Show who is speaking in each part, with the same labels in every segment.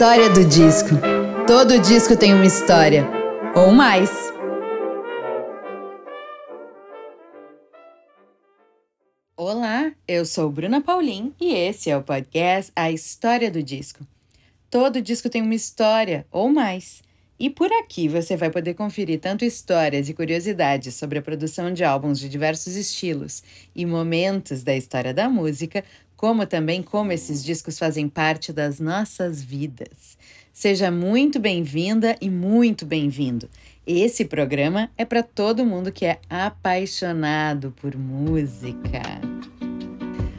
Speaker 1: História do disco. Todo disco tem uma história, ou mais. Olá, eu sou Bruna Paulin e esse é o podcast A História do Disco. Todo disco tem uma história, ou mais. E por aqui você vai poder conferir tanto histórias e curiosidades sobre a produção de álbuns de diversos estilos e momentos da história da música, como também como esses discos fazem parte das nossas vidas. Seja muito bem-vinda e muito bem-vindo. Esse programa é para todo mundo que é apaixonado por música.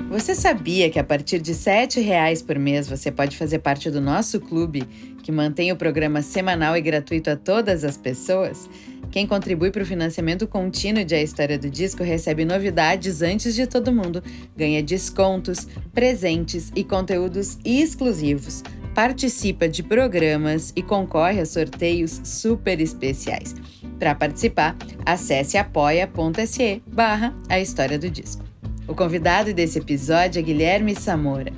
Speaker 1: Você sabia que a partir de R$ reais por mês você pode fazer parte do nosso clube, que mantém o programa semanal e gratuito a todas as pessoas? Quem contribui para o financiamento contínuo de A História do Disco recebe novidades antes de todo mundo, ganha descontos, presentes e conteúdos exclusivos, participa de programas e concorre a sorteios super especiais. Para participar, acesse apoia.se barra A História do Disco. O convidado desse episódio é Guilherme Samora.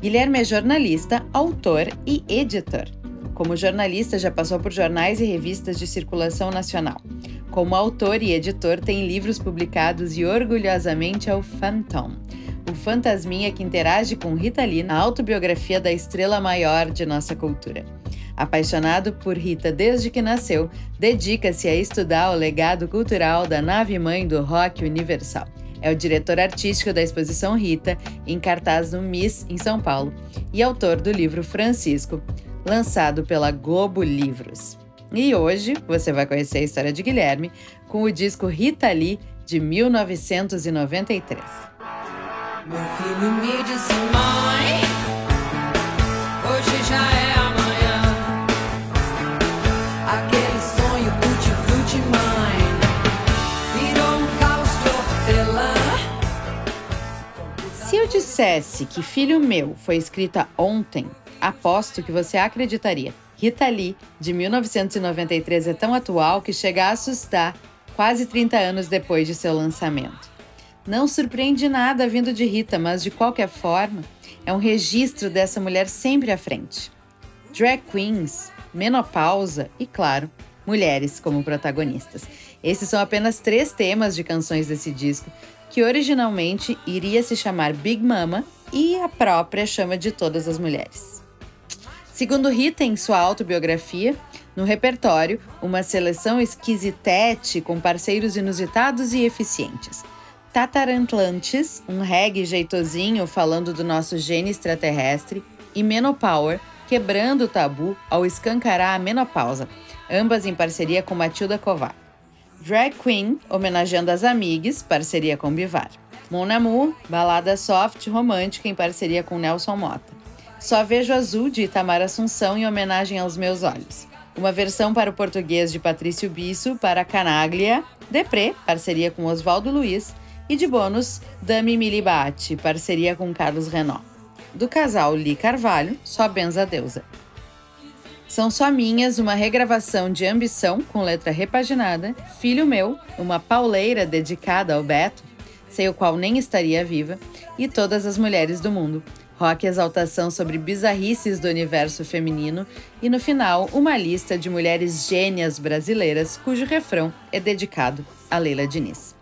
Speaker 1: Guilherme é jornalista, autor e editor. Como jornalista, já passou por jornais e revistas de circulação nacional. Como autor e editor, tem livros publicados e orgulhosamente é o Phantom, o fantasminha que interage com Rita Lee na autobiografia da estrela maior de nossa cultura. Apaixonado por Rita desde que nasceu, dedica-se a estudar o legado cultural da nave-mãe do rock universal. É o diretor artístico da exposição Rita, em cartaz no Miss, em São Paulo, e autor do livro Francisco, lançado pela Globo Livros. E hoje você vai conhecer a história de Guilherme com o disco Rita Lee, de 1993. Meu filho me disse, mãe, hoje já é dissesse que Filho Meu foi escrita ontem, aposto que você acreditaria. Rita Lee, de 1993, é tão atual que chega a assustar quase 30 anos depois de seu lançamento. Não surpreende nada vindo de Rita, mas de qualquer forma, é um registro dessa mulher sempre à frente. Drag queens, menopausa e, claro, mulheres como protagonistas. Esses são apenas três temas de canções desse disco, que originalmente iria se chamar Big Mama e a própria chama de todas as mulheres. Segundo Rita, em sua autobiografia, no repertório, uma seleção esquisitete com parceiros inusitados e eficientes. Tatarantlantes, um reggae jeitosinho falando do nosso gene extraterrestre, e Menopower, quebrando o tabu ao escancarar a menopausa, ambas em parceria com Matilda Kovar. Drag Queen, homenageando as amigas, parceria com Bivar. Mon Amour, balada soft romântica em parceria com Nelson Mota. Só Vejo Azul, de Itamar Assunção, em homenagem aos meus olhos. Uma versão para o português de Patrício Bisso para Canaglia, Depré, parceria com Oswaldo Luiz. E de bônus, Dami Milibate, parceria com Carlos Renault. Do casal Li Carvalho, Só Benza Deusa. São Só Minhas, uma regravação de Ambição com letra repaginada, Filho Meu, uma pauleira dedicada ao Beto, sem o qual nem estaria viva, e Todas as Mulheres do Mundo, rock exaltação sobre bizarrices do universo feminino, e no final, uma lista de mulheres gênias brasileiras cujo refrão é dedicado a Leila Diniz.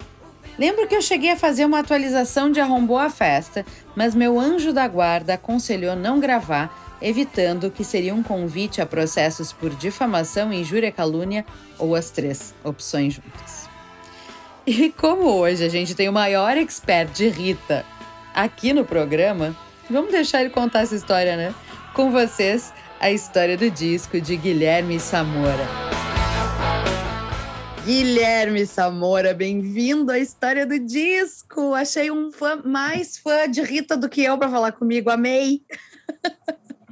Speaker 1: Lembro que eu cheguei a fazer uma atualização de Arrombou a Festa, mas meu anjo da guarda aconselhou não gravar evitando que seria um convite a processos por difamação, injúria, calúnia ou as três opções juntas. E como hoje a gente tem o maior expert de Rita aqui no programa, vamos deixar ele contar essa história, né? Com vocês, a história do disco de Guilherme Samora. Guilherme Samora, bem-vindo à história do disco. Achei um fã mais fã de Rita do que eu para falar comigo. Amei.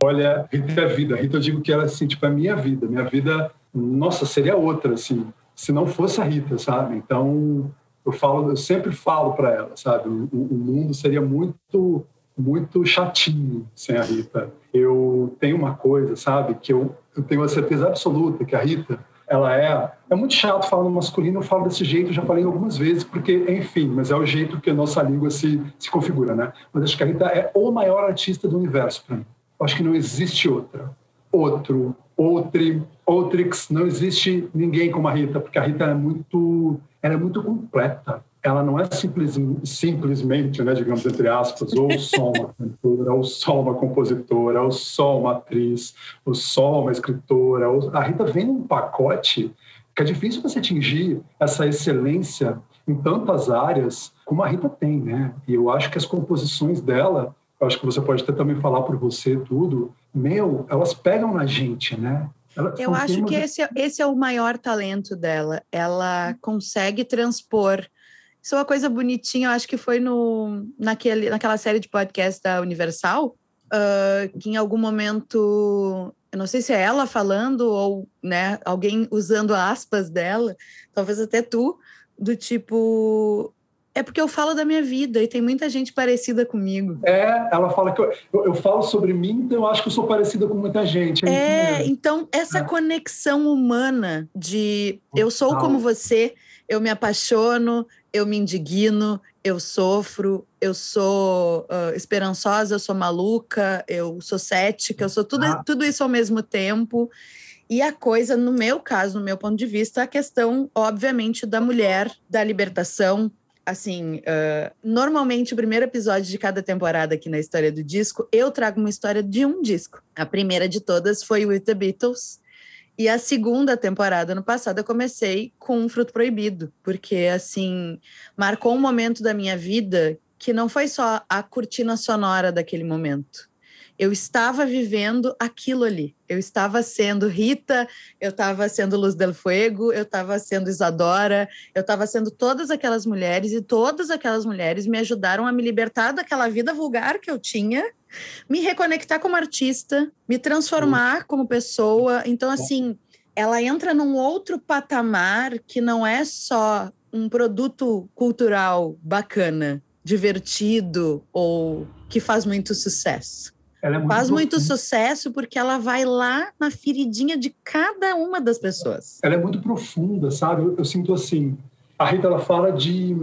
Speaker 2: Olha, Rita é vida. Rita, eu digo que ela, assim, tipo, é minha vida. Minha vida, nossa, seria outra, assim, se não fosse a Rita, sabe? Então, eu falo, eu sempre falo para ela, sabe? O, o, mundo seria muito, muito chatinho sem a Rita. Eu tenho uma coisa, sabe? Que eu, eu tenho a certeza absoluta que a Rita, ela é. É muito chato falar no masculino, eu falo desse jeito, já falei algumas vezes, porque, enfim, mas é o jeito que a nossa língua se, se configura, né? Mas acho que a Rita é o maior artista do universo para mim acho que não existe outra. Outro, outri, outrix, não existe ninguém como a Rita, porque a Rita é muito, ela é muito completa. Ela não é simples, simplesmente, né, digamos entre aspas, ou só uma cantora, ou só uma compositora, ou só uma atriz, ou só uma escritora. A Rita vem num pacote que é difícil você atingir essa excelência em tantas áreas como a Rita tem, né? E eu acho que as composições dela acho que você pode até também falar por você tudo, meu, elas pegam na gente, né?
Speaker 1: Elas eu acho que esse, é, esse é o maior talento dela. Ela consegue transpor. Isso é uma coisa bonitinha, eu acho que foi no, naquele, naquela série de podcast da Universal, uh, que em algum momento, eu não sei se é ela falando ou né, alguém usando aspas dela, talvez até tu, do tipo, é porque eu falo da minha vida e tem muita gente parecida comigo.
Speaker 2: É, ela fala que eu, eu, eu falo sobre mim, então eu acho que eu sou parecida com muita gente.
Speaker 1: É, é então essa é. conexão humana de eu sou como você, eu me apaixono, eu me indigno, eu sofro, eu sou uh, esperançosa, eu sou maluca, eu sou cética, eu sou tudo, ah. tudo isso ao mesmo tempo. E a coisa, no meu caso, no meu ponto de vista, a questão, obviamente, da mulher, da libertação, assim, uh, normalmente o primeiro episódio de cada temporada aqui na história do disco, eu trago uma história de um disco. A primeira de todas foi With the Beatles. E a segunda temporada, no passado, eu comecei com Fruto Proibido, porque, assim, marcou um momento da minha vida que não foi só a cortina sonora daquele momento, eu estava vivendo aquilo ali. Eu estava sendo Rita, eu estava sendo Luz del Fuego, eu estava sendo Isadora, eu estava sendo todas aquelas mulheres e todas aquelas mulheres me ajudaram a me libertar daquela vida vulgar que eu tinha, me reconectar como artista, me transformar como pessoa. Então, assim, ela entra num outro patamar que não é só um produto cultural bacana, divertido ou que faz muito sucesso ela é muito Faz muito sucesso porque ela vai lá na feridinha de cada uma das pessoas.
Speaker 2: Ela é muito profunda, sabe? Eu, eu sinto assim. A Rita ela fala de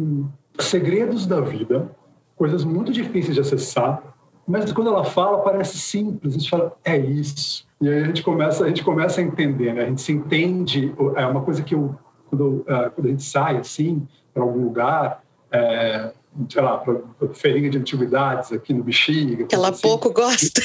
Speaker 2: segredos da vida, coisas muito difíceis de acessar, mas quando ela fala parece simples. A gente fala é isso. E aí a gente começa a gente começa a entender, né? A gente se entende. É uma coisa que eu quando, uh, quando a gente sai assim para algum lugar. É, sei lá, para feirinha de antiguidades aqui no Bexiga.
Speaker 1: Que ela assim. pouco gosta.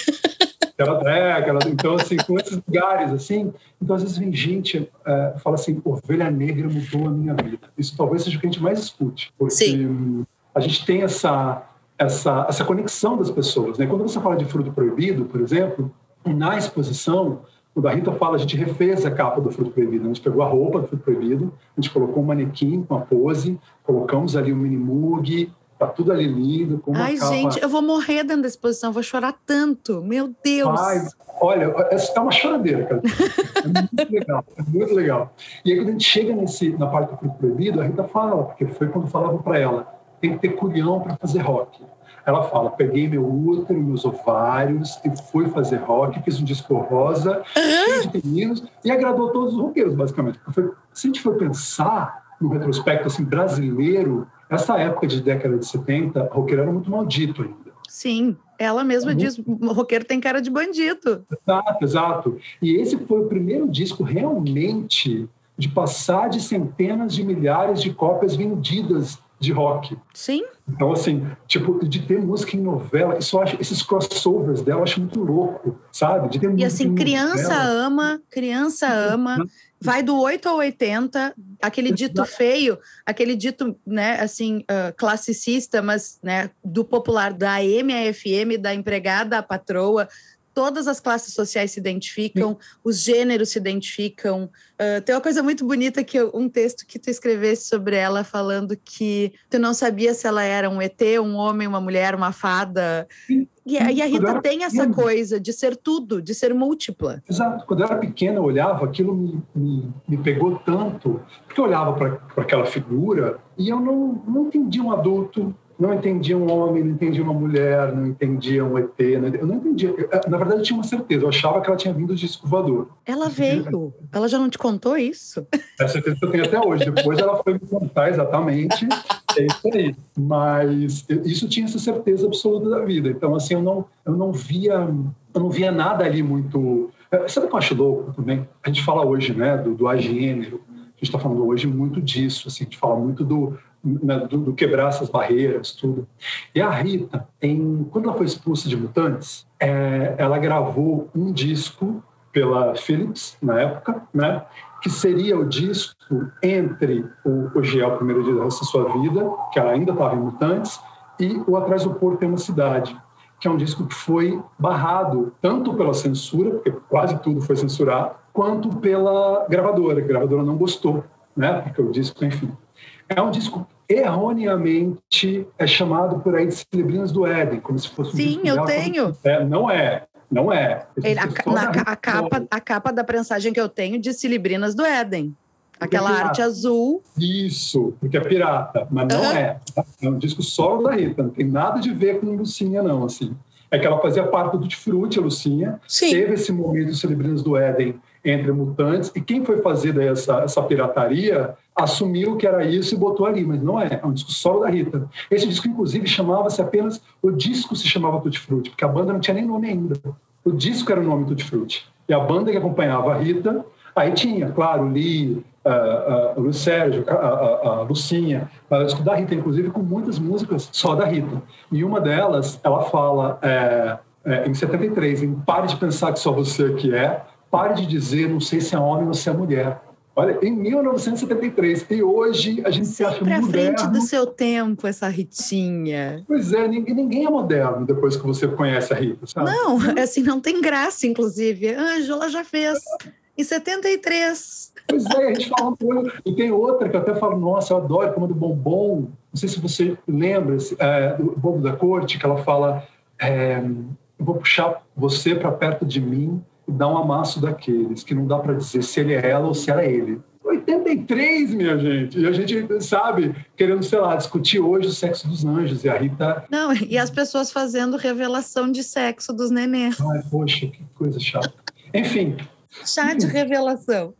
Speaker 2: Ela, é, então, assim, com esses lugares, assim, então às vezes vem gente, é, fala assim, ovelha negra mudou a minha vida. Isso talvez seja o que a gente mais escute, porque Sim. a gente tem essa, essa, essa conexão das pessoas, né? Quando você fala de fruto proibido, por exemplo, na exposição, quando a Rita fala, a gente refez a capa do Fruto Proibido. A gente pegou a roupa do Fruto Proibido, a gente colocou um manequim com a pose, colocamos ali um mini mug, tá tudo ali lindo. Com
Speaker 1: Ai, capa... gente, eu vou morrer dentro da exposição, vou chorar tanto. Meu Deus! Ai,
Speaker 2: olha, essa tá uma choradeira, cara. É muito legal, é muito legal. E aí, quando a gente chega nesse, na parte do Fruto Proibido, a Rita fala, porque foi quando falavam para ela, tem que ter culhão para fazer rock. Ela fala: peguei meu útero, meus ovários e fui fazer rock, fiz um disco rosa, uhum. de meninos, e agradou todos os roqueiros, basicamente. Foi, se a gente for pensar no retrospecto assim, brasileiro, essa época de década de 70, roqueiro era muito maldito ainda.
Speaker 1: Sim, ela mesma uhum. diz: roqueiro tem cara de bandido.
Speaker 2: Exato, exato. E esse foi o primeiro disco realmente de passar de centenas de milhares de cópias vendidas de rock.
Speaker 1: Sim.
Speaker 2: Então, assim, tipo, de ter música em novela, isso acho, esses crossovers dela eu acho muito louco, sabe? De ter
Speaker 1: e assim, criança novela. ama, criança ama, vai do 8 ao 80, aquele dito feio, aquele dito, né, assim, uh, classicista, mas, né, do popular, da M à FM, da empregada à patroa, todas as classes sociais se identificam, Sim. os gêneros se identificam. Uh, tem uma coisa muito bonita que eu, um texto que tu escrevesse sobre ela falando que tu não sabia se ela era um ET, um homem, uma mulher, uma fada. Sim. E, e, a Rita tem essa coisa de ser tudo, de ser múltipla.
Speaker 2: Exato. Quando eu era pequena, eu olhava, aquilo me, me, me pegou tanto, porque eu olhava para aquela figura e eu não, não entendia um adulto, não entendia um homem, não entendia uma mulher, não entendia um ET, não, eu não entendia. na verdade, eu tinha uma certeza, eu achava que ela tinha vindo de disco voador.
Speaker 1: Ela veio, ela já não te contou isso?
Speaker 2: É certeza que eu tenho até hoje. Depois ela foi me contar exatamente É isso aí. Mas isso tinha essa certeza absoluta da vida. Então, assim, eu não, eu não via, eu não via nada ali muito. É, sabe o que eu acho louco também? A gente fala hoje, né, do, do agênero. A gente está falando hoje muito disso. Assim, a gente fala muito do, né, do, do, quebrar essas barreiras, tudo. E a Rita, em, quando ela foi expulsa de Mutantes, é, ela gravou um disco pela Philips na época, né? que seria o disco entre o, o Giel, o primeiro dia da sua vida, que ela ainda estava em Mutantes, e o Atrás do Porto tem uma cidade, que é um disco que foi barrado tanto pela censura, porque quase tudo foi censurado, quanto pela gravadora. A gravadora não gostou, né? Porque o disco, enfim. É um disco erroneamente é chamado por aí de Celebrinas do Éden, como se fosse um
Speaker 1: Sim, eu tenho.
Speaker 2: É, não é. Não é.
Speaker 1: Ele, a, na, a, capa, a capa da prensagem que eu tenho de Cilibrinas do Éden. Aquela é arte azul.
Speaker 2: Isso, porque é pirata, mas não uhum. é. É um disco solo da Rita, não tem nada de ver com Lucinha, não, assim. É que ela fazia parte do Tutti Frutti, a Lucinha. Sim. Teve esse momento de Celebrinas do Éden entre mutantes, e quem foi fazer essa, essa pirataria assumiu que era isso e botou ali, mas não é, é um disco solo da Rita. Esse disco, inclusive, chamava-se apenas, o disco se chamava Tutti Frutti, porque a banda não tinha nem nome ainda. O disco era o nome Tutti Frutti. E a banda que acompanhava a Rita, aí tinha, claro, Lee, uh, uh, o Luiz Sérgio, a, a Lucinha, o disco da Rita, inclusive com muitas músicas só da Rita. E uma delas, ela fala, é, é, em 73, em Pare de Pensar Que Só Você Aqui É, pare de dizer, não sei se é homem ou se é mulher. Olha, em 1973. E hoje a gente
Speaker 1: Sempre
Speaker 2: se acha
Speaker 1: à frente do seu tempo, essa Ritinha.
Speaker 2: Pois é, ninguém, ninguém, é moderno depois que você conhece a Rita, sabe?
Speaker 1: Não, assim, não tem graça, inclusive. Ângela já fez em 73.
Speaker 2: Pois é, a gente fala uma E tem outra que eu até falo, nossa, eu adoro, como do Bombom. Não sei se você lembra, é, do Bobo da Corte, que ela fala, é, eu vou puxar você para perto de mim e dá um amasso daqueles, que não dá para dizer se ele é ela ou se era ele. 83, minha gente. E a gente, sabe, querendo, sei lá, discutir hoje o sexo dos anjos. E a Rita.
Speaker 1: Não, e as pessoas fazendo revelação de sexo dos nenês.
Speaker 2: Ai, poxa, que coisa chata. Enfim.
Speaker 1: Chá de revelação.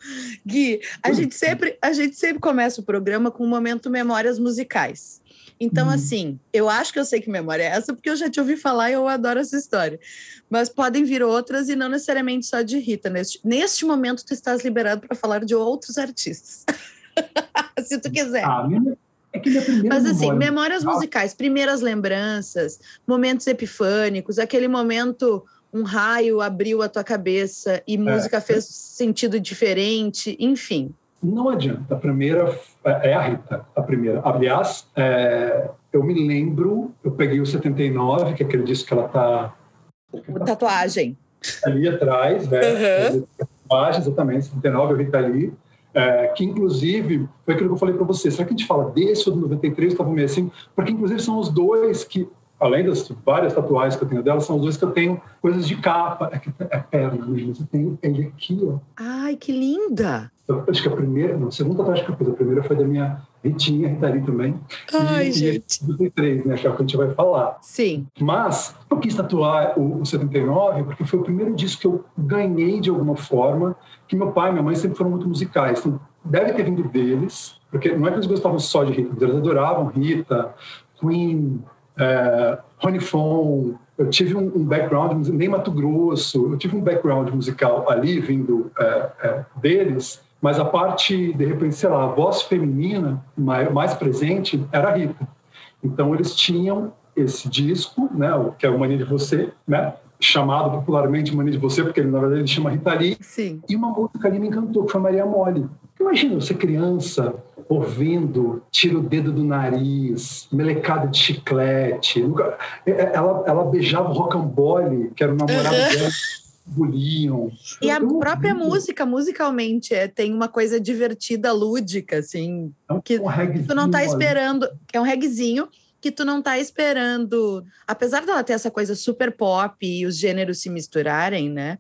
Speaker 1: Gui, a gente, sempre, a gente sempre começa o programa com um momento memórias musicais. Então, hum. assim, eu acho que eu sei que memória é essa, porque eu já te ouvi falar e eu adoro essa história. Mas podem vir outras e não necessariamente só de Rita. Neste, neste momento, tu estás liberado para falar de outros artistas. Se tu quiser. Ah,
Speaker 2: é que minha primeira
Speaker 1: Mas assim, memória... memórias musicais, primeiras lembranças, momentos epifânicos, aquele momento um raio abriu a tua cabeça e é. música fez sentido diferente, enfim.
Speaker 2: Não adianta. A primeira é a Rita, a primeira. Aliás, é, eu me lembro, eu peguei o 79, que é aquele disco que ela tá.
Speaker 1: O tatuagem.
Speaker 2: Ali atrás, né? Uhum. Tatuagem, exatamente, 79, eu vi tá ali. É, que inclusive foi aquilo que eu falei para você. Será que a gente fala desse ou do 93? Estava meio assim, porque inclusive são os dois que além das várias tatuagens que eu tenho dela, são os dois que eu tenho coisas de capa. É, que, é perna mesmo. Eu tenho ele aqui, ó.
Speaker 1: Ai, que linda!
Speaker 2: Eu, acho que a primeira, não, a segunda tatuagem que eu fiz, a primeira foi da minha Ritinha, Ritari também.
Speaker 1: Ai, e, gente.
Speaker 2: E 73, né? Que é o que a gente vai falar.
Speaker 1: Sim.
Speaker 2: Mas eu quis tatuar o, o 79 porque foi o primeiro disco que eu ganhei de alguma forma, que meu pai e minha mãe sempre foram muito musicais. Então, deve ter vindo deles, porque não é que eles gostavam só de Rita, eles adoravam Rita, Queen, é, Rony Fon, eu tive um, um, background, nem Mato Grosso, eu tive um background musical ali vindo é, é, deles, mas a parte, de repente, sei lá, a voz feminina mais, mais presente era a Rita. Então eles tinham esse disco, né, que é o Mania de Você, né, chamado popularmente Mania de Você, porque ele, na verdade ele chama Rita Lee,
Speaker 1: Sim.
Speaker 2: e uma música ali me encantou, que foi Maria Mole. Imagina você criança, ouvindo, tira o dedo do nariz, melecada de chiclete. É, é, ela, ela beijava o rocambole, que era o namorado uhum. dela. Buliam.
Speaker 1: E a própria música, musicalmente, é, tem uma coisa divertida, lúdica, assim.
Speaker 2: Um, que, um
Speaker 1: tu não tá esperando. É um regzinho que tu não tá esperando. Apesar dela ter essa coisa super pop e os gêneros se misturarem, né?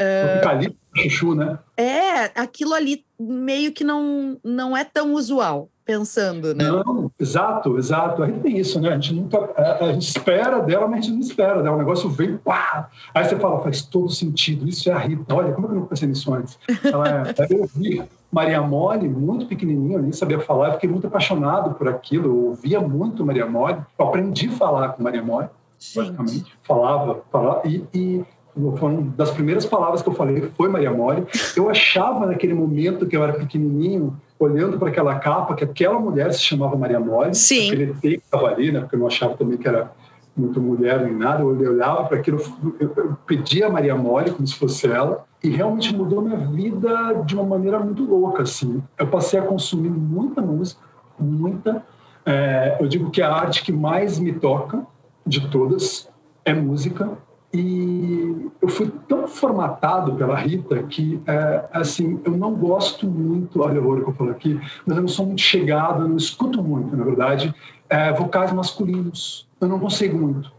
Speaker 2: Uh, chuchu, né?
Speaker 1: É, aquilo ali meio que não, não é tão usual, pensando, né?
Speaker 2: Não, exato, exato. A gente tem isso, né? A gente nunca. A, a gente espera dela, mas a gente não espera dela. O negócio vem, pá! Aí você fala, faz todo sentido, isso é a Rita. Olha, como é que eu não pensei nisso antes? Ela é, eu ouvi Maria Mole, muito pequenininho, eu nem sabia falar, eu fiquei muito apaixonado por aquilo, eu ouvia muito Maria Mole, eu aprendi a falar com Maria Mole, basicamente, falava, falava, e, e uma das primeiras palavras que eu falei foi Maria Mole. Eu achava naquele momento que eu era pequenininho, olhando para aquela capa, que aquela mulher se chamava Maria Mole.
Speaker 1: Sim.
Speaker 2: Aquele que estava ali, né? Porque eu não achava também que era muito mulher nem nada. Eu olhava para aquilo, eu pedia a Maria Mole como se fosse ela. E realmente mudou minha vida de uma maneira muito louca, assim. Eu passei a consumir muita música, muita. É, eu digo que a arte que mais me toca de todas é música e eu fui tão formatado pela Rita que, é, assim, eu não gosto muito, olha o que eu falo aqui, mas eu não sou muito chegado, eu não escuto muito, na verdade, é, vocais masculinos. Eu não consigo muito.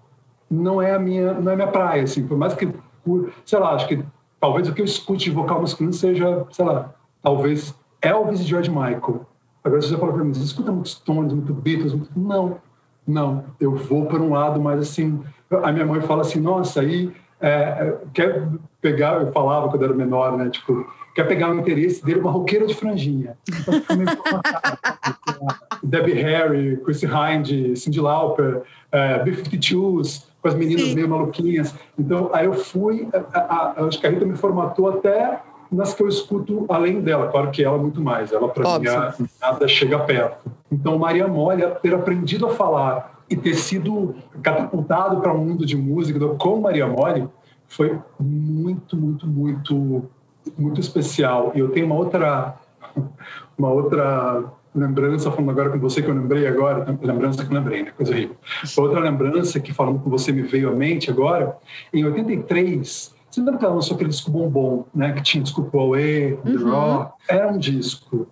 Speaker 2: Não é a minha, não é a minha praia, assim, por mais que, sei lá, acho que talvez o que eu escute de vocal masculino seja, sei lá, talvez Elvis e George Michael. Agora, você fala para mim, você escuta muito Stones, muito Beatles, muito... não, não. Eu vou para um lado mais assim a minha mãe fala assim, nossa, aí é, é, quer pegar, eu falava quando era menor, né, tipo, quer pegar o interesse dele uma roqueira de franjinha. Então, Debbie Harry, Chrissy Hind, Cindy Lauper, uh, B-52s, com as meninas Sim. meio maluquinhas. Então, aí eu fui, a, a, a, acho que a Rita me formatou até nas que eu escuto além dela. Claro que ela muito mais. Ela, para mim, nada chega perto. Então, Maria Molha, ter aprendido a falar e ter sido catapultado para o um mundo de música com Maria Mole foi muito, muito, muito, muito especial. E eu tenho uma outra, uma outra lembrança, falando agora com você, que eu lembrei agora, lembrança que eu lembrei, né? Coisa horrível. Outra lembrança que, falando com você, me veio à mente agora, em 83, você lembra que ela lançou aquele disco Bombom, né? Que tinha disco uhum. The Raw? Era um disco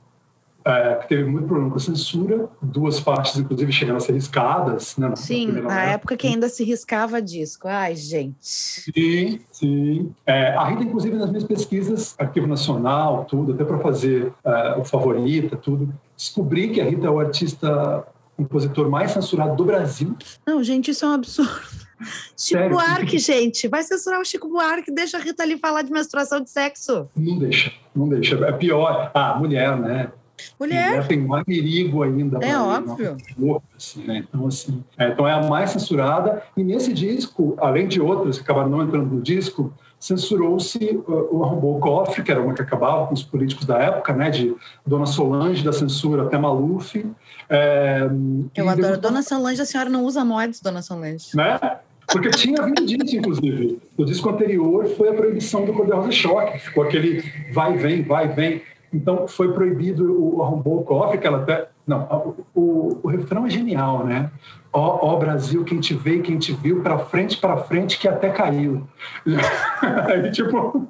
Speaker 2: é, que teve muito problema com a censura, duas partes, inclusive, chegando a ser riscadas. Né,
Speaker 1: sim, na, na época que ainda se riscava disco. Ai, gente.
Speaker 2: Sim, sim. É, a Rita, inclusive, nas minhas pesquisas, Arquivo Nacional, tudo, até para fazer é, o Favorita, tudo, descobri que a Rita é o artista compositor mais censurado do Brasil.
Speaker 1: Não, gente, isso é um absurdo. Chico Sério? Buarque, gente. Vai censurar o Chico Buarque, deixa a Rita ali falar de menstruação de sexo.
Speaker 2: Não deixa, não deixa. É pior. Ah, mulher, né?
Speaker 1: Mulher.
Speaker 2: tem mais perigo ainda.
Speaker 1: É óbvio.
Speaker 2: assim, né? Então, assim, é, então é a mais censurada. E nesse disco, além de outras que acabaram não entrando no disco, censurou-se uh, o Arrombou Cofre, que era uma que acabava com os políticos da época, né? De Dona Solange, da censura até Maluf.
Speaker 1: É, Eu adoro. Dona Solange, a senhora não usa mods, Dona Solange.
Speaker 2: Né? Porque tinha vindo disso, inclusive. No disco anterior foi a proibição do Cor Rosa Choque, ficou aquele vai, vem, vai, vem. Então, foi proibido o arrombou o cofre, que ela até... Não, o, o refrão é genial, né? Ó, ó, Brasil, quem te vê e quem te viu, para frente, para frente, que até caiu. Aí, tipo...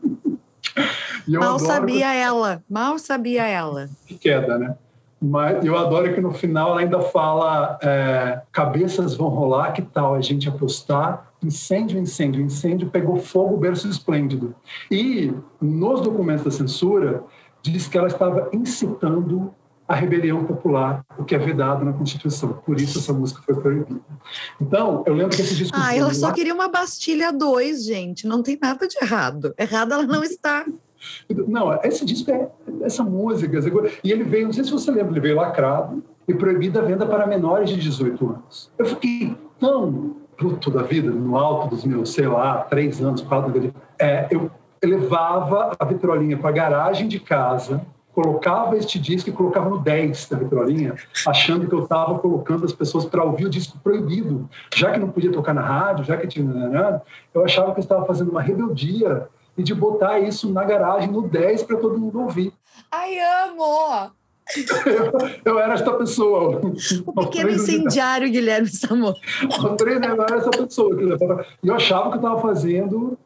Speaker 1: mal sabia ela, mal sabia ela.
Speaker 2: Que queda, né? Mas eu adoro que no final ela ainda fala é, cabeças vão rolar, que tal a gente apostar? Incêndio, incêndio, incêndio, pegou fogo, berço esplêndido. E nos documentos da censura, diz que ela estava incitando a rebelião popular, o que é vedado na Constituição. Por isso essa música foi proibida. Então, eu lembro que esse disco...
Speaker 1: Ah, ela só queria uma Bastilha 2, gente. Não tem nada de errado. Errado ela não está.
Speaker 2: Não, esse disco é essa música. E ele veio, não sei se você lembra, ele veio lacrado e proibida a venda para menores de 18 anos. Eu fiquei tão puto da vida, no alto dos meus, sei lá, três anos, quatro anos. É, eu levava a vitrolinha para a garagem de casa, colocava este disco e colocava no 10 da vitrolinha, achando que eu estava colocando as pessoas para ouvir o disco proibido. Já que não podia tocar na rádio, já que tinha. Né, né, né, eu achava que eu estava fazendo uma rebeldia e de botar isso na garagem no 10 para todo mundo ouvir.
Speaker 1: Ai, amo!
Speaker 2: Eu, eu, era esta pessoa.
Speaker 1: O pequeno incendiário Guilherme Samor.
Speaker 2: Eu era essa pessoa. E eu achava que eu estava fazendo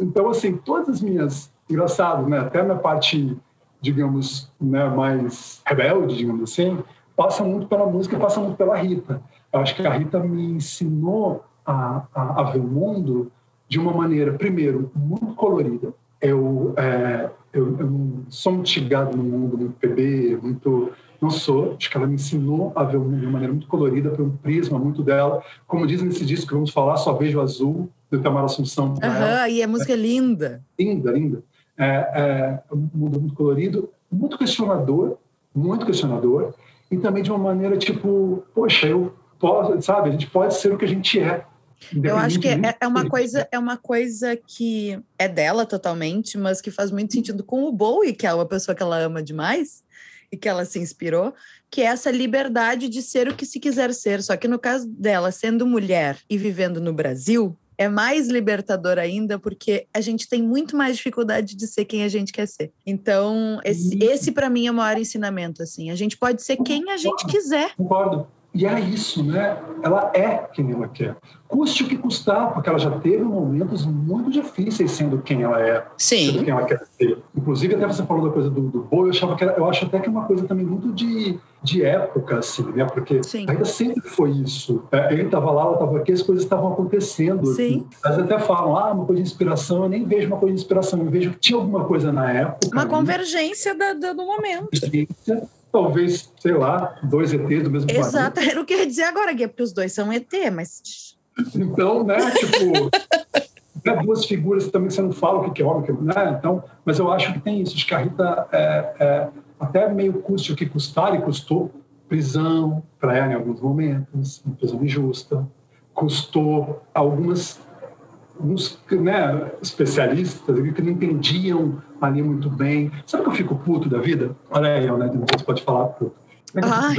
Speaker 2: então, assim, todas as minhas. Engraçado, né? Até a minha parte, digamos, né, mais rebelde, digamos assim, passa muito pela música e passa muito pela Rita. Eu acho que a Rita me ensinou a, a, a ver o mundo de uma maneira, primeiro, muito colorida. Eu, é, eu, eu não sou muito chegado no mundo muito PB, muito não sou. Acho que ela me ensinou a ver o mundo de uma maneira muito colorida, por um prisma muito dela. Como diz nesse disco que vamos falar, só vejo azul do Itamar Assunção.
Speaker 1: Aham, e a música é linda.
Speaker 2: Linda, linda. É, é um mundo muito colorido. muito questionador, muito questionador, e também de uma maneira tipo, poxa, eu posso, sabe, a gente pode ser o que a gente é.
Speaker 1: Eu acho que é, é, uma coisa, é uma coisa que é dela totalmente, mas que faz muito sentido com o Bowie, que é uma pessoa que ela ama demais e que ela se inspirou, que é essa liberdade de ser o que se quiser ser. Só que no caso dela, sendo mulher e vivendo no Brasil, é mais libertador ainda, porque a gente tem muito mais dificuldade de ser quem a gente quer ser. Então, esse, esse para mim é o maior ensinamento, assim. A gente pode ser quem a gente quiser.
Speaker 2: Concordo. E é isso, né? Ela é quem ela quer. Custe o que custar, porque ela já teve momentos muito difíceis sendo quem ela é,
Speaker 1: Sim.
Speaker 2: sendo quem ela quer ser. Inclusive, até você falou da coisa do, do boi, eu achava que era, eu acho até que é uma coisa também muito de, de época, assim, né? Porque
Speaker 1: Sim.
Speaker 2: ainda sempre foi isso. É, ele estava lá, ela estava aqui, as coisas estavam acontecendo.
Speaker 1: Sim.
Speaker 2: Elas até falam, ah, uma coisa de inspiração, eu nem vejo uma coisa de inspiração, eu vejo que tinha alguma coisa na época.
Speaker 1: Uma convergência da, do momento.
Speaker 2: Convergência talvez, sei lá, dois ETs do mesmo
Speaker 1: Exato, era o que eu ia dizer agora, Gui, porque os dois são ET, mas.
Speaker 2: Então, né, tipo. né, duas figuras também que você não fala o que é homem, que né? Então, mas eu acho que tem isso, de que a Rita é, é, até meio custe o que custar e custou prisão para ela em alguns momentos, prisão injusta, custou algumas alguns né, especialistas que não entendiam ali muito bem. Sabe que eu fico puto da vida? Olha aí, né? Se pode falar puto. É
Speaker 1: Ai,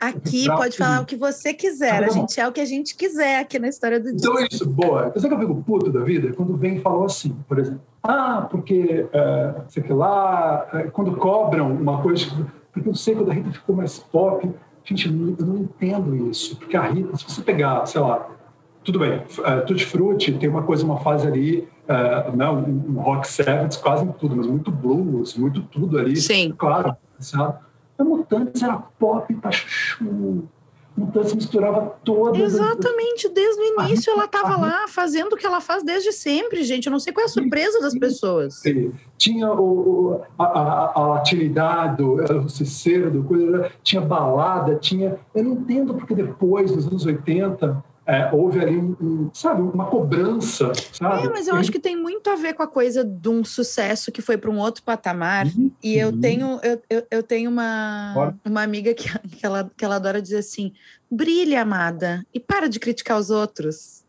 Speaker 1: aqui bravo, pode falar o que você quiser. Ah, a gente é o que a gente quiser aqui na história do dia.
Speaker 2: Então é isso, boa. Então, sabe que eu fico puto da vida? Quando vem e falou assim, por exemplo. Ah, porque, é, sei que lá, é, quando cobram uma coisa... Porque eu sei que a Rita ficou mais pop. Gente, eu não, eu não entendo isso. Porque a Rita, se você pegar, sei lá, tudo bem, uh, Tutti Frutti tem uma coisa, uma fase ali, uh, não, um rock sevens quase tudo, mas muito blues, muito tudo ali.
Speaker 1: Sim.
Speaker 2: Claro, sabe? A Mutantes era pop pra chuchu. Mutantes misturava todas.
Speaker 1: Exatamente, desde o início ela estava lá fazendo o que ela faz desde sempre, gente. Eu não sei qual é a surpresa das pessoas.
Speaker 2: Sim. Tinha o, a, a, a latinidade, o Cicero, coisa, tinha balada, tinha. Eu não entendo porque depois, nos anos 80, é, houve ali, um, sabe, uma cobrança, sabe?
Speaker 1: É, mas eu acho que tem muito a ver com a coisa de um sucesso que foi para um outro patamar. Uhum. E eu tenho, eu, eu, eu tenho uma, uma amiga que, que, ela, que ela adora dizer assim: brilha, amada, e para de criticar os outros.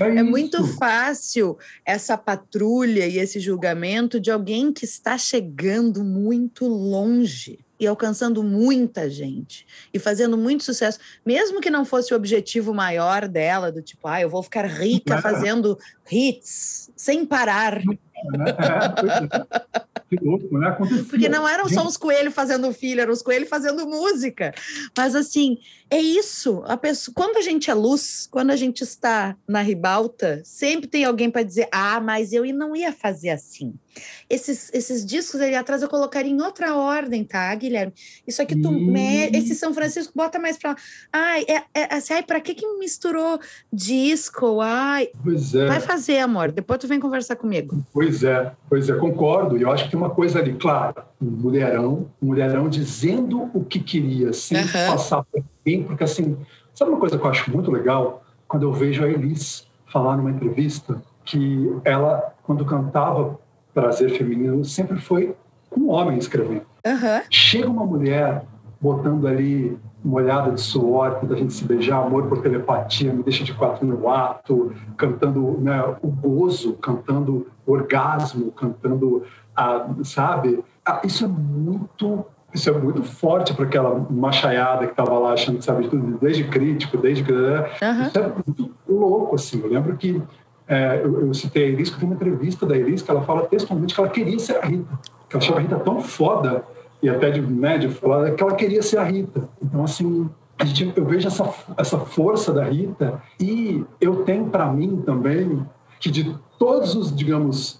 Speaker 1: É, é muito fácil essa patrulha e esse julgamento de alguém que está chegando muito longe e alcançando muita gente e fazendo muito sucesso, mesmo que não fosse o objetivo maior dela, do tipo, ah, eu vou ficar rica fazendo hits sem parar.
Speaker 2: É, que louco, né? Acontecia.
Speaker 1: Porque não eram só os coelhos fazendo filho, eram os coelhos fazendo música. Mas assim, é isso. A pessoa, quando a gente é luz, quando a gente está na ribalta, sempre tem alguém para dizer: ah, mas eu não ia fazer assim. Esses, esses discos ali atrás eu colocaria em outra ordem, tá, Guilherme? Isso aqui, tu hum. me... esse São Francisco, bota mais para. Ai, é, é, assim, ai, para que que misturou disco? Ai.
Speaker 2: Pois é.
Speaker 1: Vai fazer, amor. Depois tu vem conversar comigo.
Speaker 2: Pois é, pois é, concordo. E eu acho que tem uma coisa ali, claro, um mulherão, um mulherão dizendo o que queria, sem uhum. passar por ninguém, porque assim, sabe uma coisa que eu acho muito legal? Quando eu vejo a Elis falar numa entrevista que ela, quando cantava Prazer Feminino, sempre foi um homem escrevendo.
Speaker 1: Uhum.
Speaker 2: Chega uma mulher botando ali uma olhada de suor, quando a gente se beijar, amor por telepatia, me deixa de quatro no ato, cantando né, o gozo, cantando o orgasmo, cantando, a, sabe? Ah, isso é muito isso é muito forte para aquela machaiada que estava lá achando que sabe tudo, desde crítico, desde... Uhum. Isso é muito louco, assim. Eu lembro que é, eu, eu, citei a Elis, que tem uma entrevista da Elis que ela fala textualmente que ela queria ser a Rita, que ela achava a Rita tão foda e até de, né, de falar que ela queria ser a Rita. Então, assim, a gente, eu vejo essa, essa força da Rita e eu tenho para mim também que de todos os, digamos,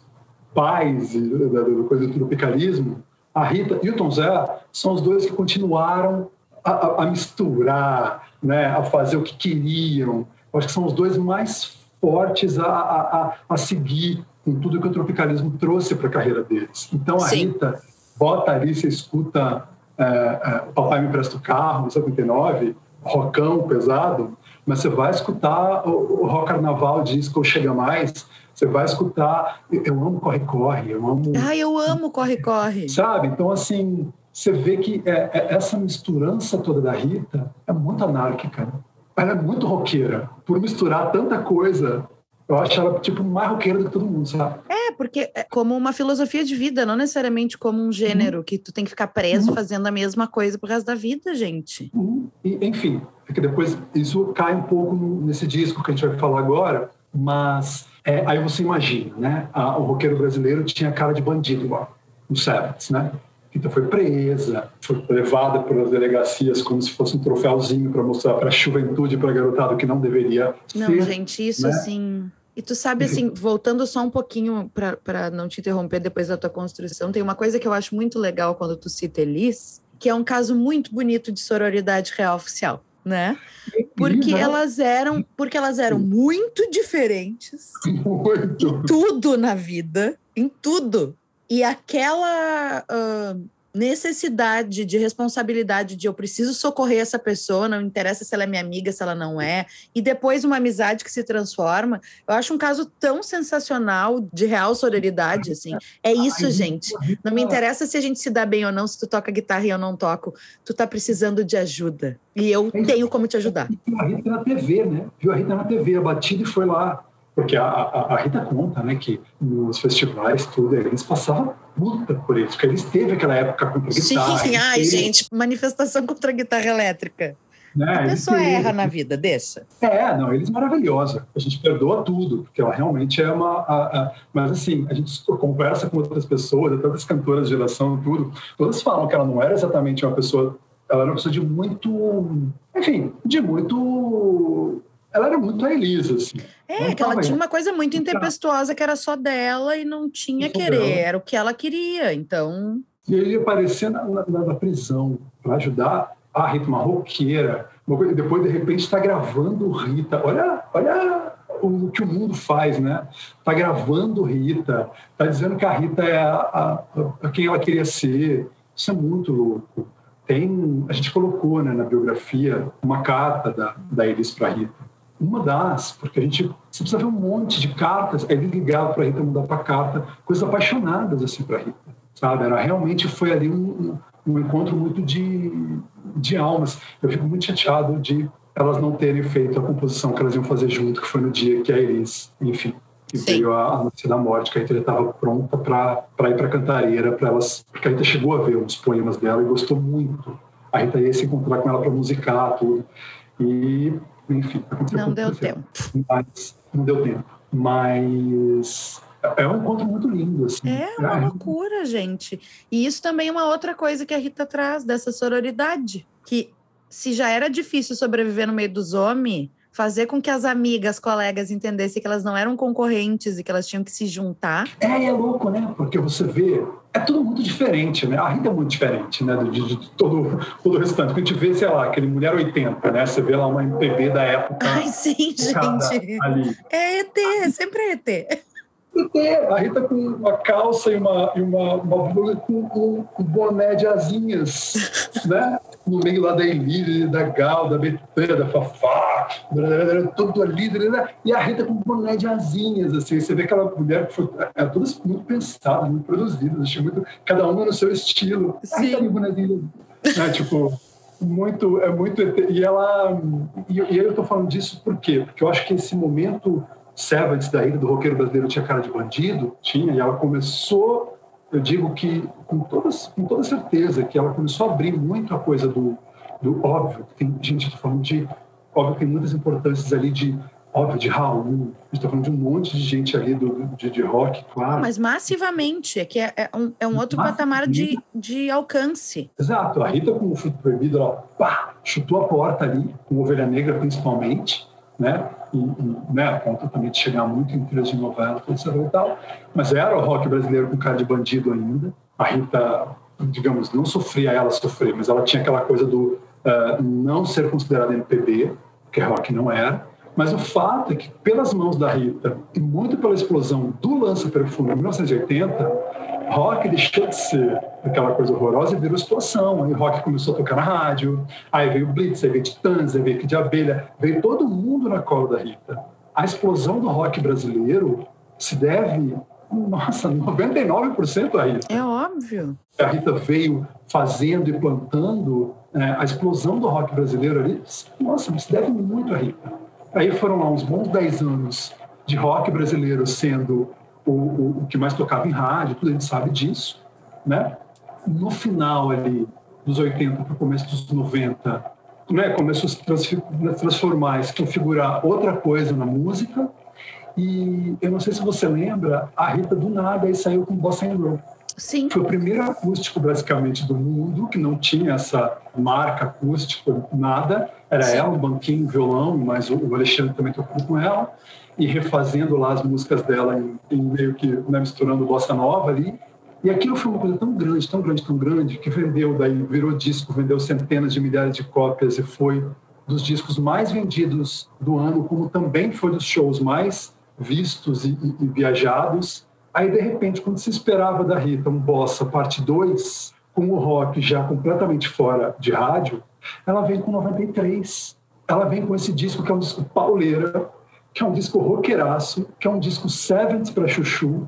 Speaker 2: pais da, coisa do tropicalismo, a Rita e o Tom Zé são os dois que continuaram a, a, misturar, né, a fazer o que queriam. Eu acho que são os dois mais fortes a, a, a seguir com tudo que o tropicalismo trouxe para a carreira deles. Então a
Speaker 1: Sim.
Speaker 2: Rita bota ali, você escuta é, é, o Papai Me Presta o Carro, 79, rockão pesado, mas você vai escutar o, o rock carnaval disco Chega Mais, Você vai escutar. Eu amo corre-corre, eu amo.
Speaker 1: Ah, eu amo corre-corre.
Speaker 2: Sabe? Então, assim, você vê que é, é, essa misturança toda da Rita é muito anárquica. Ela é muito roqueira. Por misturar tanta coisa, eu acho ela, tipo, mais roqueira do que todo mundo, sabe?
Speaker 1: É, porque é como uma filosofia de vida, não necessariamente como um gênero uhum. que tu tem que ficar preso uhum. fazendo a mesma coisa pro resto da vida, gente.
Speaker 2: Uhum. E, enfim, porque depois isso cai um pouco nesse disco que a gente vai falar agora, mas é, aí você imagina, né? A, o roqueiro brasileiro tinha cara de bandido igual, no Sevens, né? Então foi presa, foi levada pelas delegacias como se fosse um troféuzinho para mostrar para a juventude, para a garotada que não deveria
Speaker 1: não, ser. Não, gente, isso né? assim. E tu sabe, assim, voltando só um pouquinho para não te interromper depois da tua construção, tem uma coisa que eu acho muito legal quando tu cita Elis, que é um caso muito bonito de sororidade real oficial né? Porque né? elas eram, porque elas eram muito diferentes
Speaker 2: muito.
Speaker 1: em tudo na vida, em tudo. E aquela uh, necessidade de responsabilidade de eu preciso socorrer essa pessoa, não interessa se ela é minha amiga, se ela não é, e depois uma amizade que se transforma. Eu acho um caso tão sensacional de real sororidade, assim. É isso, gente. Não me interessa se a gente se dá bem ou não, se tu toca guitarra e eu não toco. Tu tá precisando de ajuda. E eu tenho como te ajudar.
Speaker 2: Viu a Rita na TV, né? Viu a Rita na TV, a batida e foi lá porque a, a, a, Rita conta, né, que nos festivais, tudo, eles passavam luta por isso, porque eles teve aquela época contra a guitarra.
Speaker 1: Sim, ai, teve... gente, manifestação contra a guitarra elétrica. Né, a pessoa teve... erra na vida, deixa.
Speaker 2: É, não, eles maravilhosa. A gente perdoa tudo, porque ela realmente é uma. A, a... mas assim, a gente conversa com outras pessoas, até outras cantoras de geração, tudo. Todas falam que ela não era exatamente uma pessoa. Ela era uma pessoa de muito. Enfim, de muito ela era muito a Elisa, assim.
Speaker 1: É, que ela tinha uma coisa muito intempestuosa que era só dela e não tinha querer, dela. era o que ela queria, então...
Speaker 2: E ele ia aparecer na, na, na prisão para ajudar a Rita, uma roqueira. Depois, de repente, está gravando Rita. Olha, olha o que o mundo faz, né? Está gravando Rita, está dizendo que a Rita é a, a, a, quem ela queria ser. Isso é muito louco. Tem, a gente colocou né, na biografia uma carta da, da Elis para Rita uma das, porque a gente você precisa ver um monte de cartas. Ele ligava para a Rita, mudar para carta, coisas apaixonadas assim para a Rita, sabe? Era realmente foi ali um, um encontro muito de, de almas. Eu fico muito chateado de elas não terem feito a composição que elas iam fazer junto, que foi no dia que a Iris, enfim, que Sim. veio a, a notícia da morte, que a Rita estava pronta para ir para Cantareira, para elas, porque a Rita chegou a ver uns poemas dela e gostou muito. A Rita ia se encontrar com ela para musicar tudo. E enfim,
Speaker 1: não deu tempo.
Speaker 2: Mas, não deu tempo. Mas é um encontro muito lindo. Assim.
Speaker 1: É uma loucura, gente. E isso também é uma outra coisa que a Rita traz, dessa sororidade. Que se já era difícil sobreviver no meio dos homens, fazer com que as amigas, colegas entendessem que elas não eram concorrentes e que elas tinham que se juntar.
Speaker 2: É, é louco, né? Porque você vê, é tudo muito diferente, né? A Rita é muito diferente, né? De, de, todo, todo o restante. Quando a gente vê, sei lá, aquele Mulher 80, né? Você vê lá uma MPB da época.
Speaker 1: Ai, sim, gente. Ali. É ET, sempre é ET.
Speaker 2: A Rita com uma calça e uma, e uma, uma blusa com um, um boné de asinhas, né? No meio lá da Elise, da Gal, da Betânia, da Fafá, tudo ali, e a Rita com boné de asinhas, assim, você vê aquela mulher que foi, é todas muito pensadas, muito produzidas, achei muito, cada uma no seu estilo. Sim. A Rita com bonézinho, né? Tipo, muito, é muito, e ela, e, eu tô falando disso por quê? Porque eu acho que esse momento Sevens da ilha do roqueiro brasileiro tinha cara de bandido, tinha, e ela começou, eu digo que com, todas, com toda certeza, que ela começou a abrir muito a coisa do, do óbvio, tem gente tá falando de, óbvio tem muitas importâncias ali de, óbvio, de Raul, a gente está falando de um monte de gente ali do, de, de rock, claro.
Speaker 1: Mas massivamente, é que é, é um, é um outro patamar de, de alcance.
Speaker 2: Exato, a Rita com o Fruto Proibido, ela pá, chutou a porta ali, com Ovelha Negra principalmente, né? Né, a ponto também de chegar muito em trilhas de novela, etc e tal. Mas era o rock brasileiro com cara de bandido ainda. A Rita, digamos, não sofria ela sofrer, mas ela tinha aquela coisa do uh, não ser considerada MPB, que rock não era. Mas o fato é que, pelas mãos da Rita, e muito pela explosão do Lança Perfume em 1980, rock deixou de ser aquela coisa horrorosa e virou explosão. Aí rock começou a tocar na rádio, aí veio Blitz, aí veio Titãs, aí veio Kid de Abelha, veio todo mundo na cola da Rita. A explosão do rock brasileiro se deve, nossa, 99% a Rita.
Speaker 1: É óbvio.
Speaker 2: A Rita veio fazendo e plantando é, a explosão do rock brasileiro ali. Nossa, se deve muito a Rita. Aí foram lá uns bons 10 anos de rock brasileiro sendo o, o, o que mais tocava em rádio, tudo a gente sabe disso, né? No final ali dos 80 para o começo dos 90, né, começou a se transformar, se configurar outra coisa na música. E eu não sei se você lembra, a Rita do nada aí saiu com Bossa Nova.
Speaker 1: Sim.
Speaker 2: Foi o primeiro acústico basicamente do mundo que não tinha essa marca acústica, nada. Era Sim. ela, um banquinho, um violão, mas o Alexandre também tocou com ela e refazendo lá as músicas dela em, em meio que né, misturando bossa nova ali. E aquilo foi uma coisa tão grande, tão grande, tão grande, que vendeu, daí virou disco, vendeu centenas de milhares de cópias e foi dos discos mais vendidos do ano, como também foi dos shows mais vistos e, e, e viajados. Aí, de repente, quando se esperava da Rita um Bossa Parte 2, com o rock já completamente fora de rádio, ela vem com 93. Ela vem com esse disco que é um disco pauleira, que é um disco roqueiraço, que é um disco Sevens para chuchu, uhum.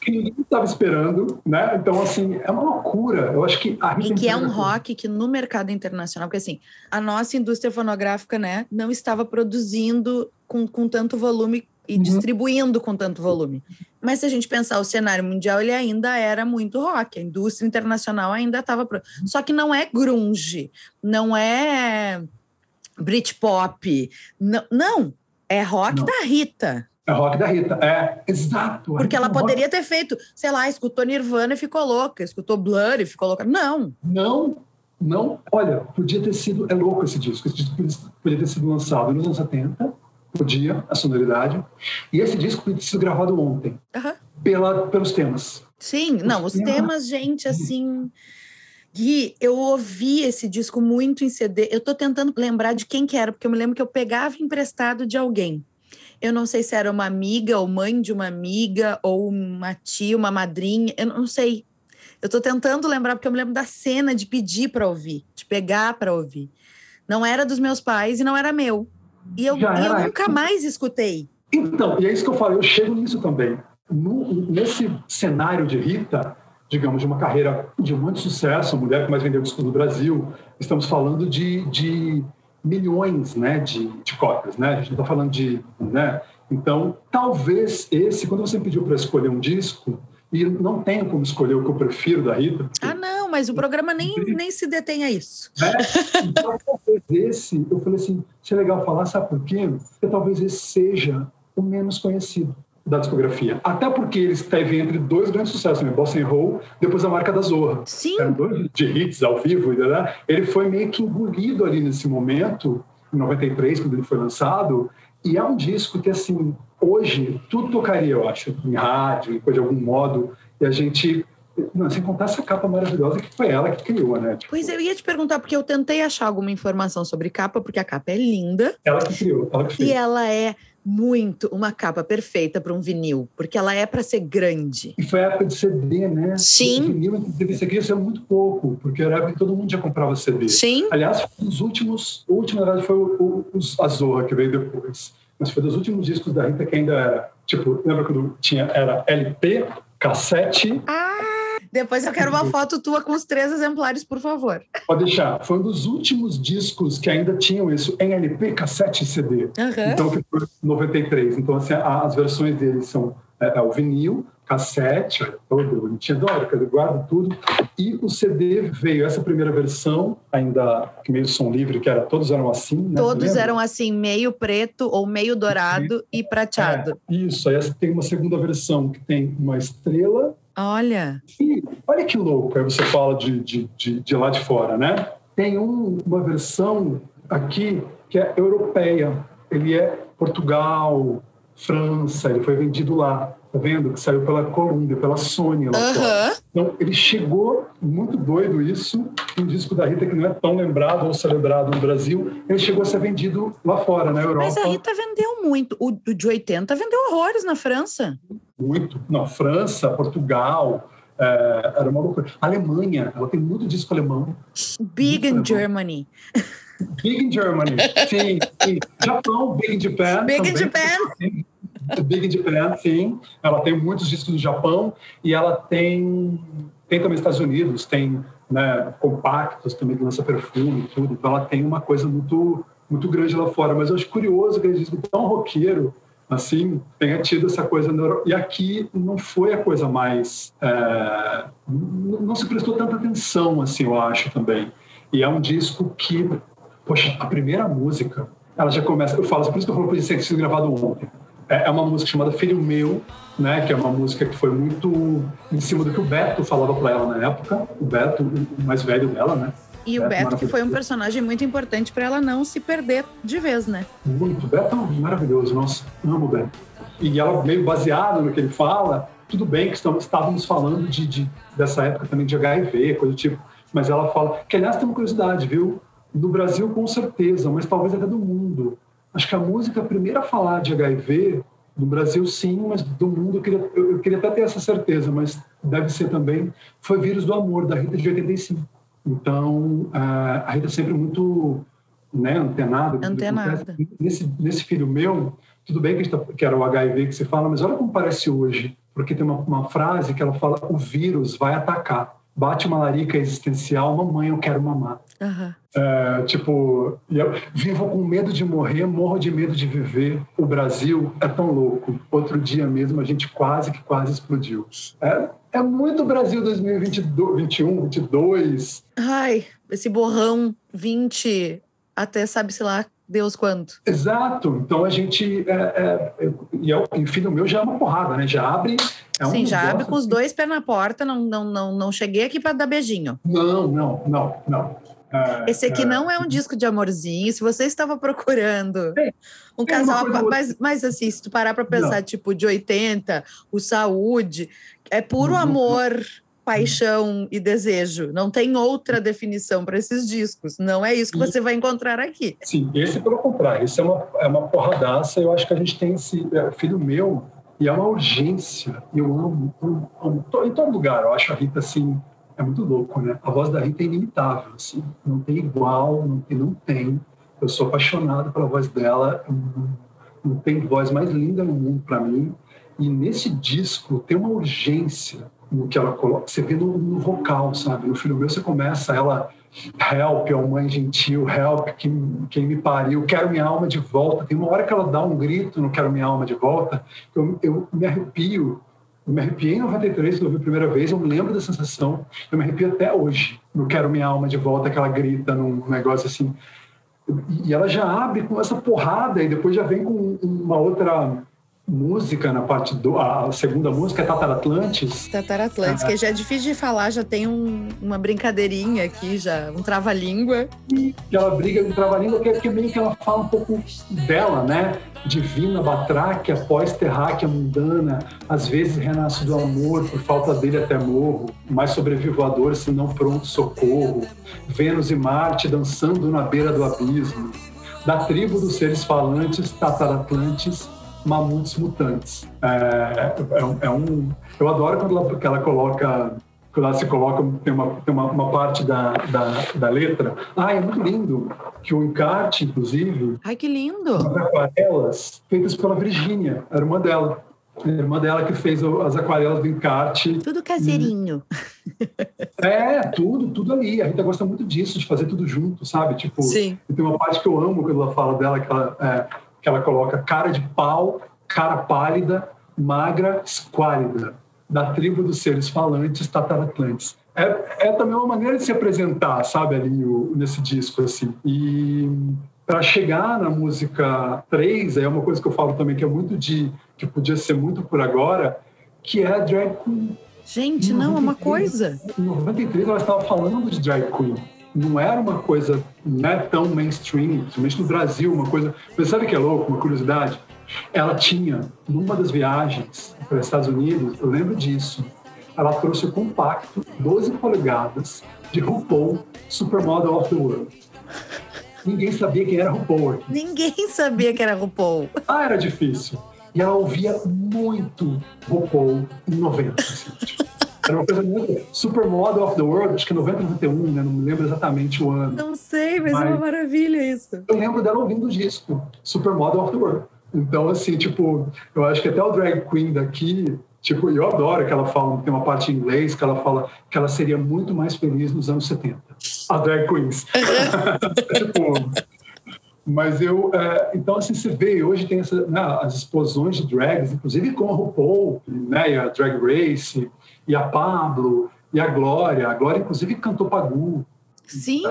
Speaker 2: que ninguém estava esperando, né? Então, assim, é uma loucura. Eu acho que
Speaker 1: a E que é um rock que no mercado internacional, porque assim, a nossa indústria fonográfica, né, não estava produzindo com, com tanto volume e uhum. distribuindo com tanto volume. Mas se a gente pensar o cenário mundial, ele ainda era muito rock, a indústria internacional ainda estava. Só que não é grunge, não é Britpop, não, não é rock Não. da Rita.
Speaker 2: É rock da Rita, é, exato.
Speaker 1: Porque ela poderia ter feito, sei lá, escutou Nirvana e ficou louca, escutou Blur e ficou louca. Não.
Speaker 2: Não, não. Olha, podia ter sido, é louco esse disco, esse disco podia ter sido lançado nos anos 70, podia, a sonoridade, e esse disco podia ter sido gravado ontem, uhum. pela, pelos temas.
Speaker 1: Sim, os não, os temas, temas gente, assim... Gui, eu ouvi esse disco muito em CD. Eu tô tentando lembrar de quem que era, porque eu me lembro que eu pegava emprestado de alguém. Eu não sei se era uma amiga ou mãe de uma amiga ou uma tia, uma madrinha, eu não sei. Eu tô tentando lembrar porque eu me lembro da cena de pedir para ouvir, de pegar para ouvir. Não era dos meus pais e não era meu. E eu, e eu nunca mais escutei.
Speaker 2: Então, e é isso que eu falo, eu chego nisso também. No, nesse cenário de Rita, digamos, de uma carreira de muito sucesso, a mulher que mais vendeu disco no Brasil. Estamos falando de, de milhões né, de, de cópias, né? A gente não está falando de... Né? Então, talvez esse, quando você pediu para escolher um disco, e não tenho como escolher o que eu prefiro da Rita.
Speaker 1: Ah, não, mas o programa nem, nem se detém a isso.
Speaker 2: É, então, talvez esse, eu falei assim, é legal falar, sabe por quê? Porque talvez esse seja o menos conhecido da discografia. Até porque ele esteve entre dois grandes sucessos, né? Bossa Roll, depois a marca da Zorra.
Speaker 1: Sim.
Speaker 2: Eram dois de hits ao vivo, né? ele foi meio que engolido ali nesse momento, em 93, quando ele foi lançado, e é um disco que, assim, hoje, tudo tocaria, eu acho, em rádio, de algum modo, e a gente não, sem contar essa capa maravilhosa que foi ela que criou, né?
Speaker 1: Tipo, pois eu ia te perguntar, porque eu tentei achar alguma informação sobre capa, porque a capa é linda.
Speaker 2: Ela que criou, ela que fez.
Speaker 1: E ela é muito uma capa perfeita para um vinil, porque ela é para ser grande.
Speaker 2: E foi a época de CD, né?
Speaker 1: Sim.
Speaker 2: O vinil, queria ser muito pouco, porque era a época que todo mundo já comprava CD.
Speaker 1: Sim.
Speaker 2: Aliás, os últimos, o último, na verdade, foi o, o, a Zorra, que veio depois. Mas foi dos últimos discos da Rita que ainda era, tipo, lembra quando tinha, era LP, cassete...
Speaker 1: Ah! Depois eu quero uma foto tua com os três exemplares, por favor.
Speaker 2: Pode deixar. Foi um dos últimos discos que ainda tinham isso em LP, cassete e CD. Uhum. Então, que foi 93. Então, assim, as versões deles são é, é o vinil, cassete, olha, todo bonitinho, adoro, eu guardo tudo. E o CD veio, essa primeira versão, ainda meio som livre, que era, todos eram assim, né?
Speaker 1: Todos eram assim, meio preto ou meio dourado e prateado.
Speaker 2: É, isso, aí tem uma segunda versão que tem uma estrela
Speaker 1: Olha.
Speaker 2: E olha que louco, aí você fala de, de, de, de lá de fora, né? Tem um, uma versão aqui que é europeia. Ele é Portugal, França, ele foi vendido lá, tá vendo? Que saiu pela Columbia, pela Sony lá fora. Então, ele chegou, muito doido isso, um disco da Rita que não é tão lembrado ou celebrado no Brasil, ele chegou a ser vendido lá fora, na Europa.
Speaker 1: Mas a Rita vendeu muito. O, de 80 vendeu horrores na França.
Speaker 2: Muito. Na França, Portugal, é, era uma loucura. Alemanha, ela tem muito disco alemão.
Speaker 1: Big in alemão. Germany.
Speaker 2: Big in Germany, sim, sim. Japão, Big in Japan.
Speaker 1: Big in Japan.
Speaker 2: Big Japan, sim. Ela tem muitos discos no Japão e ela tem tem também Estados Unidos, tem né, compactos também que lança perfume e tudo. Então ela tem uma coisa muito muito grande lá fora. Mas eu acho curioso que eles dizem tão roqueiro assim tenha tido essa coisa e aqui não foi a coisa mais é, não se prestou tanta atenção assim eu acho também e é um disco que poxa a primeira música ela já começa eu falo por isso que eu falo que ter sido gravado ontem é, é uma música chamada Filho Meu né que é uma música que foi muito em cima do que o Beto falava para ela na época o Beto o mais velho dela né
Speaker 1: e o Beto, que foi um personagem muito importante para ela não se perder de vez, né?
Speaker 2: Muito. Beto é maravilhoso. Nossa, amo o Beto. E ela, meio baseada no que ele fala, tudo bem que estamos, estávamos falando de, de, dessa época também de HIV, coisa do tipo, mas ela fala, que aliás tem uma curiosidade, viu? Do Brasil, com certeza, mas talvez até do mundo. Acho que a música a primeira a falar de HIV, do Brasil sim, mas do mundo eu queria, eu queria até ter essa certeza, mas deve ser também, foi Vírus do Amor, da Rita de 85. Então, a Rita é sempre muito né, antenada.
Speaker 1: Antenada.
Speaker 2: Nesse, nesse filho meu, tudo bem que, tá, que era o HIV que se fala, mas olha como parece hoje. Porque tem uma, uma frase que ela fala: o vírus vai atacar. Bate uma larica existencial, mamãe, eu quero mamar.
Speaker 1: Uhum.
Speaker 2: É, tipo, eu vivo com medo de morrer, morro de medo de viver. O Brasil é tão louco. Outro dia mesmo a gente quase que quase explodiu. É, é muito Brasil 2022, 21, 22.
Speaker 1: Ai, esse borrão 20 até sabe-se lá Deus quanto.
Speaker 2: Exato. Então a gente. É, é, e é, o filho meu já é uma porrada, né? Já abre.
Speaker 1: É Sim, um já abre com os dois pés na porta. Não, não, não, não cheguei aqui para dar beijinho.
Speaker 2: Não, não, não, não.
Speaker 1: É, Esse aqui é. não é um disco de amorzinho. Se você estava procurando um casal, mas, mas assim, se tu parar para pensar, não. tipo, de 80, o Saúde, é puro uhum. amor, paixão e desejo. Não tem outra definição para esses discos. Não é isso que você vai encontrar aqui.
Speaker 2: Sim, esse pelo contrário. Esse é uma, é uma porradaça. Eu acho que a gente tem esse é, filho meu e é uma urgência. Eu amo, amo, amo, em todo lugar. Eu acho a Rita assim é muito louco, né? A voz da Rita é inimitável, assim. Não tem igual, não tem. Não tem. Eu sou apaixonado pela voz dela. Não, não tem voz mais linda no mundo para mim. E nesse disco tem uma urgência no que ela coloca. Você vê no, no vocal, sabe? No filho meu você começa ela help, é mãe gentil, help, quem, quem me pariu, quero minha alma de volta. Tem uma hora que ela dá um grito no quero minha alma de volta, eu, eu me arrepio. Eu me arrepiei em 93, quando eu vi a primeira vez, eu me lembro da sensação. Eu me arrepio até hoje no Quero Minha Alma de Volta, que ela grita num negócio assim. E ela já abre com essa porrada e depois já vem com uma outra música na parte do a segunda música é Tatar Atlantis.
Speaker 1: Tatar Atlantis, que já é difícil de falar, já tem um, uma brincadeirinha aqui, já um trava-língua.
Speaker 2: Ela briga com trava-língua, que, que meio que ela fala um pouco dela, né? Divina, batráquia, pós-terráquea, mundana, às vezes renasce do amor, por falta dele até morro, mais sobrevivo a dor, se não pronto socorro. Vênus e Marte dançando na beira do abismo. Da tribo dos seres falantes, Tatar Atlantis, mamutes mutantes. É, é, é um, eu adoro quando ela, ela coloca quando ela se coloca, tem uma, tem uma, uma parte da, da, da, letra. Ah, é muito lindo. Que o encarte, inclusive.
Speaker 1: Ai, que lindo!
Speaker 2: aquarelas feitas pela Virgínia, a irmã dela. A irmã dela que fez as aquarelas do encarte.
Speaker 1: Tudo caseirinho.
Speaker 2: É, tudo, tudo ali. A Rita gosta muito disso, de fazer tudo junto, sabe? Tipo,
Speaker 1: Sim.
Speaker 2: tem uma parte que eu amo quando ela fala dela, que ela, é, que ela coloca cara de pau, cara pálida, magra, esquálida, da tribo dos seres falantes tataratlantes. É, é também uma maneira de se apresentar, sabe, ali o, nesse disco, assim. E para chegar na música 3, é uma coisa que eu falo também que é muito de, que podia ser muito por agora, que é a drag queen.
Speaker 1: Gente, não, é uma coisa.
Speaker 2: Em 93 ela estava falando de drag queen não era uma coisa não é tão mainstream, principalmente no Brasil, uma coisa. Você sabe que é louco, uma curiosidade? Ela tinha, numa das viagens para os Estados Unidos, eu lembro disso, ela trouxe o compacto 12 polegadas de RuPaul Supermodel of the World. Ninguém sabia quem era RuPaul. Aqui.
Speaker 1: Ninguém sabia que era RuPaul.
Speaker 2: Ah, era difícil. E ela ouvia muito RuPaul em 90. Assim, tipo. Era uma coisa muito. Supermodel of the World, acho que é 90, 91, né? Não me lembro exatamente o ano.
Speaker 1: Não sei, mas, mas é uma maravilha isso.
Speaker 2: Eu lembro dela ouvindo o disco, Supermodel of the World. Então, assim, tipo, eu acho que até o drag queen daqui, tipo, eu adoro que ela fala, tem uma parte em inglês que ela fala que ela seria muito mais feliz nos anos 70. A drag queens. tipo, mas eu, é, então assim, você vê, hoje tem essa, né, as explosões de drags, inclusive com a RuPaul, né, e a Drag Race, e a Pablo, e a Glória. A Glória, inclusive, cantou Pagu.
Speaker 1: Sim.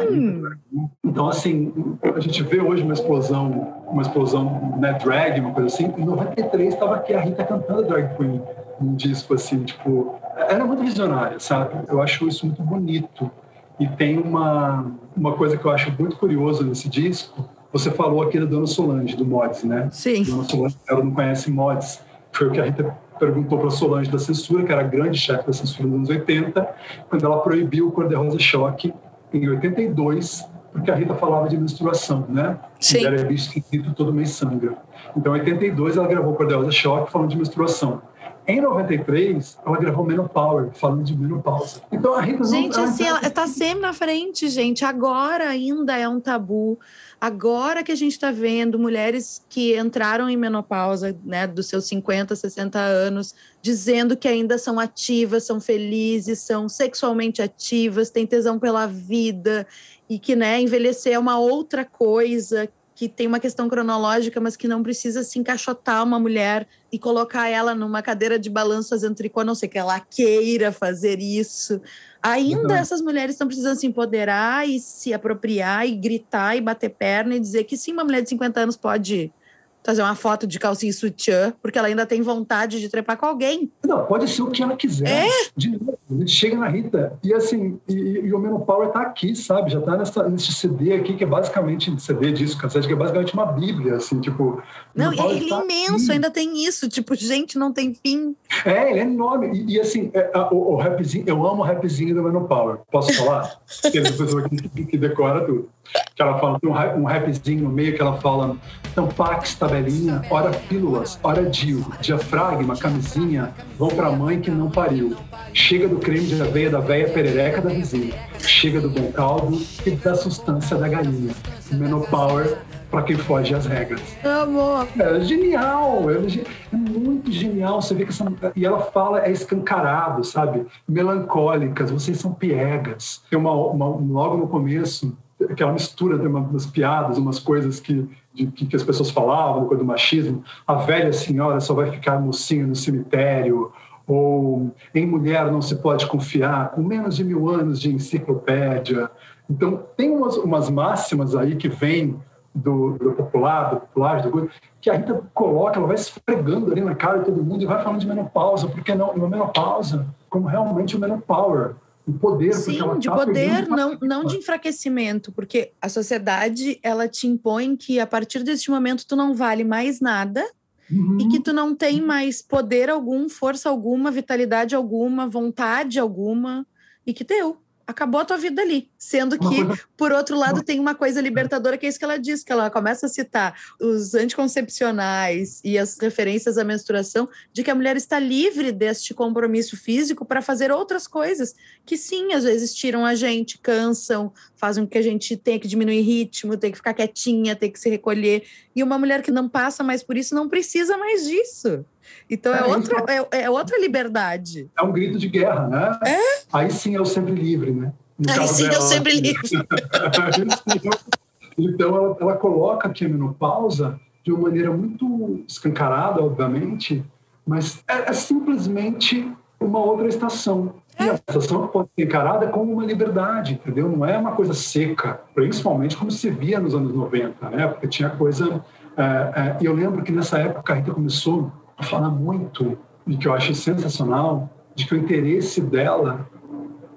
Speaker 2: Então, assim, a gente vê hoje uma explosão, uma explosão, né, drag, uma coisa assim. Em 93 estava aqui a Rita cantando Drag Queen, um disco assim, tipo, era muito visionária, sabe? Eu acho isso muito bonito. E tem uma, uma coisa que eu acho muito curiosa nesse disco, você falou aqui da Dona Solange, do Mods, né?
Speaker 1: Sim.
Speaker 2: Dona Solange, ela não conhece Mods. Foi o que a Rita perguntou para Solange da censura, que era a grande chefe da censura dos anos 80, quando ela proibiu o Cor-de-Rosa Choque em 82, porque a Rita falava de menstruação, né?
Speaker 1: Sim.
Speaker 2: Mulher é bicho esquisito, todo mês sangra. Então, em 82, ela gravou Cor-de-Rosa Choque falando de menstruação. Em 93, ela gravou Menopower, falando de menopausa. Então a Rita
Speaker 1: Gente,
Speaker 2: não,
Speaker 1: assim, ela está sempre na frente, gente. Agora ainda é um tabu. Agora que a gente está vendo mulheres que entraram em menopausa, né, dos seus 50, 60 anos, dizendo que ainda são ativas, são felizes, são sexualmente ativas, têm tesão pela vida e que, né, envelhecer é uma outra coisa, que tem uma questão cronológica, mas que não precisa se encaixotar uma mulher e colocar ela numa cadeira de balanço fazendo tricô, a não ser que ela queira fazer isso. Ainda uhum. essas mulheres estão precisando se empoderar e se apropriar e gritar e bater perna e dizer que sim, uma mulher de 50 anos pode fazer uma foto de calcinha e sutiã, porque ela ainda tem vontade de trepar com alguém.
Speaker 2: Não, pode ser o que ela quiser.
Speaker 1: É?
Speaker 2: De novo, a gente chega na Rita e assim, e, e o Menopower tá aqui, sabe? Já tá nessa, nesse CD aqui, que é basicamente, CD disso, cassete, que é basicamente uma bíblia, assim, tipo...
Speaker 1: Não, e ele é imenso, aqui. ainda tem isso, tipo, gente, não tem fim.
Speaker 2: É, ele é enorme. E, e assim, é, a, o, o rapzinho, eu amo o rapzinho do Menopower. Posso falar? Aquele pessoa que, que decora tudo. Que ela fala, tem um, um rapzinho no meio que ela fala, Tampax, tabelinha, ora pílulas, ora DIU, diafragma, camisinha, vão pra mãe que não pariu. Chega do creme de aveia da véia perereca da vizinha. Chega do bom caldo e da substância da galinha. Menopower para quem foge às regras.
Speaker 1: Amor.
Speaker 2: É genial, é, é, muito genial. Você vê que essa, e ela fala é escancarado, sabe? Melancólicas, vocês são piegas. Tem uma, uma logo no começo aquela mistura de umas piadas, umas coisas que, de, que as pessoas falavam, coisa do machismo. A velha senhora só vai ficar mocinha no cemitério, ou em mulher não se pode confiar, com menos de mil anos de enciclopédia. Então, tem umas, umas máximas aí que vêm do, do, popular, do popular, do que a Rita coloca, ela vai esfregando ali na cara de todo mundo e vai falando de menopausa, porque não, uma menopausa, como realmente o menopower, o poder.
Speaker 1: Sim, de tá poder, não, não de enfraquecimento, porque a sociedade ela te impõe que a partir desse momento tu não vale mais nada uhum. e que tu não tem mais poder algum, força alguma, vitalidade alguma, vontade alguma e que deu acabou a tua vida ali. Sendo que, por outro lado, tem uma coisa libertadora que é isso que ela diz, que ela começa a citar os anticoncepcionais e as referências à menstruação, de que a mulher está livre deste compromisso físico para fazer outras coisas, que sim, às vezes tiram a gente, cansam, fazem com que a gente tenha que diminuir ritmo, tenha que ficar quietinha, tenha que se recolher. E uma mulher que não passa mais por isso não precisa mais disso. Então é, é outra, é, é, outra liberdade.
Speaker 2: É um grito de guerra, né?
Speaker 1: É?
Speaker 2: Aí sim é o sempre livre, né?
Speaker 1: No Aí sim é o sempre livre.
Speaker 2: então ela, ela coloca aqui a menopausa de uma maneira muito escancarada, obviamente, mas é, é simplesmente uma outra estação. E a estação pode ser encarada como uma liberdade, entendeu? Não é uma coisa seca, principalmente como se via nos anos 90, né? Porque tinha coisa. É, é, e eu lembro que nessa época a Rita começou fala muito, e que eu acho sensacional, de que o interesse dela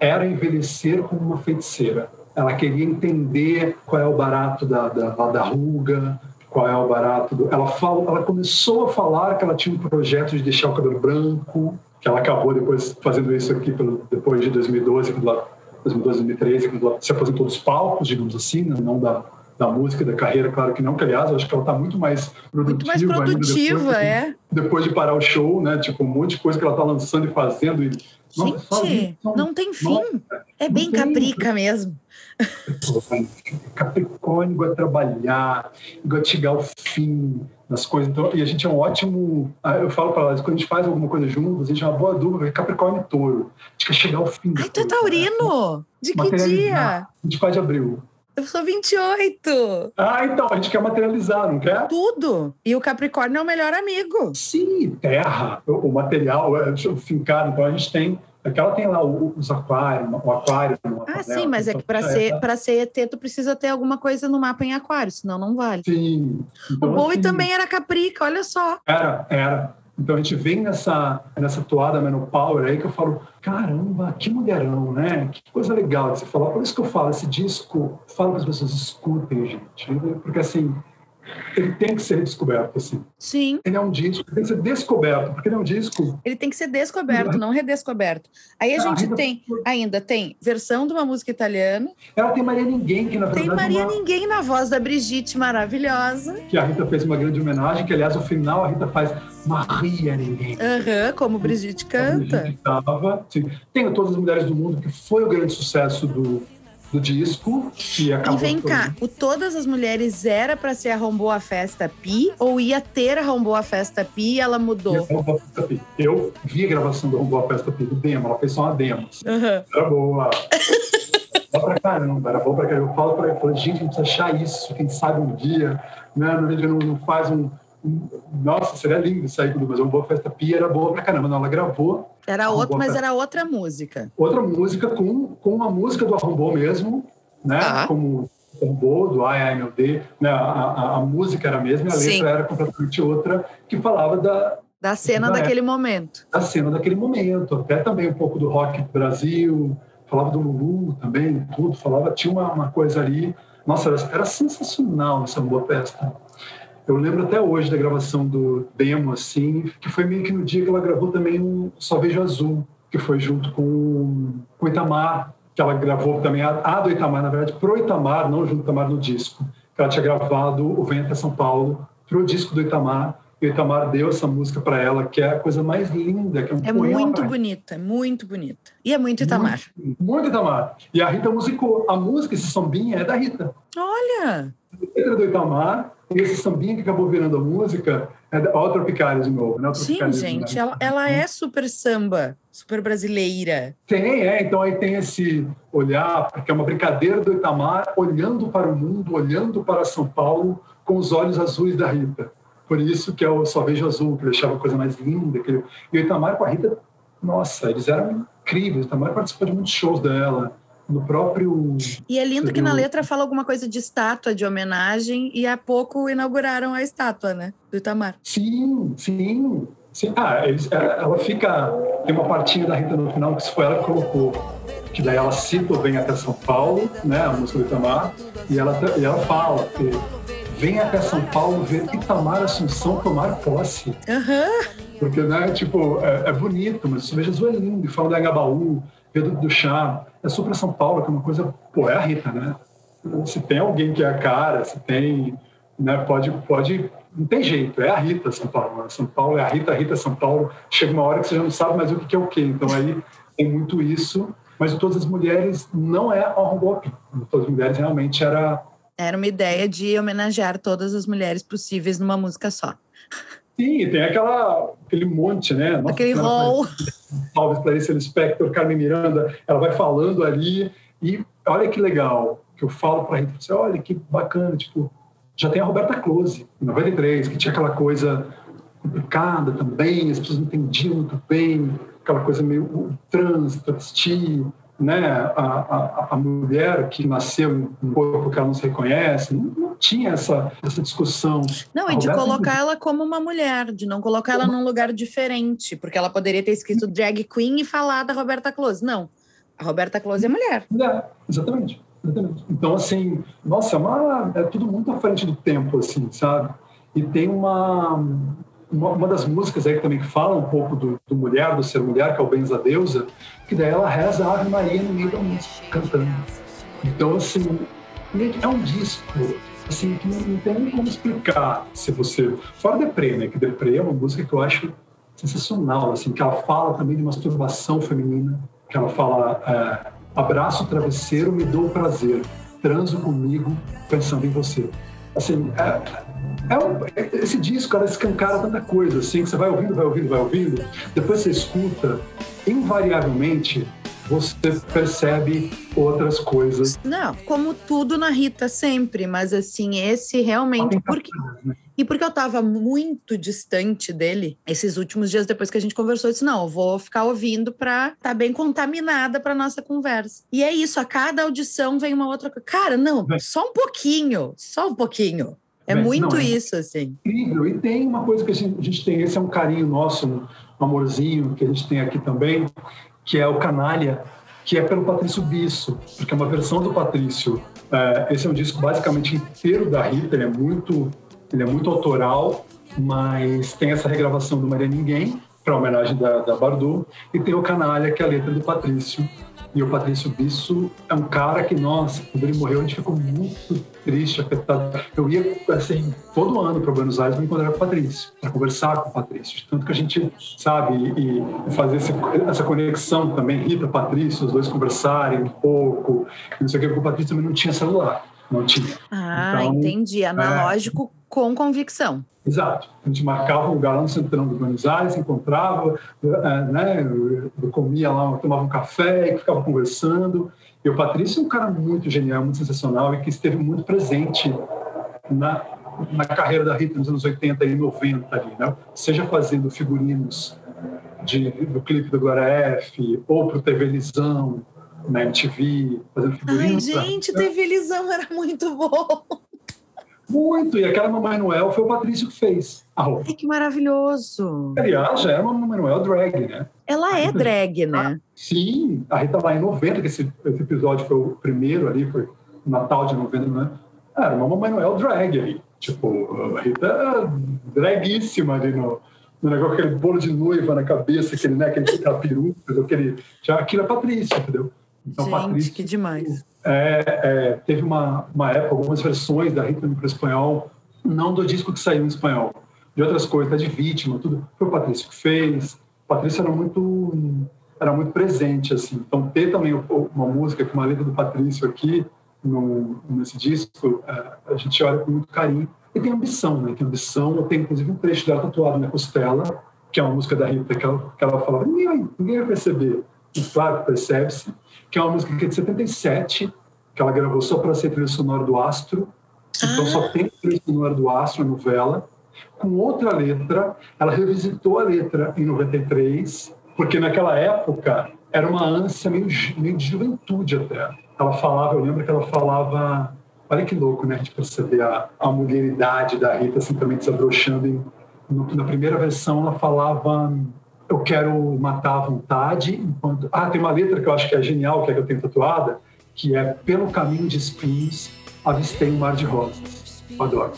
Speaker 2: era envelhecer como uma feiticeira. Ela queria entender qual é o barato da, da, da ruga, qual é o barato do... Ela, fala, ela começou a falar que ela tinha um projeto de deixar o cabelo branco, que ela acabou depois fazendo isso aqui pelo, depois de 2012, quando ela, 2012, 2013, quando ela se aposentou dos palcos, digamos assim, né? não da, da música, da carreira, claro que não, que aliás, eu acho que ela está muito mais produtiva.
Speaker 1: Muito mais produtiva,
Speaker 2: depois,
Speaker 1: é.
Speaker 2: Depois de parar o show, né? Tipo, um monte de coisa que ela está lançando e fazendo. E,
Speaker 1: nossa, Gente, não, não tem fim. Nossa, é bem caprica mesmo.
Speaker 2: Capricórnio gosta de trabalhar, gosta de chegar ao fim das coisas. Então, e a gente é um ótimo. Ah, eu falo para elas, quando a gente faz alguma coisa juntos, a gente é uma boa dupla, Capricórnio e Touro. A gente quer chegar ao fim.
Speaker 1: Ai, tu é taurino! Né? De que dia?
Speaker 2: 24 de abril.
Speaker 1: Eu sou 28.
Speaker 2: Ah, então, a gente quer materializar, não quer?
Speaker 1: Tudo. E o Capricórnio é o melhor amigo.
Speaker 2: Sim, terra, o material, é, o fincado. Então, a gente tem Aquela tem lá os aquários, o aquário.
Speaker 1: Ah, sim, mas é que para ser, para ser ET, tu precisa ter alguma coisa no mapa em aquário, senão não vale.
Speaker 2: Sim.
Speaker 1: Então, o Bowie assim, também era caprica, olha só.
Speaker 2: Era, era. Então a gente vem nessa, nessa toada Power aí que eu falo, caramba, que mulherão, né? Que coisa legal de você falar. Por isso que eu falo, esse disco, falo para as pessoas, escutem, gente. Porque assim, ele tem que ser descoberto, assim.
Speaker 1: Sim.
Speaker 2: Ele é um disco, ele tem que ser descoberto, porque ele é um disco.
Speaker 1: Ele tem que ser descoberto, não redescoberto. Aí a ah, gente ainda tem, ainda tem versão de uma música italiana.
Speaker 2: Ela tem Maria Ninguém, que na verdade.
Speaker 1: Tem Maria uma... Ninguém na voz da Brigitte, maravilhosa.
Speaker 2: Que a Rita fez uma grande homenagem, que aliás, no final a Rita faz Maria Ninguém.
Speaker 1: Aham, uhum, como Brigitte canta.
Speaker 2: Brigitte tava, sim. Tem Todas as Mulheres do Mundo, que foi o grande sucesso do do disco que acabou.
Speaker 1: E vem cá, o Todas as Mulheres era para ser Arrombou a Festa Pi ou ia ter Arrombou a Festa Pi e ela mudou?
Speaker 2: Eu vi a gravação do Arrombou a Festa Pi do demo, ela fez só uma demo.
Speaker 1: Uhum.
Speaker 2: Era boa. Boa pra caramba, era boa pra caramba. Eu falo pra ela, gente, a gente precisa achar isso, quem sabe um dia, né? A gente não, não faz um, nossa, seria lindo isso aí, mas uma boa festa pia era boa pra caramba. Não, ela gravou.
Speaker 1: Era outra, mas festa. era outra música.
Speaker 2: Outra música com, com a música do Arrombou mesmo, né? Ah. Como Arrombou, do Ai Ai Meu D, né? A, a, a, música era a mesma e a letra Sim. era completamente outra, que falava da.
Speaker 1: Da cena da daquele época, momento.
Speaker 2: Da cena daquele momento. Até também um pouco do rock do Brasil, falava do Lulu também, tudo. Falava, tinha uma, uma coisa ali. Nossa, era, era sensacional essa boa festa. Eu lembro até hoje da gravação do demo, assim, que foi meio que no dia que ela gravou também um Só Vejo Azul, que foi junto com, com o Itamar, que ela gravou também a, a do Itamar, na verdade, pro Itamar, não junto com o Itamar no disco. Ela tinha gravado o Vem até São Paulo pro disco do Itamar, o Itamar deu essa música para ela, que é a coisa mais linda, que é um
Speaker 1: É muito bonita, muito bonita. E é muito Itamar.
Speaker 2: Muito, muito Itamar. E a Rita musicou. A música, esse sambinha, é da Rita.
Speaker 1: Olha!
Speaker 2: A letra do Itamar e esse sambinha que acabou virando a música é da Ó Tropicália de novo, né?
Speaker 1: Sim, gente, ela, ela é super samba, super brasileira.
Speaker 2: Tem, é. Então aí tem esse olhar, porque é uma brincadeira do Itamar olhando para o mundo, olhando para São Paulo com os olhos azuis da Rita. Por isso que é o Só Vejo Azul, que deixava a coisa mais linda. Que... E o Itamar com a Rita, nossa, eles eram incríveis. O Itamar participou de muitos shows dela no próprio.
Speaker 1: E é lindo que na letra fala alguma coisa de estátua, de homenagem, e há pouco inauguraram a estátua, né? Do Itamar.
Speaker 2: Sim, sim. sim. Ah, eles, é, ela fica. Tem uma partinha da Rita no final que foi ela que colocou. Que daí ela cita Vem até São Paulo, né? A música do Itamar, e ela, e ela fala que vem até São Paulo ver Itamar Assunção tomar posse.
Speaker 1: Uhum.
Speaker 2: Porque, né, tipo, é, é bonito, mas Jesus é lindo. E fala da Pedro do Chá, é super São Paulo, que é uma coisa, pô, é a Rita, né? Se tem alguém que é a cara, se tem, né, pode, pode, não tem jeito, é a Rita São Paulo. Né? São Paulo é a Rita, a Rita São Paulo. Chega uma hora que você já não sabe mais o que é o quê. Então aí tem muito isso. Mas o Todas as Mulheres não é Arrombop. Todas as Mulheres realmente era...
Speaker 1: Era uma ideia de homenagear todas as mulheres possíveis numa música só.
Speaker 2: Sim, tem aquela, aquele monte, né?
Speaker 1: Nossa, aquele rol.
Speaker 2: Salve Clarice Lispector, Carmen Miranda, ela vai falando ali e olha que legal que eu falo para a Rita, assim, olha que bacana, tipo, já tem a Roberta Close, em 93, que tinha aquela coisa complicada também, as pessoas não entendiam muito bem, aquela coisa meio trans, travesti, né, a, a, a mulher que nasceu um corpo que ela não se reconhece, não, não tinha essa, essa discussão.
Speaker 1: Não,
Speaker 2: e
Speaker 1: de colocar ela como uma mulher, de não colocar ela num lugar diferente, porque ela poderia ter escrito drag queen e falar da Roberta Close. Não, a Roberta Close é mulher.
Speaker 2: É, exatamente. exatamente. Então, assim, nossa, é, uma, é tudo muito à frente do tempo, assim, sabe? E tem uma, uma, uma, das músicas aí que também fala um pouco do, do mulher, do ser mulher, que é o Benza Deusa, que daí ela reza a Ave Maria no meio da música, cantando. Então, assim, é um disco assim, que não, tem nem como explicar se você... Fora Deprê, né? Que Deprê é uma música que eu acho sensacional, assim, que ela fala também de masturbação feminina, que ela fala é, abraço o travesseiro, me dou o prazer, transo comigo pensando em você. Assim, é, é um, esse disco, ela escancara tanta coisa, assim, que você vai ouvindo, vai ouvindo, vai ouvindo, depois você escuta, invariavelmente você percebe outras coisas.
Speaker 1: Não, como tudo na Rita sempre, mas assim, esse realmente. Porque, né? e porque eu estava muito distante dele esses últimos dias depois que a gente conversou, eu disse: não, eu vou ficar ouvindo para estar tá bem contaminada para nossa conversa. E é isso, a cada audição vem uma outra coisa. Cara, não, só um pouquinho, só um pouquinho. É muito não, é isso, assim.
Speaker 2: Incrível. E tem uma coisa que a gente, a gente tem, esse é um carinho nosso, um amorzinho que a gente tem aqui também, que é o Canalha, que é pelo Patrício Bisso, porque é uma versão do Patrício. É, esse é um disco basicamente inteiro da Rita, ele é muito, ele é muito autoral, mas tem essa regravação do Maria Ninguém, para homenagem da, da Bardot, e tem o Canalha, que é a letra do Patrício, e o Patrício Bisso é um cara que, nossa, quando ele morreu, a gente ficou muito triste, afetado. Eu ia, assim, todo ano para Buenos Aires me encontrar com o Patrício, para conversar com o Patrício. Tanto que a gente, sabe, e, e fazer esse, essa conexão também, Rita, Patrício, os dois conversarem um pouco, não sei o que, porque o Patrício também não tinha celular. Não tinha.
Speaker 1: Ah, então, entendi. Analógico é, com convicção.
Speaker 2: Exato. A gente marcava um lugar lá no centrão do Buenos Aires, encontrava, eh, né, eu comia lá, tomava um café e ficava conversando. E o Patrício é um cara muito genial, muito sensacional e que esteve muito presente na, na carreira da Rita nos anos 80 e 90 ali, né? Seja fazendo figurinos de, do clipe do Glória F ou para o TV Lisão, na MTV, fazendo figurinos.
Speaker 1: Ai, gente, pra... TV Lisão era muito bom.
Speaker 2: Muito, e aquela Mamãe Noel foi o Patrício que fez a roupa.
Speaker 1: Ai, que maravilhoso.
Speaker 2: Aliás, já é uma Mamãe Noel drag, né?
Speaker 1: Ela é drag, né?
Speaker 2: Sim, a Rita lá em 90, que esse, esse episódio foi o primeiro ali, foi Natal de 90, né? Era uma Mamãe Noel drag ali. Tipo, a Rita é draguíssima ali no, no negócio, aquele bolo de noiva na cabeça, aquele, né, aquele, peruca, aquele, já, aquilo é Patrícia, entendeu?
Speaker 1: Então, Gente, Patrícia, que demais.
Speaker 2: É, é, teve uma, uma época, algumas versões da Rita para espanhol, não do disco que saiu em espanhol, de outras coisas, de vítima, tudo. Foi o Patrício que fez. O Patrício era muito, era muito presente, assim. Então, ter também uma música com uma letra do Patrício aqui, no, nesse disco, é, a gente olha com muito carinho. E tem ambição, né? Tem ambição. Tem, inclusive, um trecho dela tatuado na costela, que é uma música da Rita, que ela, que ela falava, ninguém, ninguém vai perceber. E claro, percebe-se que é uma música que é de 77, que ela gravou só para ser trilha sonora do Astro. Então ah. só tem trilha sonora do Astro, a novela. Com outra letra, ela revisitou a letra em 93, porque naquela época era uma ânsia meio, meio de juventude até. Ela falava, eu lembro que ela falava Olha que louco, né? A gente perceber a, a mulheridade da Rita assim, também desabrochando. Em, no, na primeira versão, ela falava eu quero matar à vontade. Enquanto... Ah, tem uma letra que eu acho que é genial, que é que eu tenho tatuada, que é pelo caminho de espinhos avistei um mar de rosas. Eu adoro.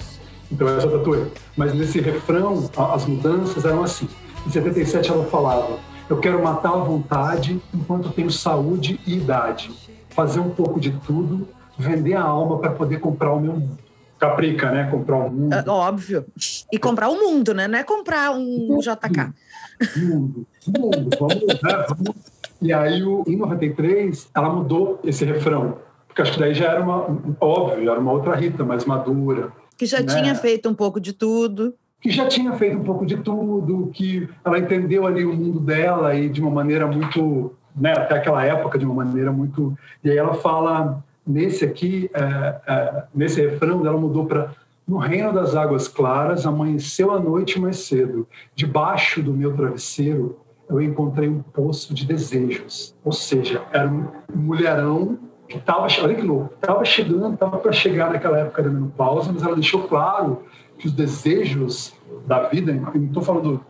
Speaker 2: Então essa eu tatuei. Mas nesse refrão, as mudanças eram assim. Em 77 ela falava, eu quero matar à vontade enquanto tenho saúde e idade. Fazer um pouco de tudo, vender a alma para poder comprar o meu mundo. Caprica, né? Comprar o mundo. É,
Speaker 1: óbvio. E comprar o mundo, né? Não é comprar um JK.
Speaker 2: Mundo, mundo, vamos, né? Vamos. E aí, em 93, ela mudou esse refrão. Porque acho que daí já era uma, óbvio, já era uma outra Rita, mais madura.
Speaker 1: Que já né? tinha feito um pouco de tudo.
Speaker 2: Que já tinha feito um pouco de tudo, que ela entendeu ali o mundo dela e de uma maneira muito, né, até aquela época, de uma maneira muito. E aí ela fala, nesse aqui, é, é, nesse refrão, ela mudou para no reino das águas claras, amanheceu a noite mais cedo. Debaixo do meu travesseiro, eu encontrei um poço de desejos. Ou seja, era um mulherão que estava, olha que louco, estava chegando, estava para chegar naquela época da menopausa, mas ela deixou claro que os desejos da vida, não estou falando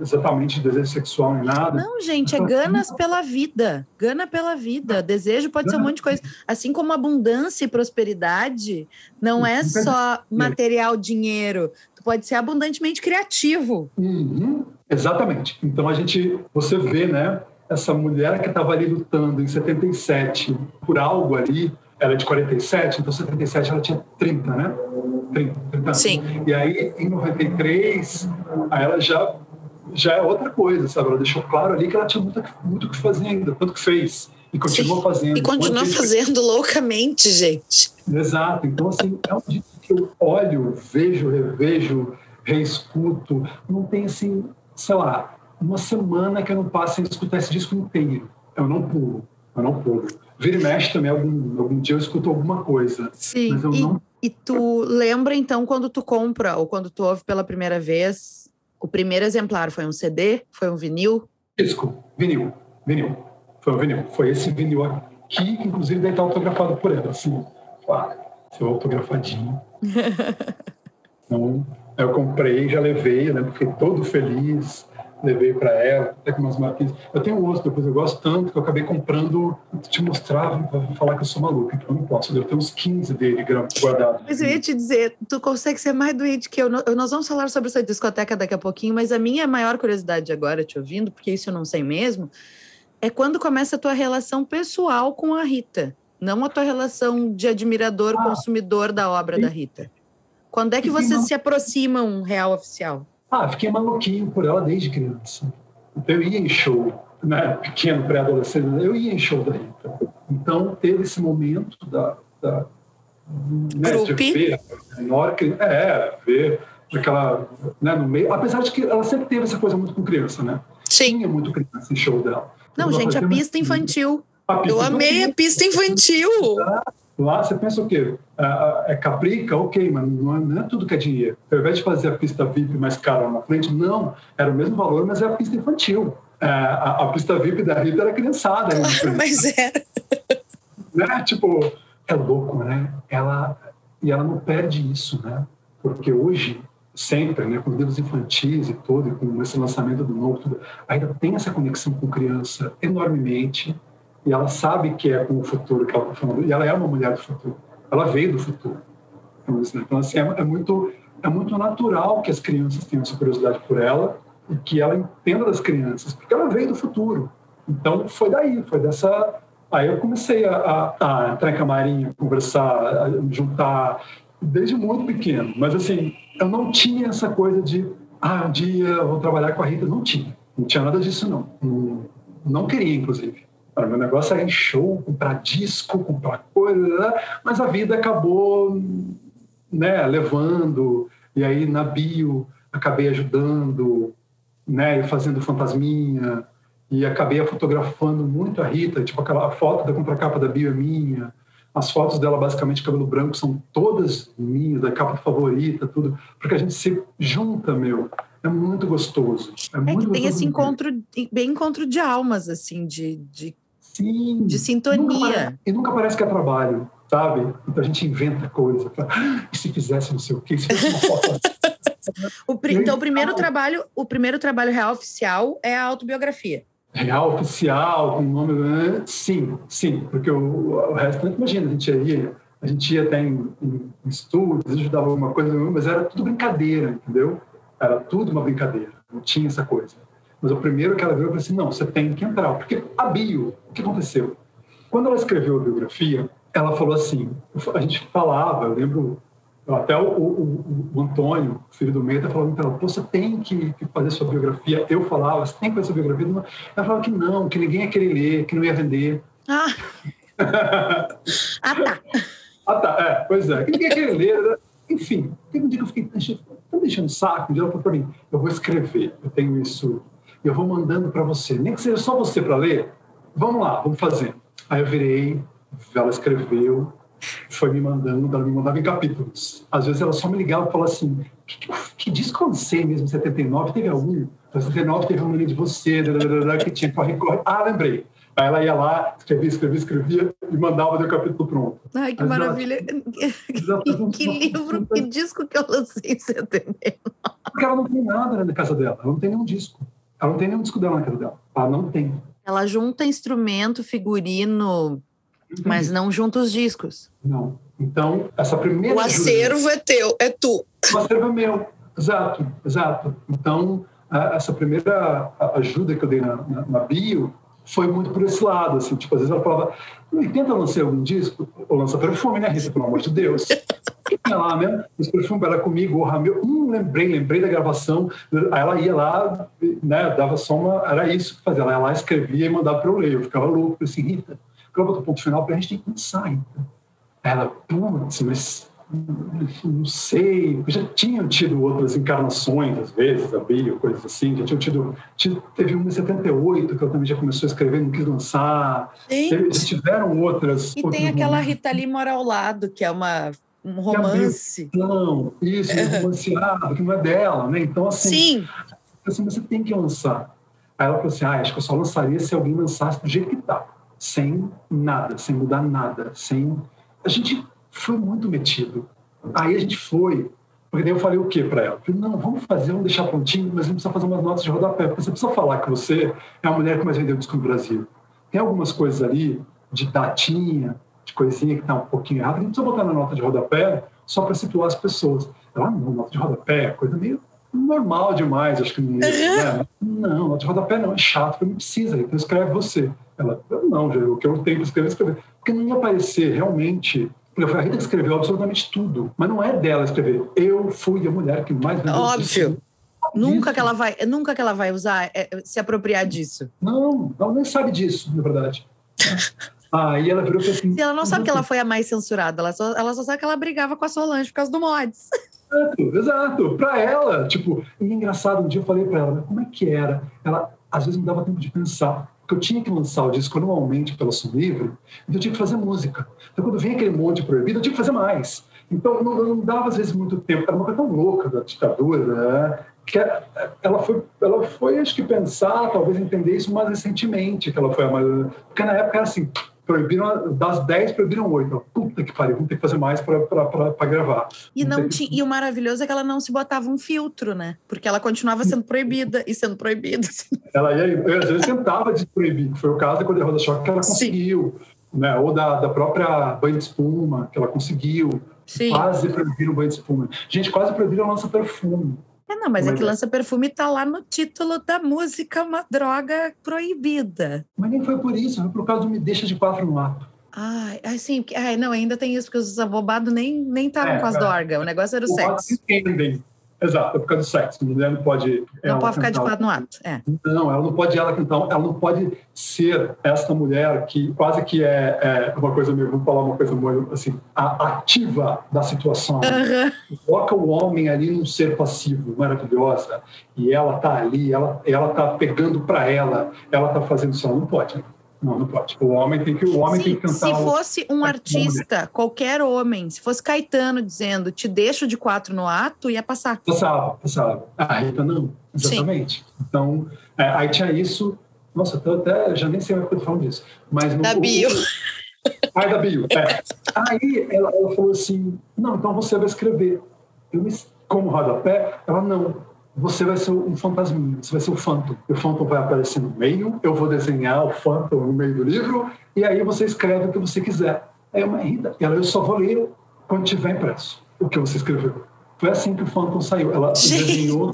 Speaker 2: exatamente desejo sexual nem nada.
Speaker 1: Não, gente, é ganas pela vida. Gana pela vida. Desejo pode ser um monte de coisa. Assim como abundância e prosperidade não é só material, dinheiro. Tu pode ser abundantemente criativo.
Speaker 2: Uhum. Exatamente. Então a gente, você vê, né, essa mulher que estava ali lutando em 77 por algo ali, ela é de 47, então 77 ela tinha 30, né? 30, 30
Speaker 1: Sim.
Speaker 2: E aí, em 93, aí ela já, já é outra coisa, sabe? Ela deixou claro ali que ela tinha muito, muito o que fazer ainda, tanto que fez. E continua Sim. fazendo.
Speaker 1: E continua fazendo loucamente, gente.
Speaker 2: Exato. Então, assim, é um disco que eu olho, vejo, revejo, reescuto. Não tem, assim, sei lá, uma semana que eu não passe sem escutar esse disco inteiro. Eu não pulo, eu não pulo. Vira e mexe também, algum, algum dia eu escuto alguma coisa.
Speaker 1: Sim, mas eu e, não... e tu lembra então quando tu compra ou quando tu ouve pela primeira vez, o primeiro exemplar foi um CD, foi um vinil?
Speaker 2: Disco, vinil, vinil. Foi um vinil. Foi esse vinil aqui, que inclusive deve estar autografado por ela, assim. Claro, seu autografadinho. então, eu comprei, já levei, né? Fiquei todo feliz levei para ela, até com umas marquinhas. Eu tenho outro, depois eu gosto tanto que eu acabei comprando, te mostrar, para falar que eu sou maluco, então eu não posso. Eu tenho uns 15 dele guardados.
Speaker 1: Mas eu ia te dizer, tu consegue ser mais doente que eu. Nós vamos falar sobre essa discoteca daqui a pouquinho, mas a minha maior curiosidade agora, te ouvindo, porque isso eu não sei mesmo, é quando começa a tua relação pessoal com a Rita, não a tua relação de admirador, ah, consumidor da obra sim. da Rita. Quando é que vocês se aproximam um real oficial?
Speaker 2: Ah, fiquei maluquinho por ela desde criança. Eu ia em show, né, pequeno, pré-adolescente, eu ia em show da Rita. Então, teve esse momento da, da
Speaker 1: né, de ver,
Speaker 2: que, é, ver aquela, né, no meio, apesar de que ela sempre teve essa coisa muito com criança, né?
Speaker 1: Sim.
Speaker 2: Tinha muito criança em show dela.
Speaker 1: Não, gente, a pista infantil. A pista eu amei a pista infantil.
Speaker 2: Lá você pensa o quê? É, é caprica? Ok, mas não é, não é, tudo que é dinheiro. Ao invés de fazer a pista VIP mais cara na frente, não. Era o mesmo valor, mas é a pista infantil. É, a, a, pista VIP da Rita era criançada.
Speaker 1: Claro, mas era.
Speaker 2: Né? Tipo, é louco, né? Ela, e ela não perde isso, né? Porque hoje, sempre, né, com os livros infantis e tudo, e com esse lançamento do novo, tudo, ainda tem essa conexão com criança enormemente e ela sabe que é com o futuro que ela está falando, e ela é uma mulher do futuro, ela veio do futuro. Então, assim, então, assim é, é, muito, é muito natural que as crianças tenham essa curiosidade por ela e que ela entenda das crianças, porque ela veio do futuro. Então, foi daí, foi dessa. Aí eu comecei a, a, a entrar em camarim, conversar, a juntar, desde muito pequeno. Mas, assim, eu não tinha essa coisa de, ah, um dia eu vou trabalhar com a Rita. Não tinha. Não tinha nada disso. Não, não queria, inclusive. O meu negócio era em show, comprar disco, comprar coisa, mas a vida acabou né, levando, e aí na bio acabei ajudando, né, fazendo fantasminha, e acabei fotografando muito a Rita, tipo aquela foto da contracapa da bio é minha, as fotos dela basicamente cabelo branco são todas minhas, da capa favorita, tudo, porque a gente se junta, meu, é muito gostoso.
Speaker 1: É, é muito que tem esse encontro, bem encontro de almas, assim, de, de
Speaker 2: Sim.
Speaker 1: De sintonia.
Speaker 2: Nunca e nunca parece que é trabalho, sabe? Então a gente inventa coisa. Ah, e se fizesse não sei o quê? Se fizesse uma foto
Speaker 1: assim? o, então, o primeiro trabalho, o primeiro trabalho real oficial é a autobiografia.
Speaker 2: Real oficial, com nome. Né? Sim, sim, porque o, o resto, imagina, a gente ia, a gente ia até em, em, em estúdios, ajudava alguma coisa, mas era tudo brincadeira, entendeu? Era tudo uma brincadeira, não tinha essa coisa. Mas o primeiro que ela viu, eu falei assim, não, você tem que entrar. Porque a bio, o que aconteceu? Quando ela escreveu a biografia, ela falou assim, a gente falava, eu lembro, até o, o, o Antônio, filho do Meita, falou para ela, você tem que, fazer sua biografia. Eu falava, você tem que fazer sua biografia. Ela falava que não, que ninguém ia querer ler, que não ia vender.
Speaker 1: Ah, ah tá.
Speaker 2: Ah, tá, é, pois é. Que ninguém ia querer ler. Né? Enfim, teve um dia que eu fiquei, tá deixando saco, um dia ela falou para mim, eu vou escrever, eu tenho isso eu vou mandando para você. Nem que seja só você para ler. Vamos lá, vamos fazer. Aí eu virei, ela escreveu, foi me mandando, ela me mandava em capítulos. Às vezes ela só me ligava e falava assim: que, que disco eu lancei mesmo, 79? Teve algum? 79 teve um de você, que tinha corre, corre. Ah, lembrei. Aí ela ia lá, escrevia, escrevia, escrevia e mandava o capítulo pronto.
Speaker 1: Ai, que Mas maravilha. Ela, que livro, que disco que eu lancei em 79?
Speaker 2: Porque ela não tem nada na casa dela, ela não tem nenhum disco. Ela não tem nenhum disco dela na casa dela. Ela não tem.
Speaker 1: Ela junta instrumento, figurino, uhum. mas não junta os discos.
Speaker 2: Não. Então, essa primeira.
Speaker 1: O acervo é teu, é tu.
Speaker 2: O acervo é meu. Exato, exato. Então, essa primeira ajuda que eu dei na, na, na bio foi muito por esse lado, assim, tipo, às vezes ela falava, tenta lançar algum disco, ou lança perfume, né, Rita, pelo amor de Deus. lá mesmo, esse perfume era comigo, o Ramiro, hum, lembrei, lembrei da gravação, aí ela ia lá, né, dava só uma, era isso que fazia, ela ia lá, escrevia e mandava para eu ler, eu ficava louco, assim, Rita, eu boto ponto final, a gente tem que lançar, Rita. Ela, putz, mas não sei, já tinham tido outras encarnações, às vezes, a coisas assim, já tinham tido, tido, teve uma em 78 que eu também já começou a escrever, não quis lançar, teve, tiveram outras.
Speaker 1: E tem aquela momentos. Rita Lee mora ao lado, que é uma um romance.
Speaker 2: Não, isso, um romanceado, que não é dela, né? Então, assim,
Speaker 1: Sim.
Speaker 2: assim, você tem que lançar. Aí ela falou assim, ah, acho que eu só lançaria se alguém lançasse do jeito que tá, sem nada, sem mudar nada, sem... A gente foi muito metido. Aí a gente foi, porque daí eu falei o quê para ela? falei, não, vamos fazer, vamos deixar prontinho, mas a gente precisa fazer umas notas de rodapé, porque você precisa falar que você é a mulher que mais vendeu disco no Brasil. Tem algumas coisas ali, de datinha, de coisinha que está um pouquinho errada, a gente precisa botar na nota de rodapé só para situar as pessoas. Ela, não, nota de rodapé, é coisa meio normal demais, acho que não, né? não, nota de rodapé não, é chato, não precisa, então escreve você. Ela, não, já, o que eu tenho para escrever, escrever. Porque não ia aparecer realmente eu falei, a Rita escreveu absolutamente tudo, mas não é dela escrever. Eu fui a mulher que mais vendeu.
Speaker 1: Óbvio. Nunca que ela vai, nunca que ela vai usar, é, se apropriar disso.
Speaker 2: Não, ela nem sabe disso, na verdade. Aí ela virou assim.
Speaker 1: ela não sabe que ela foi a mais censurada, ela só, ela só sabe que ela brigava com a Solange por causa do mods.
Speaker 2: Exato, exato. Pra ela, tipo, e é engraçado, um dia eu falei pra ela, como é que era? Ela, às vezes, não dava tempo de pensar porque eu tinha que lançar o disco anualmente pela Som Livre, então eu tinha que fazer música. Então, quando vinha aquele monte proibido, eu tinha que fazer mais. Então, não, não dava, às vezes, muito tempo. Era uma coisa tão louca da ditadura, né? que ela foi, ela foi, acho que, pensar, talvez entender isso mais recentemente, que ela foi a mais... Porque na época era assim, proibiram das 10, proibiram 8. Puta que pariu, vamos ter que fazer mais para gravar.
Speaker 1: E, não tinha, e o maravilhoso é que ela não se botava um filtro, né? Porque ela continuava sendo proibida e sendo proibida.
Speaker 2: Ela ia, às vezes tentava desproibir, que foi o caso da Cor Rosa Choque que ela conseguiu. Né? Ou da, da própria banho de espuma, que ela conseguiu. Sim. Quase proibiram o banho de espuma. Gente, quase proibiram a nossa perfume.
Speaker 1: É, não, mas, mas é que lança perfume está lá no título da música, uma droga proibida.
Speaker 2: Mas nem foi por isso, foi por causa do Me Deixa de Quatro no Ato.
Speaker 1: Ai, ai sim, ai, não, ainda tem isso, porque os abobados nem estavam nem é, com as é. dorgas, o negócio era o, o sexo.
Speaker 2: Entendem Exato, é por causa do sexo. A mulher não pode.
Speaker 1: Não pode ficar de quatro no ato. É.
Speaker 2: Não, ela não pode ela então, ela não pode ser esta mulher que quase que é, é uma coisa meio, vamos falar uma coisa meio assim, a ativa da situação. Uhum. Coloca o homem ali num ser passivo, maravilhosa, e ela tá ali, ela ela tá pegando para ela, ela tá fazendo isso, ela não pode. Não, não pode. O homem tem que, o homem Sim, tem que cantar.
Speaker 1: Se fosse um artista, qualquer homem, se fosse Caetano dizendo te deixo de quatro no ato, ia passar.
Speaker 2: Passava, passava. A Rita não, exatamente. Sim. Então, é, aí tinha isso. Nossa, eu até já nem sei mais o que eu tô falando disso. Mas no,
Speaker 1: da bio.
Speaker 2: Ai, da bio. É. Aí ela, ela falou assim: não, então você vai escrever. Eu me, como rodapé? Ela não você vai ser um fantasminha, você vai ser o Phantom. O Phantom vai aparecer no meio, eu vou desenhar o Phantom no meio do livro, e aí você escreve o que você quiser. É uma Rita. Ela, eu só vou ler quando tiver impresso o que você escreveu. Foi assim que o Phantom saiu. Ela Gente. desenhou.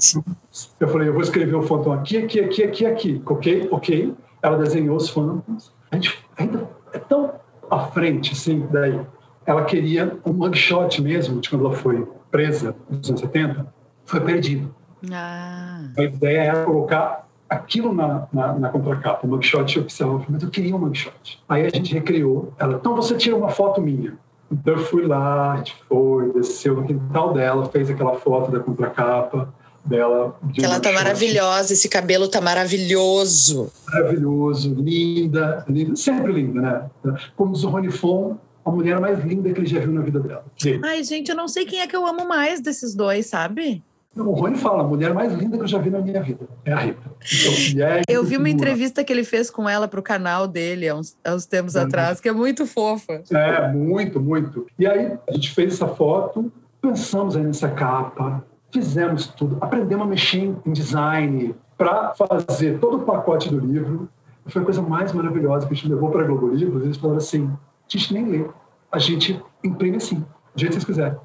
Speaker 2: Eu falei, eu vou escrever o Phantom aqui, aqui, aqui, aqui, aqui. Ok? Ok. Ela desenhou os Phantoms. A gente ainda é tão à frente, assim, daí. Ela queria um mugshot mesmo, de quando ela foi presa, nos anos 70, foi perdido. Ah. A ideia era colocar aquilo na, na, na contracapa, o mugshot oficial. Mas eu queria um mugshot. Aí a gente recriou. Ela, então você tira uma foto minha. Então eu fui lá, a gente foi, desceu no quintal dela, fez aquela foto da contracapa dela.
Speaker 1: De ela tá maravilhosa, esse cabelo tá maravilhoso.
Speaker 2: Maravilhoso, linda, linda, sempre linda, né? Como o Rony Fon, a mulher mais linda que ele já viu na vida dela.
Speaker 1: Sim. Ai, gente, eu não sei quem é que eu amo mais desses dois, sabe?
Speaker 2: O Rony fala, a mulher mais linda que eu já vi na minha vida é a Rita. Então,
Speaker 1: é eu vi uma entrevista que ele fez com ela para o canal dele há uns, há uns tempos é. atrás, que é muito fofa.
Speaker 2: É, muito, muito. E aí a gente fez essa foto, pensamos aí nessa capa, fizemos tudo, aprendemos a mexer em design para fazer todo o pacote do livro. Foi a coisa mais maravilhosa que a gente levou para a Globo Livros. Eles falaram assim: a gente nem lê, a gente imprime assim, do jeito que vocês quiserem.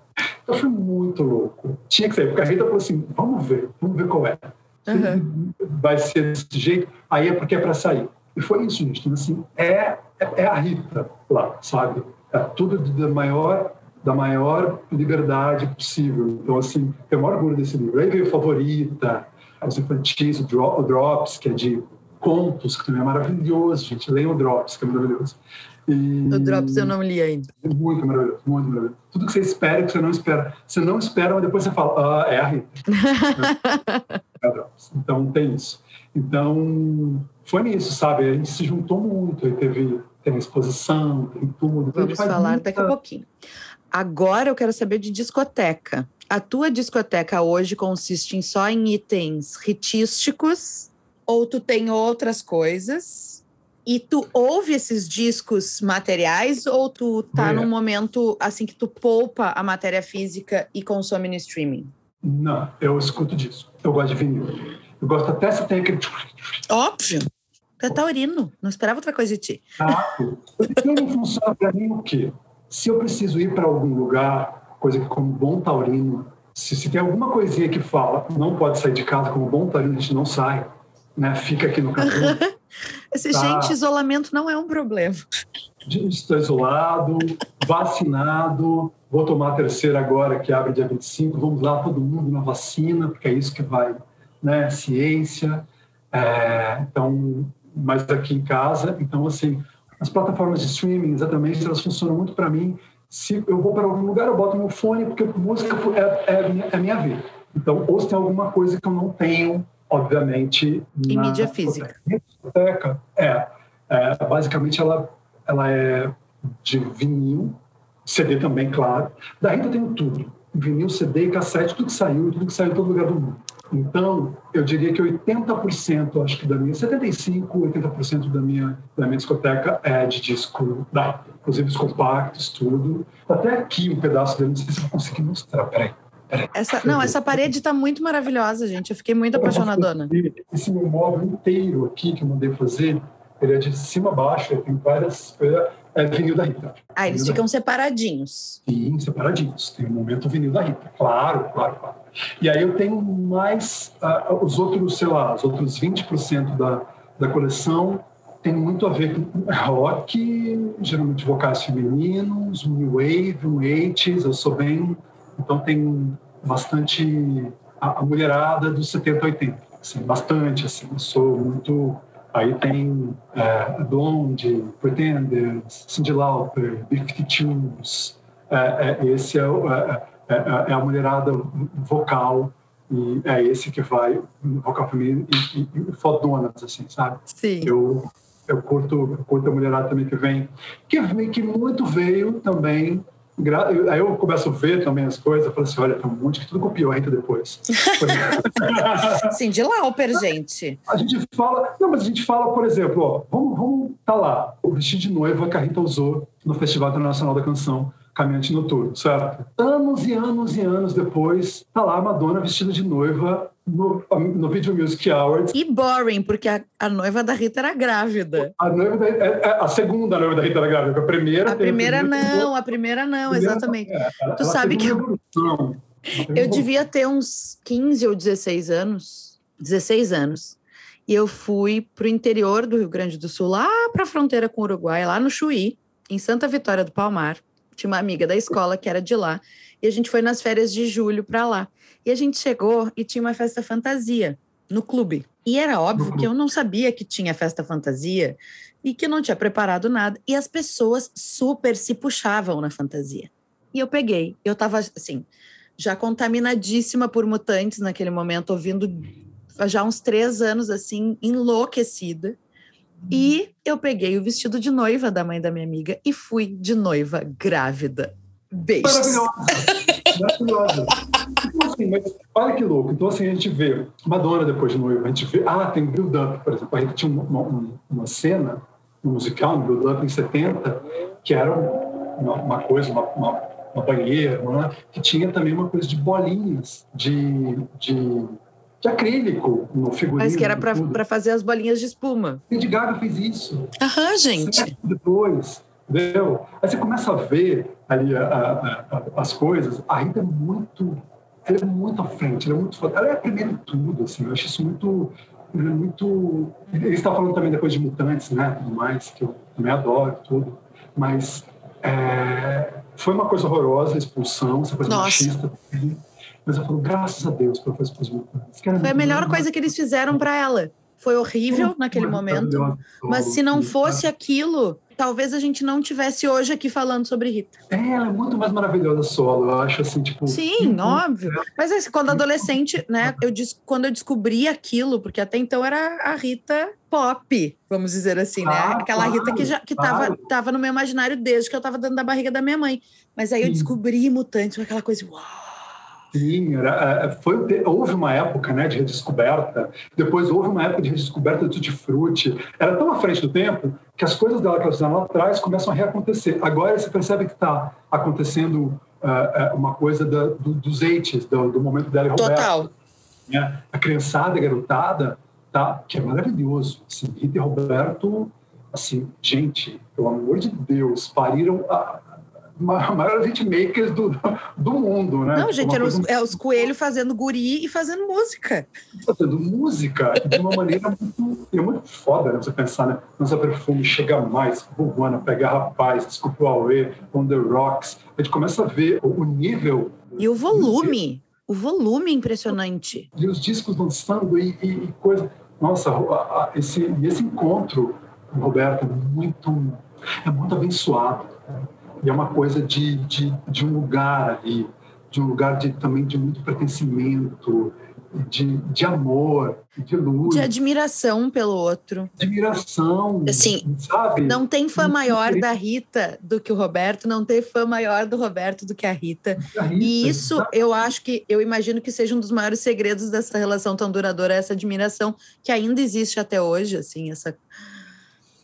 Speaker 2: Eu fui muito louco. Tinha que ser, porque a Rita falou assim: vamos ver, vamos ver qual é. Uhum. Vai ser desse jeito, aí é porque é para sair. E foi isso, gente. Então, assim, é, é, é a Rita lá, sabe? É tudo da maior da maior liberdade possível. Então, assim, tenho o maior orgulho desse livro. Aí veio Favorita, os infantis, o Drops, que é de contos, que também é maravilhoso, gente. Leiam o Drops, que é maravilhoso.
Speaker 1: E... O Drops eu não li ainda.
Speaker 2: É muito maravilhoso, muito maravilhoso. Tudo que você espera que você não espera. Você não espera, mas depois você fala, ah, é a Rita. é Drops. Então, tem isso. Então, foi nisso, sabe? A gente se juntou muito, aí teve, teve exposição, tem tudo.
Speaker 1: Vamos falar muita... daqui a pouquinho. Agora eu quero saber de discoteca. A tua discoteca hoje consiste em só em itens ritísticos ou tu tem outras coisas? E tu ouve esses discos materiais ou tu tá é. num momento assim que tu poupa a matéria física e consome no streaming?
Speaker 2: Não, eu escuto disso. Eu gosto de vinil. Eu gosto até se tem aquele.
Speaker 1: Óbvio. Tu é taurino. Não esperava outra coisa de ti.
Speaker 2: Ah, não funciona para mim o quê? Se eu preciso ir para algum lugar, coisa que como bom taurino, se, se, tem alguma coisinha que fala não pode sair de casa, como bom taurino a gente não sai, né? Fica aqui no carro.
Speaker 1: Esse, tá. Gente, isolamento não é um problema.
Speaker 2: Estou isolado, vacinado, vou tomar a terceira agora, que abre dia 25, vamos lá todo mundo na vacina, porque é isso que vai, né? Ciência. É, então, mas aqui em casa, então assim, as plataformas de streaming, exatamente, elas funcionam muito para mim. Se eu vou para algum lugar, eu boto meu fone, porque música é, é, é minha vida. Então, ou se tem alguma coisa que eu não tenho, obviamente.
Speaker 1: Em na mídia física.
Speaker 2: Biblioteca, é, é. Basicamente, ela, ela é de vinil, CD também, claro. Da Rita eu tenho tudo. Vinil, CD, cassete, tudo que saiu, tudo que saiu em todo lugar do mundo. Então, eu diria que 80%, acho que da minha, 75%, 80% da minha, da minha discoteca é de disco da inclusive os compactos, tudo. Até aqui um pedaço dele, não sei se eu vou conseguir mostrar, peraí.
Speaker 1: Essa, não, essa parede está muito maravilhosa, gente. Eu fiquei muito apaixonadona.
Speaker 2: Esse meu móvel inteiro aqui que eu mandei fazer, ele é de cima a baixo, tem várias é vinil da Rita.
Speaker 1: Ah, eles ficam separadinhos.
Speaker 2: Sim, separadinhos. Tem o um momento vinil da Rita. Claro, claro, claro. E aí eu tenho mais uh, os outros, sei lá, os outros 20% da, da coleção tem muito a ver com rock, geralmente vocais femininos, new wave, um 80s, eu sou bem... Então tem bastante a, a mulherada dos 70, 80, assim, bastante, assim, eu sou muito Aí tem é, Blonde, Pretenders, Cyndi Lauper, B-52s. É, é, esse é, é, é, é, a mulherada vocal e é esse que vai vocal feminino e, e, e fodonas, assim, sabe?
Speaker 1: Sim.
Speaker 2: Eu, eu, curto, eu curto a mulherada também que vem, que, que muito veio também Aí eu começo a ver também as coisas, eu falo assim, olha, tem um monte que tudo copiou a Rita depois.
Speaker 1: Sim, de Lauper, gente.
Speaker 2: A gente fala, não, mas a gente fala, por exemplo, ó, vamos, vamos tá lá, o vestido de noiva que a Rita usou no Festival Internacional da Canção, Caminhante Noturno, certo? Anos e anos e anos depois, tá lá a Madonna vestida de noiva no, no Video Music Awards.
Speaker 1: E boring, porque a, a noiva da Rita era grávida.
Speaker 2: A noiva da, é, é, a segunda noiva da Rita era grávida, a primeira...
Speaker 1: A primeira não, a primeira não, exatamente. É, ela, tu ela sabe que eu, eu devia ter uns 15 ou 16 anos, 16 anos, e eu fui pro interior do Rio Grande do Sul, lá para a fronteira com o Uruguai, lá no Chuí, em Santa Vitória do Palmar, tinha uma amiga da escola que era de lá. E a gente foi nas férias de julho para lá. E a gente chegou e tinha uma festa fantasia no clube. E era óbvio que eu não sabia que tinha festa fantasia e que não tinha preparado nada. E as pessoas super se puxavam na fantasia. E eu peguei. Eu tava assim, já contaminadíssima por mutantes naquele momento, ouvindo já uns três anos assim, enlouquecida. E eu peguei o vestido de noiva da mãe da minha amiga e fui de noiva grávida. Beijos.
Speaker 2: Maravilhosa. Maravilhosa. Então, assim, mas olha que louco. Então, assim, a gente vê Madonna depois de noiva, a gente vê. Ah, tem Build Up, por exemplo. A gente tinha uma, uma, uma cena um musical, um Build Up em 70, que era uma, uma coisa, uma, uma, uma banheira, que tinha também uma coisa de bolinhas de, de de acrílico no figurino.
Speaker 1: Mas que era para fazer as bolinhas de espuma.
Speaker 2: Lady Gaga fez isso.
Speaker 1: Aham, gente.
Speaker 2: Depois, entendeu? Aí você começa a ver ali a, a, a, as coisas. A Rita é muito... Ela é muito à frente, ela é muito... Ela é a primeira em tudo, assim. Eu acho isso muito... ele é muito. Ele está falando também depois de Mutantes, né? Tudo mais, que eu também adoro, tudo. Mas é, foi uma coisa horrorosa a expulsão, essa coisa Nossa. machista. Mas eu falo, graças a Deus pela expulsão.
Speaker 1: Foi a melhor coisa que eles fizeram para ela. Foi horrível naquele momento, mas se não fosse aquilo, talvez a gente não tivesse hoje aqui falando sobre Rita.
Speaker 2: É, ela é muito mais maravilhosa solo, eu acho assim, tipo.
Speaker 1: Sim, óbvio. Mas assim, quando adolescente, né, eu quando eu descobri aquilo, porque até então era a Rita pop, vamos dizer assim, né? Ah, Aquela claro, Rita que já que claro. tava, tava no meu imaginário desde que eu tava dentro da barriga da minha mãe. Mas aí eu descobri Mutantes, aquela coisa, uau
Speaker 2: Sim, era, é, foi, houve uma época né, de redescoberta, depois houve uma época de redescoberta do Tutti Frutti. Era tão à frente do tempo que as coisas dela que ela fizeram lá atrás começam a reacontecer. Agora você percebe que está acontecendo uh, uma coisa da, do, dos eights, do, do, momento dela e Roberto. Total. Né? A criançada, a garotada, tá, que é maravilhoso. Assim, Rita e Roberto, assim, gente, pelo amor de Deus, pariram a, maiores hitmakers do, do mundo, né?
Speaker 1: Não, gente, os, é os coelhos fazendo guri e fazendo música.
Speaker 2: Fazendo música de uma maneira muito, é muito foda, né? Você pensar, né? Nossa perfume chega mais, Bubana, Pega Rapaz, Desculpa o Aue, On The Rocks. A gente começa a ver o, o nível...
Speaker 1: E o volume, o volume impressionante.
Speaker 2: E os discos lançando e, e, e coisa... Nossa, esse, esse encontro, Roberto, é muito, é muito abençoado. E é uma coisa de, de, de um lugar ali, de um lugar de, também de muito pertencimento, de, de amor, de luz.
Speaker 1: De admiração pelo outro.
Speaker 2: Admiração.
Speaker 1: Assim, sabe? Não tem fã maior da Rita do que o Roberto, não tem fã maior do Roberto do que a Rita. A Rita e isso sabe? eu acho que, eu imagino que seja um dos maiores segredos dessa relação tão duradoura, essa admiração que ainda existe até hoje, assim, essa,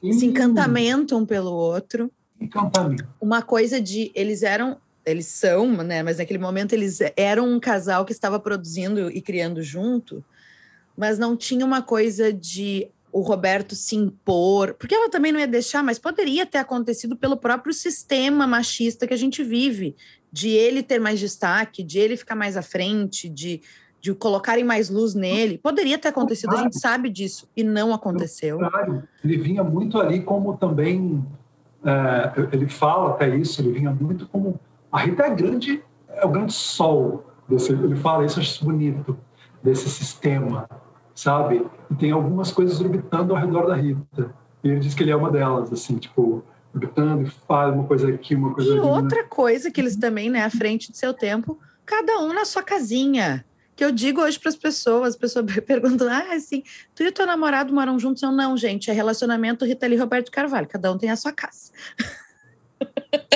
Speaker 1: esse encantamento um pelo outro
Speaker 2: encantamento.
Speaker 1: Uma coisa de eles eram eles são, né? Mas naquele momento eles eram um casal que estava produzindo e criando junto, mas não tinha uma coisa de o Roberto se impor, porque ela também não ia deixar, mas poderia ter acontecido pelo próprio sistema machista que a gente vive, de ele ter mais destaque, de ele ficar mais à frente, de, de colocarem mais luz nele. Poderia ter acontecido, a gente sabe disso, e não aconteceu.
Speaker 2: Claro. Ele vinha muito ali como também ele fala até isso, ele vinha muito como a Rita é grande, é o grande sol desse, ele fala isso, acho bonito desse sistema, sabe? E tem algumas coisas orbitando ao redor da Rita. E ele diz que ele é uma delas, assim, tipo, orbitando e faz uma coisa aqui, uma coisa
Speaker 1: e
Speaker 2: ali.
Speaker 1: E né? outra né? coisa que eles também, né, à frente do seu tempo, cada um na sua casinha que eu digo hoje para as pessoas, as pessoas perguntam, ah, assim, tu e o teu namorado moram juntos? Eu, não, gente, é relacionamento Rita Lee e Roberto Carvalho, cada um tem a sua casa.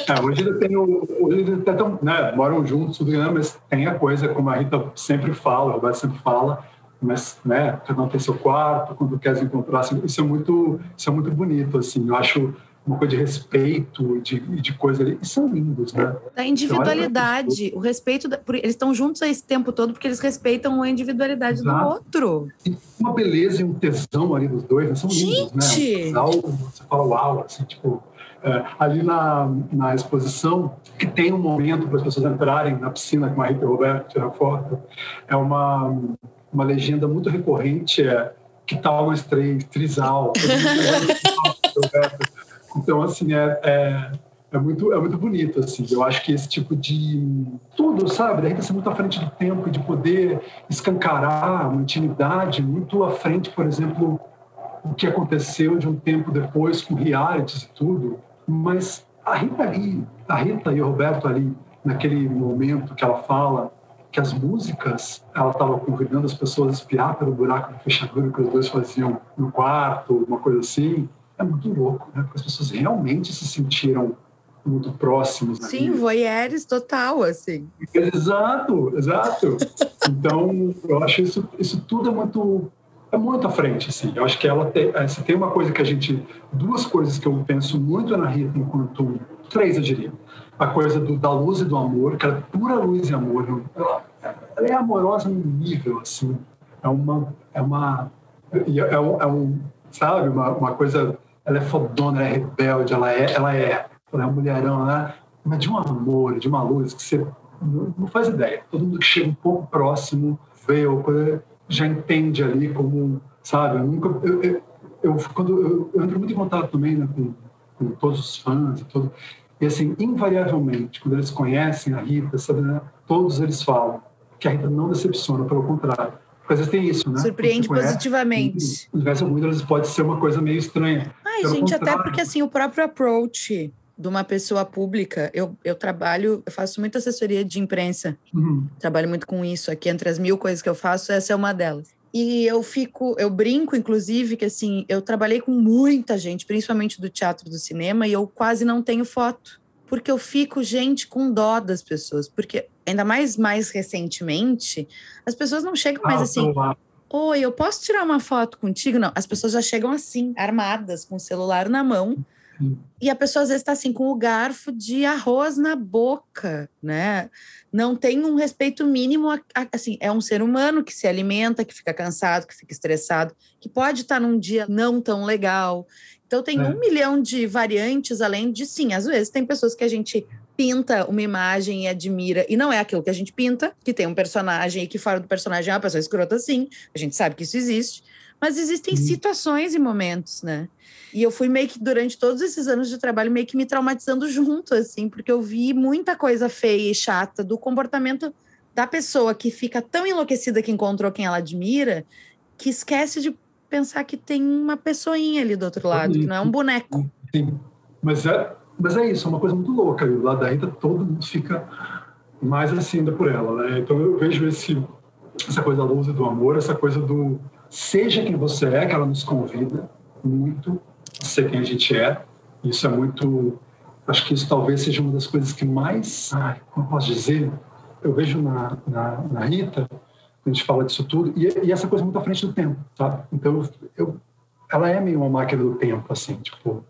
Speaker 2: É, hoje ele tem o, hoje eles até tão, né, moram juntos, mas tem a coisa, como a Rita sempre fala, o Roberto sempre fala, mas né, cada um tem seu quarto, quando quer se encontrar, assim, isso é muito, isso é muito bonito, assim, eu acho uma coisa de respeito, de, de coisa ali, e são lindos, né?
Speaker 1: Da individualidade, então, o respeito, da, eles estão juntos esse tempo todo porque eles respeitam a individualidade Exato. do outro.
Speaker 2: E uma beleza e um tesão ali dos dois, né? são lindos, né? Gente. Um você fala uau, assim, tipo... É, ali na, na exposição, que tem um momento para as pessoas entrarem na piscina com a Rita Roberto tirar foto, é uma, uma legenda muito recorrente, é que tal nós três, trisal, Então, assim, é, é, é, muito, é muito bonito, assim. Eu acho que esse tipo de... Tudo, sabe? Da gente ser muito à frente do tempo e de poder escancarar uma intimidade muito à frente, por exemplo, o que aconteceu de um tempo depois com realities e tudo. Mas a Rita ali, a Rita e o Roberto ali, naquele momento que ela fala que as músicas, ela estava convidando as pessoas a espiar pelo buraco da fechadura que os dois faziam no quarto, uma coisa assim é muito louco, né? Porque as pessoas realmente se sentiram muito próximos.
Speaker 1: Sim, voyeurs total, assim.
Speaker 2: Exato, exato. Então, eu acho isso, isso tudo é muito é muito à frente, assim. Eu acho que ela tem, eh, se tem uma coisa que a gente, duas coisas que eu penso muito na Rita enquanto três, eu diria. A coisa do, da luz e do amor, que ela é pura luz e amor. Ela, ela é amorosa num nível, assim. É uma, é uma, é um, é um sabe, uma, uma coisa ela é fodona, ela é rebelde, ela é, ela é, ela é uma mulherão, né? Mas de um amor, de uma luz que você não, não faz ideia. Todo mundo que chega um pouco próximo vê ou já entende ali como sabe? Eu nunca. Eu, eu, eu quando eu, eu, entro muito em contato também né, com, com todos os fãs e tudo. E assim, invariavelmente, quando eles conhecem a Rita, sabe, né, todos eles falam que a Rita não decepciona, pelo contrário. Porque às vezes tem isso, né?
Speaker 1: Surpreende conhece, positivamente.
Speaker 2: O universo muito, às vezes pode ser uma coisa meio estranha.
Speaker 1: Ai, pelo gente, contrário. até porque assim, o próprio approach de uma pessoa pública, eu, eu trabalho, eu faço muita assessoria de imprensa, uhum. trabalho muito com isso aqui, entre as mil coisas que eu faço, essa é uma delas. E eu fico, eu brinco, inclusive, que assim, eu trabalhei com muita gente, principalmente do teatro do cinema, e eu quase não tenho foto. Porque eu fico, gente, com dó das pessoas. Porque, ainda mais mais recentemente, as pessoas não chegam mais ah, assim. Oi, eu posso tirar uma foto contigo? Não, as pessoas já chegam assim, armadas, com o celular na mão. E a pessoa às vezes está assim com o garfo de arroz na boca, né? Não tem um respeito mínimo, a, a, assim, é um ser humano que se alimenta, que fica cansado, que fica estressado, que pode estar tá num dia não tão legal. Então tem é. um milhão de variantes, além de sim, às vezes tem pessoas que a gente pinta uma imagem e admira, e não é aquilo que a gente pinta, que tem um personagem e que fora do personagem é uma pessoa escrota, sim, a gente sabe que isso existe, mas existem hum. situações e momentos, né? E eu fui meio que, durante todos esses anos de trabalho, meio que me traumatizando junto, assim, porque eu vi muita coisa feia e chata do comportamento da pessoa que fica tão enlouquecida que encontrou quem ela admira, que esquece de pensar que tem uma pessoinha ali do outro lado, que não é um boneco.
Speaker 2: Sim, mas é, mas é isso, é uma coisa muito louca. E lá da Rita todo mundo fica mais assim ainda por ela, né? Então eu vejo esse, essa coisa da luz e do amor, essa coisa do seja quem você é, que ela nos convida muito ser quem a gente é. Isso é muito. Acho que isso talvez seja uma das coisas que mais. Ai, como eu posso dizer? Eu vejo na, na, na Rita, a gente fala disso tudo, e, e, essa coisa muito à frente do tempo, tá? Então, eu, ela é meio uma máquina do tempo, assim, tipo.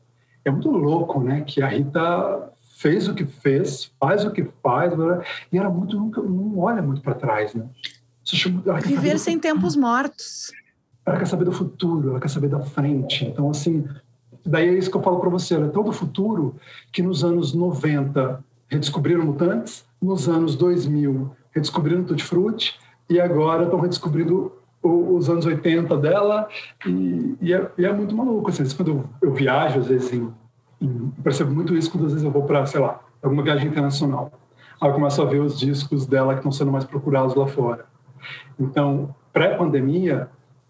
Speaker 2: É muito louco, né? Que a Rita fez o que fez, faz o que faz, e ela muito nunca não olha muito para trás, né?
Speaker 1: Viver sem tempos mortos.
Speaker 2: Ela quer saber do futuro, ela quer saber da frente. Então, assim, daí é isso que eu falo para você, ela é tão do futuro que nos anos 90 redescobriram Mutantes, nos anos 2000 redescobriram Tutti Frutti e agora estão redescobrindo os anos 80 dela e, e, é, e é, muito maluco. Assim, quando eu, viajo, às vezes, em, em, percebo muito isso quando às vezes eu vou para, sei lá, alguma viagem internacional. Aí eu começo a ver os discos dela que estão sendo mais procurados lá fora. Então, pré-pandemia,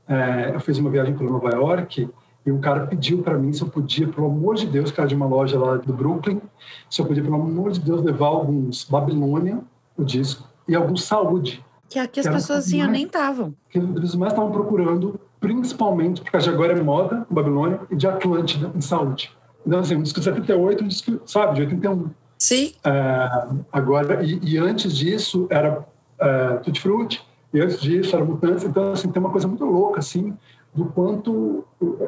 Speaker 2: é, eu fiz uma viagem para Nova York e um cara pediu para mim se eu podia, pelo amor de Deus, cara de uma loja lá do Brooklyn, se eu podia, pelo amor de Deus, levar alguns Babilônia, o disco, e alguns Saúde.
Speaker 1: Que aqui as pessoas assim nem estavam.
Speaker 2: Que eles mais estavam procurando, principalmente, porque de agora é moda, Babilônia, e de Atlântida, em Saúde. Então, assim, um disco de 78, um disco, sabe, de 81.
Speaker 1: Sim.
Speaker 2: É, agora, e, e, antes disso era é, Tutti Frutti, e antes disso era Mutantes, então assim, tem uma coisa muito louca assim do quanto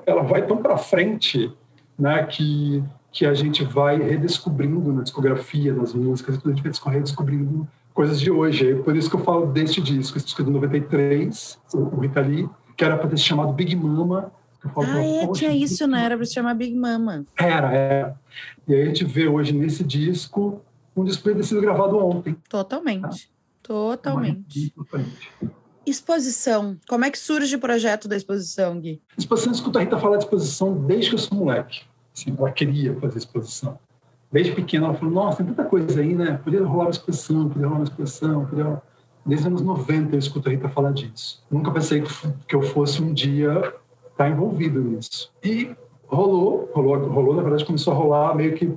Speaker 2: ela vai tão para frente, né, que que a gente vai redescobrindo na discografia, nas músicas, a gente vai redescobrindo coisas de hoje. É por isso que eu falo deste disco, esse disco é de 93, o, Rita Lee, que era para ter se chamado Big Mama.
Speaker 1: Falo, ah, é, tinha isso, né? Era para se chamar Big Mama.
Speaker 2: Era, era. E aí a gente vê hoje nesse disco um disco que ter sido gravado ontem.
Speaker 1: Totalmente. Totalmente. Exposição. Como é que surge o projeto da exposição, Gui?
Speaker 2: Exposição, escuta a Rita falar de exposição desde que eu sou moleque. Assim, ela queria fazer exposição. Desde pequena ela falou, nossa, tem tanta coisa aí, né? Podia rolar uma exposição, podia rolar uma exposição, podia... Desde os anos 90 eu escuto a Rita falar disso. Nunca pensei que eu fosse um dia estar envolvido nisso. E rolou, rolou, rolou, na verdade começou a rolar meio que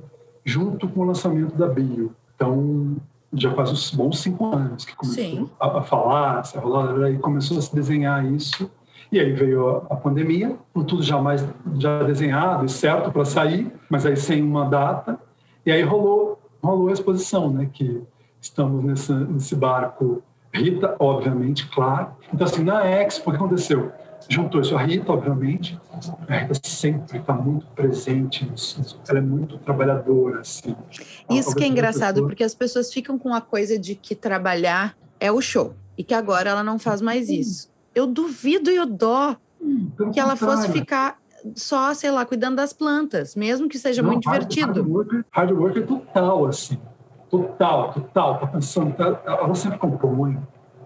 Speaker 2: junto com o lançamento da Bio. Então, já faz uns bons cinco anos que começou a, a, falar, a rolar, e começou a se desenhar isso. E aí veio a, a pandemia, com tudo já mais já desenhado e certo para sair, mas aí sem uma data. E aí rolou, rolou a exposição, né? Que estamos nesse, nesse barco. Rita, obviamente, claro. Então, assim, na Expo, o que aconteceu? juntou isso a Rita, obviamente. A Rita sempre está muito presente, ela é muito trabalhadora. Assim.
Speaker 1: Isso que é engraçado, pessoa... porque as pessoas ficam com a coisa de que trabalhar é o show e que agora ela não faz mais isso. Eu duvido e eu dó hum, que ela fosse ficar só, sei lá, cuidando das plantas, mesmo que seja não, muito hard, divertido.
Speaker 2: Hard work, hard é total, assim. Total, total. Tá pensando, tá, ela sempre compõe,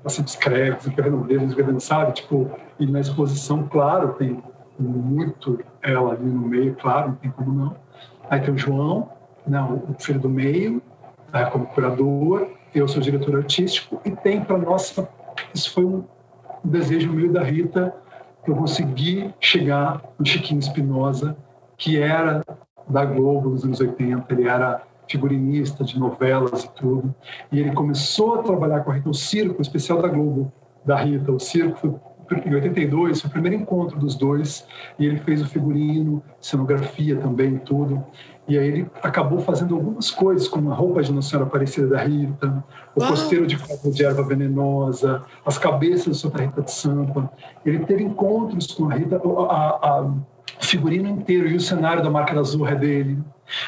Speaker 2: assim, escreve, escrevendo livros, escrevendo, sabe? Tipo, e na exposição, claro, tem muito ela ali no meio, claro, não tem como não. Aí tem o João, não, o filho do meio, né, como curador, eu sou diretor artístico, e tem para nossa, isso foi um desejo meu da Rita, eu consegui chegar no Chiquinho Espinosa, que era da Globo nos anos 80, ele era figurinista de novelas e tudo, e ele começou a trabalhar com a Rita, o circo, o especial da Globo, da Rita, o circo foi em 82, foi o primeiro encontro dos dois, e ele fez o figurino, cenografia também, tudo. E aí ele acabou fazendo algumas coisas, como a roupa de Nossa Senhora Aparecida da Rita, o Uau. costeiro de copo de erva venenosa, as cabeças de Santa Rita de Sampa. Ele teve encontros com a Rita, a, figurino inteiro e o cenário da Marca da Azul é dele.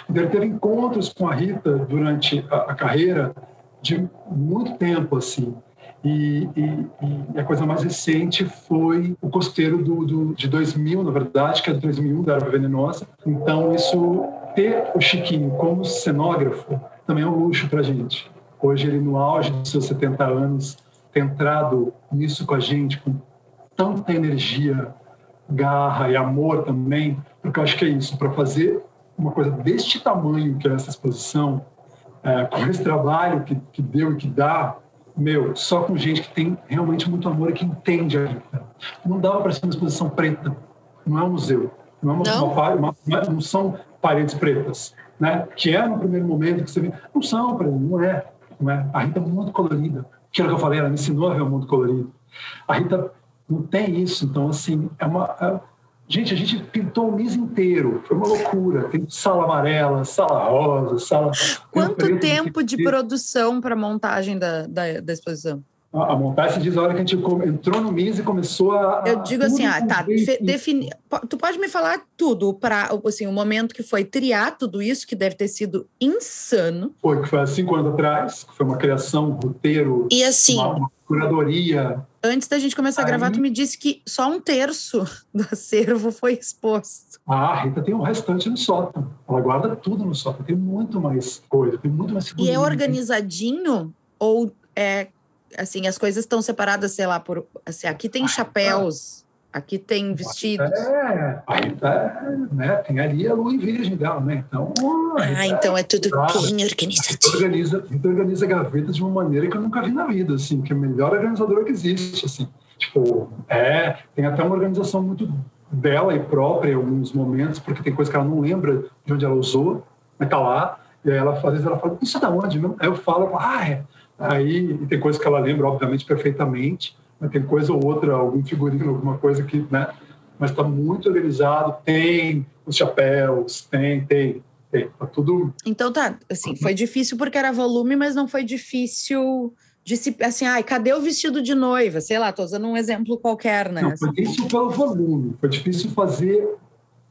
Speaker 2: Então ele teve encontros com a Rita durante a, a carreira de muito tempo, assim. E, e, e, a coisa mais recente foi o costeiro do, do, de 2000, na verdade, que é de 2001, da Erva Venenosa. Então, isso, ter o Chiquinho como cenógrafo também é um luxo para a gente. Hoje, ele, no auge dos seus 70 anos, tem entrado nisso com a gente, com tanta energia, garra e amor também, porque eu acho que é isso, para fazer uma coisa deste tamanho que é essa exposição, é, com esse trabalho que, que deu e que dá, meu, só com gente que tem realmente muito amor e que entende a vida. Não dava para ser uma exposição preta, não é um museu, não, é uma, não. Uma, não são paredes pretas, né? Que é no primeiro momento que você vê, não são, não é, não é. A Rita é muito colorida. Aquilo que eu falei, ela me ensinou a ver o mundo colorido. A Rita não tem isso, então assim é uma é, Gente, a gente pintou o mês inteiro, foi uma loucura. Tem sala amarela, sala rosa, sala.
Speaker 1: Quanto tempo de produção para a montagem da, da, da exposição?
Speaker 2: A, a montagem diz a hora que a gente entrou no MIS e começou a.
Speaker 1: Eu digo assim, ah, tá. Defini, tu pode me falar tudo para assim, o momento que foi triar tudo isso, que deve ter sido insano.
Speaker 2: Foi, que foi há cinco anos atrás, que foi uma criação, um roteiro.
Speaker 1: E assim.
Speaker 2: Uma, uma curadoria.
Speaker 1: Antes da gente começar Aí, a gravar, tu me disse que só um terço do acervo foi exposto.
Speaker 2: Ah, a Rita tem o restante no sótão. Ela guarda tudo no sótão. Tem muito mais coisa, tem muito mais
Speaker 1: E é organizadinho? Ou é assim, as coisas estão separadas, sei lá, por assim, aqui tem ah, chapéus, Aqui tem vestidos.
Speaker 2: É, aí tá, né? Tem ali a lua em virgem dela, né? Então.
Speaker 1: Ah, então é tudo tá, bem organizadinho.
Speaker 2: Organiza, organiza a gaveta de uma maneira que eu nunca vi na vida, assim, que é a melhor organizadora que existe, assim. Tipo, é, tem até uma organização muito dela e própria em alguns momentos, porque tem coisa que ela não lembra de onde ela usou, mas tá lá, e aí ela, às vezes ela fala, isso é da onde mesmo? Aí eu falo, ah, é. Aí tem coisa que ela lembra, obviamente, perfeitamente, tem coisa ou outra, algum figurino, alguma coisa que, né? Mas está muito organizado, tem os chapéus, tem, tem, tem, tá tudo.
Speaker 1: Então tá, assim, foi difícil porque era volume, mas não foi difícil de se, assim, ai, cadê o vestido de noiva? Sei lá, tô usando um exemplo qualquer, né?
Speaker 2: Não, foi difícil pelo volume, foi difícil fazer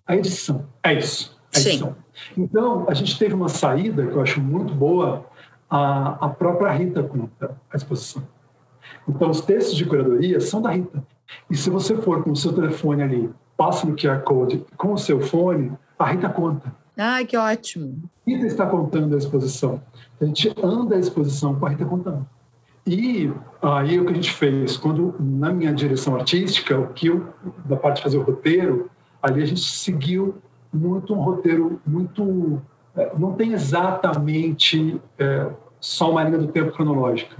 Speaker 2: a edição. É isso. A edição. Sim. Então, a gente teve uma saída que eu acho muito boa, a, a própria Rita conta a exposição. Então, os textos de curadoria são da Rita. E se você for com o seu telefone ali, passa no QR Code com o seu fone, a Rita conta.
Speaker 1: Ai, que ótimo.
Speaker 2: A Rita está contando a exposição. A gente anda a exposição com a Rita contando. E aí o que a gente fez, quando na minha direção artística, o que eu, da parte de fazer o roteiro, ali a gente seguiu muito um roteiro muito é, não tem exatamente é, só uma linha do tempo cronológica.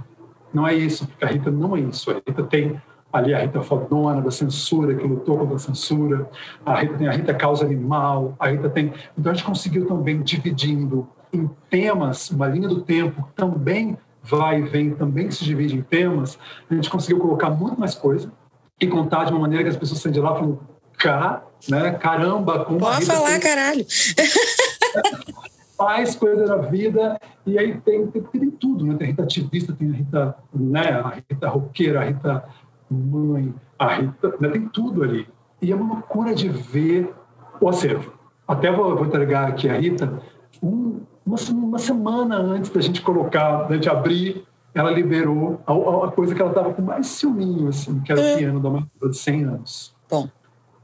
Speaker 2: Não é isso, porque a Rita não é isso. A Rita tem ali a Rita fodona da censura, que lutou contra a censura, a Rita tem a Rita causa animal, a Rita tem... Então a gente conseguiu também dividindo em temas, uma linha do tempo também vai e vem, também se divide em temas, a gente conseguiu colocar muito mais coisa e contar de uma maneira que as pessoas saem de lá falando, cá, né, caramba...
Speaker 1: Como Pode falar, tem... caralho!
Speaker 2: faz coisa da vida, e aí tem, tem, tem tudo, né? Tem a Rita ativista, tem a Rita, né? a Rita roqueira, a Rita mãe, a Rita, né? tem tudo ali. E é uma loucura de ver o acervo. Até vou, vou entregar aqui a Rita, um, uma, uma, semana antes da gente colocar, da gente abrir, ela liberou a, a coisa que ela estava com mais ciúminho, assim, que era o é. piano da Matilda de 100 anos.
Speaker 1: Bom,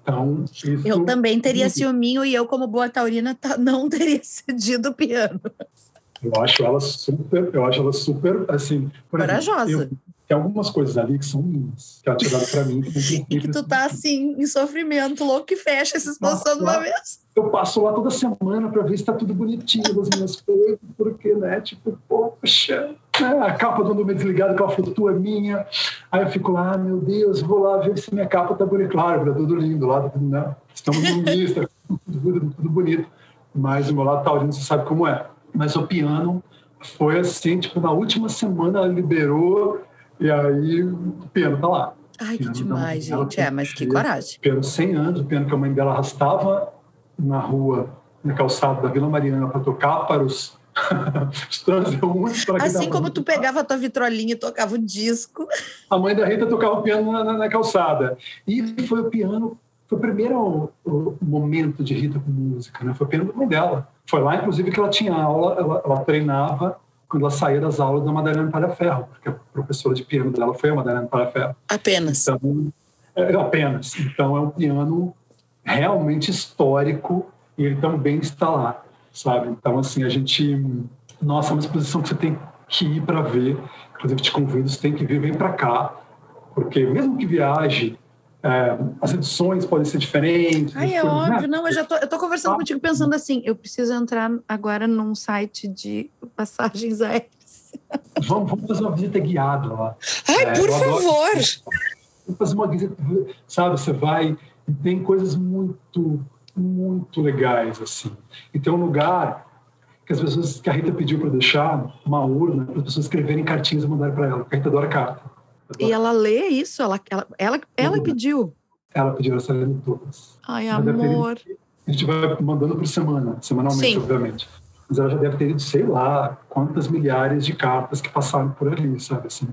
Speaker 1: então, isso... Eu também teria ciúminho e eu, como boa taurina, não teria cedido o piano.
Speaker 2: Eu acho ela super, eu acho ela super, assim...
Speaker 1: Corajosa. Exemplo,
Speaker 2: tem algumas coisas ali que são minhas, que ela tinha dado para mim.
Speaker 1: Que e que tu tá assim, em sofrimento, louco que fecha essa exposição de uma vez.
Speaker 2: Eu passo lá toda semana para ver se tá tudo bonitinho das minhas coisas, porque, né, tipo, poxa, né, a capa do número desligado, aquela foto é minha. Aí eu fico lá, ah, meu Deus, vou lá ver se minha capa tá bonita. Claro, tá tudo lindo lá, tá né? estamos no lista, tudo, tudo bonito. Mas o meu lado taurino, você sabe como é. Mas o piano foi assim, tipo, na última semana ela liberou e aí o piano tá lá.
Speaker 1: Ai, que demais, tá, gente. É, mas que coragem.
Speaker 2: Piano 100 anos, o piano que a mãe dela arrastava na rua, na calçada da Vila Mariana para tocar para os.
Speaker 1: Assim como tu pegava a tua vitrolinha e tocava o disco.
Speaker 2: A mãe da Rita tocava o piano na, na, na calçada. E foi o piano, foi o primeiro o, o momento de Rita com música, né? Foi o piano da mãe dela. Foi lá, inclusive, que ela tinha aula, ela, ela treinava quando ela saía das aulas da Madalena Palhaferro, porque a professora de piano dela foi a Madalena Palhaferro.
Speaker 1: Apenas.
Speaker 2: Então, é, apenas. Então é um piano realmente histórico e ele também está lá, sabe? Então, assim, a gente... Nossa, é uma exposição que você tem que ir para ver. Inclusive, te convido, você tem que vir, vem para cá, porque mesmo que viaje é, as edições podem ser diferentes.
Speaker 1: Ai, é coisas, né? óbvio, né? não, eu já tô, eu tô conversando ah, contigo pensando assim, eu preciso entrar agora num site de passagens aéreas.
Speaker 2: Vamos, vamos fazer uma visita guiada lá.
Speaker 1: Ai, é, por favor!
Speaker 2: Vamos fazer uma visita, sabe, você vai e tem coisas muito, muito legais, assim. E tem um lugar que as pessoas, que a Rita pediu para deixar, uma urna, para as pessoas escreverem cartinhas e mandarem para ela, a Rita adora carta.
Speaker 1: E ela lê isso? Ela, ela, ela, ela pediu?
Speaker 2: Ela pediu, está lendo todas.
Speaker 1: Ai, amor.
Speaker 2: a gente vai mandando por semana, semanalmente, Sim. obviamente. Mas ela já deve ter ido, sei lá, quantas milhares de cartas que passaram por ali, sabe assim.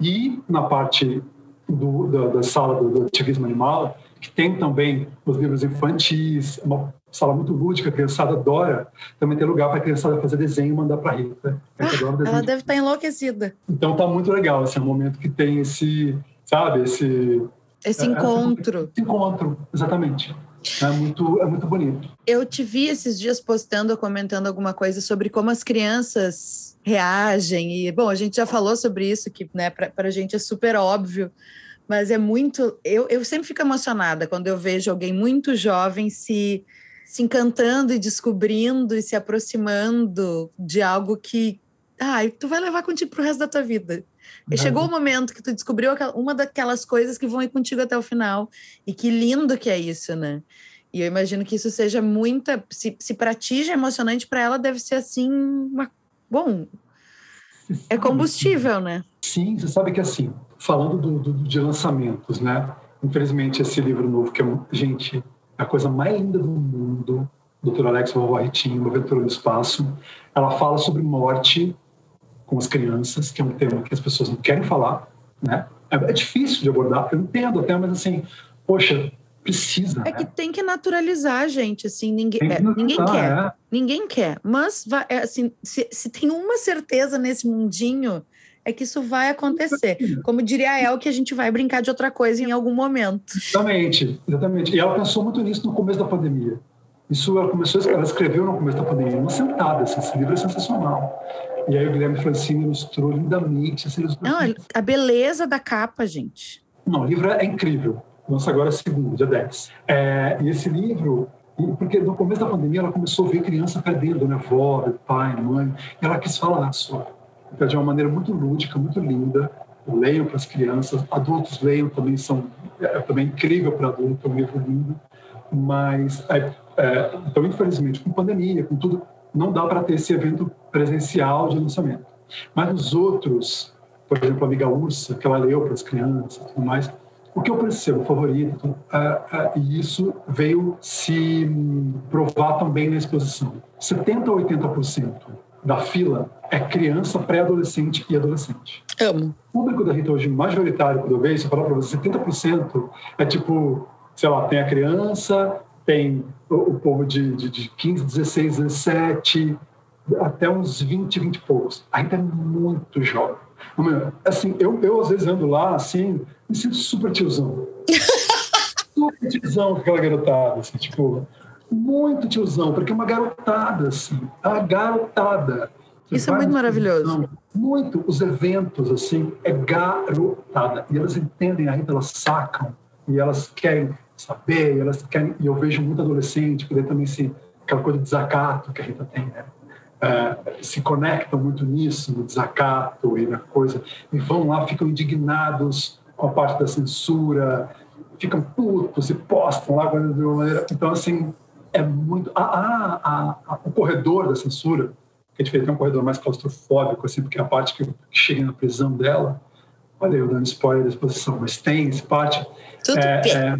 Speaker 2: E na parte do, da, da sala do, do ativismo animal, que tem também os livros infantis, uma sala muito lúdica, a criançada adora. Também tem lugar para a criançada fazer desenho e mandar para a Rita.
Speaker 1: Ah, ela deve estar tá enlouquecida.
Speaker 2: Então tá muito legal, assim, é um momento que tem esse, sabe, esse...
Speaker 1: Esse encontro.
Speaker 2: Esse encontro, exatamente. É muito, é muito bonito.
Speaker 1: Eu te vi esses dias postando, comentando alguma coisa sobre como as crianças reagem. E, bom, a gente já falou sobre isso, que né, para a gente é super óbvio, mas é muito. Eu, eu sempre fico emocionada quando eu vejo alguém muito jovem se se encantando e descobrindo e se aproximando de algo que ai, tu vai levar contigo pro resto da tua vida. E chegou o momento que tu descobriu uma daquelas coisas que vão ir contigo até o final. E que lindo que é isso, né? E eu imagino que isso seja muita. Se, se para ti já é emocionante, para ela deve ser assim. Uma, bom, é combustível, né?
Speaker 2: Sim, você sabe que assim, falando do, do, de lançamentos, né? Infelizmente, esse livro novo, que é, gente, a coisa mais linda do mundo, Dr. Alex Vovó Ritinho, Uma Aventura no Espaço. Ela fala sobre morte com as crianças, que é um tema que as pessoas não querem falar, né? É, é difícil de abordar, eu entendo até, mas assim, poxa, precisa.
Speaker 1: É né? que tem que naturalizar, gente. Assim, ninguém, é, ninguém quer, é. ninguém quer. Mas é, assim, se, se tem uma certeza nesse mundinho é que isso vai acontecer. Como diria a El, que a gente vai brincar de outra coisa em algum momento.
Speaker 2: Exatamente, exatamente. E ela pensou muito nisso no começo da pandemia. Isso ela começou, ela escreveu no começo da pandemia, uma sentada, assim, esse livro é sensacional. E aí o Guilherme Francini ilustrou lindamente. Assim,
Speaker 1: Não, a beleza da capa, gente.
Speaker 2: Não, o livro é incrível. Lança agora segundo, dia 10. É, e esse livro, porque no começo da pandemia ela começou a ver criança perdendo, né? Vó, pai, mãe, e ela quis falar só. Então, de uma maneira muito lúdica, muito linda. Eu leio para as crianças, adultos leiam também, são, é, é também incrível para adulto, é um livro lindo. Mas, é, é, então, infelizmente, com pandemia, com tudo, não dá para ter esse evento presencial de lançamento. Mas os outros, por exemplo, a amiga Ursa, que ela leu para as crianças e tudo mais, o que eu percebo, favorito, é, é, e isso veio se provar também na exposição. 70% a 80% da fila é criança, pré-adolescente e adolescente.
Speaker 1: Amo.
Speaker 2: O público da Rita hoje, majoritário, quando eu vejo, se eu falar para você, 70% é tipo, sei lá, tem a criança, tem o, povo de, de, de 15, 16, 17, até uns 20, 20 e poucos. Ainda é muito jovem. Assim, eu, eu às vezes ando lá, assim, me sinto super tiozão. super tiozão com aquela garotada, assim, tipo, muito tiozão, porque é uma garotada, assim, a garotada.
Speaker 1: Você Isso é muito maravilhoso.
Speaker 2: Muito. Os eventos, assim, é garotada. E elas entendem a Rita, elas sacam. E elas querem saber, elas querem... E eu vejo muito adolescente, que também se... Aquela coisa de desacato que a Rita tem, né? É, se conectam muito nisso, no desacato e na coisa, e vão lá, ficam indignados com a parte da censura, ficam putos e postam lá de uma maneira. Então, assim, é muito. Ah, ah, ah, o corredor da censura, que a gente tem um corredor mais claustrofóbico, assim, porque é a parte que, que chega na prisão dela. Olha, eu dando spoiler da exposição, mas tem essa parte.
Speaker 1: É,
Speaker 2: é,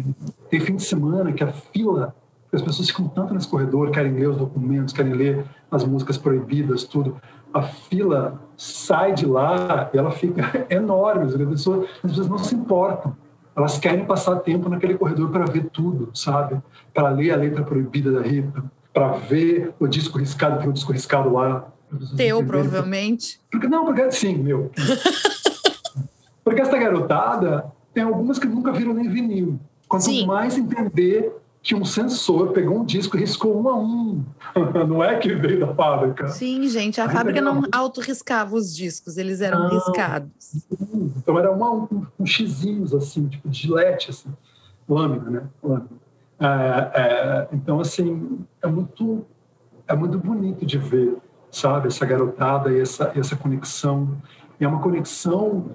Speaker 2: tem fim de semana que a fila, as pessoas ficam tanto nesse corredor, querem ler os documentos, querem ler as músicas proibidas, tudo. A fila sai de lá e ela fica enorme. As pessoas, as pessoas não se importam elas querem passar tempo naquele corredor para ver tudo, sabe? Para ler a letra proibida da Rita, para ver o disco riscado, tem um disco riscado lá.
Speaker 1: Teu, provavelmente.
Speaker 2: Porque, não, porque sim, meu. porque essa garotada tem algumas que nunca viram nem vinil. Quanto sim. mais entender que um sensor pegou um disco e riscou um a um. não é que veio da fábrica.
Speaker 1: Sim, gente, a, a fábrica não autorriscava os discos, eles eram não, riscados.
Speaker 2: Então era uma, um, um xizinhos, assim, tipo de gilete, assim, lâmina, né? Lâmina. É, é, então, assim, é muito, é muito bonito de ver, sabe, essa garotada e essa, essa conexão. E é uma conexão...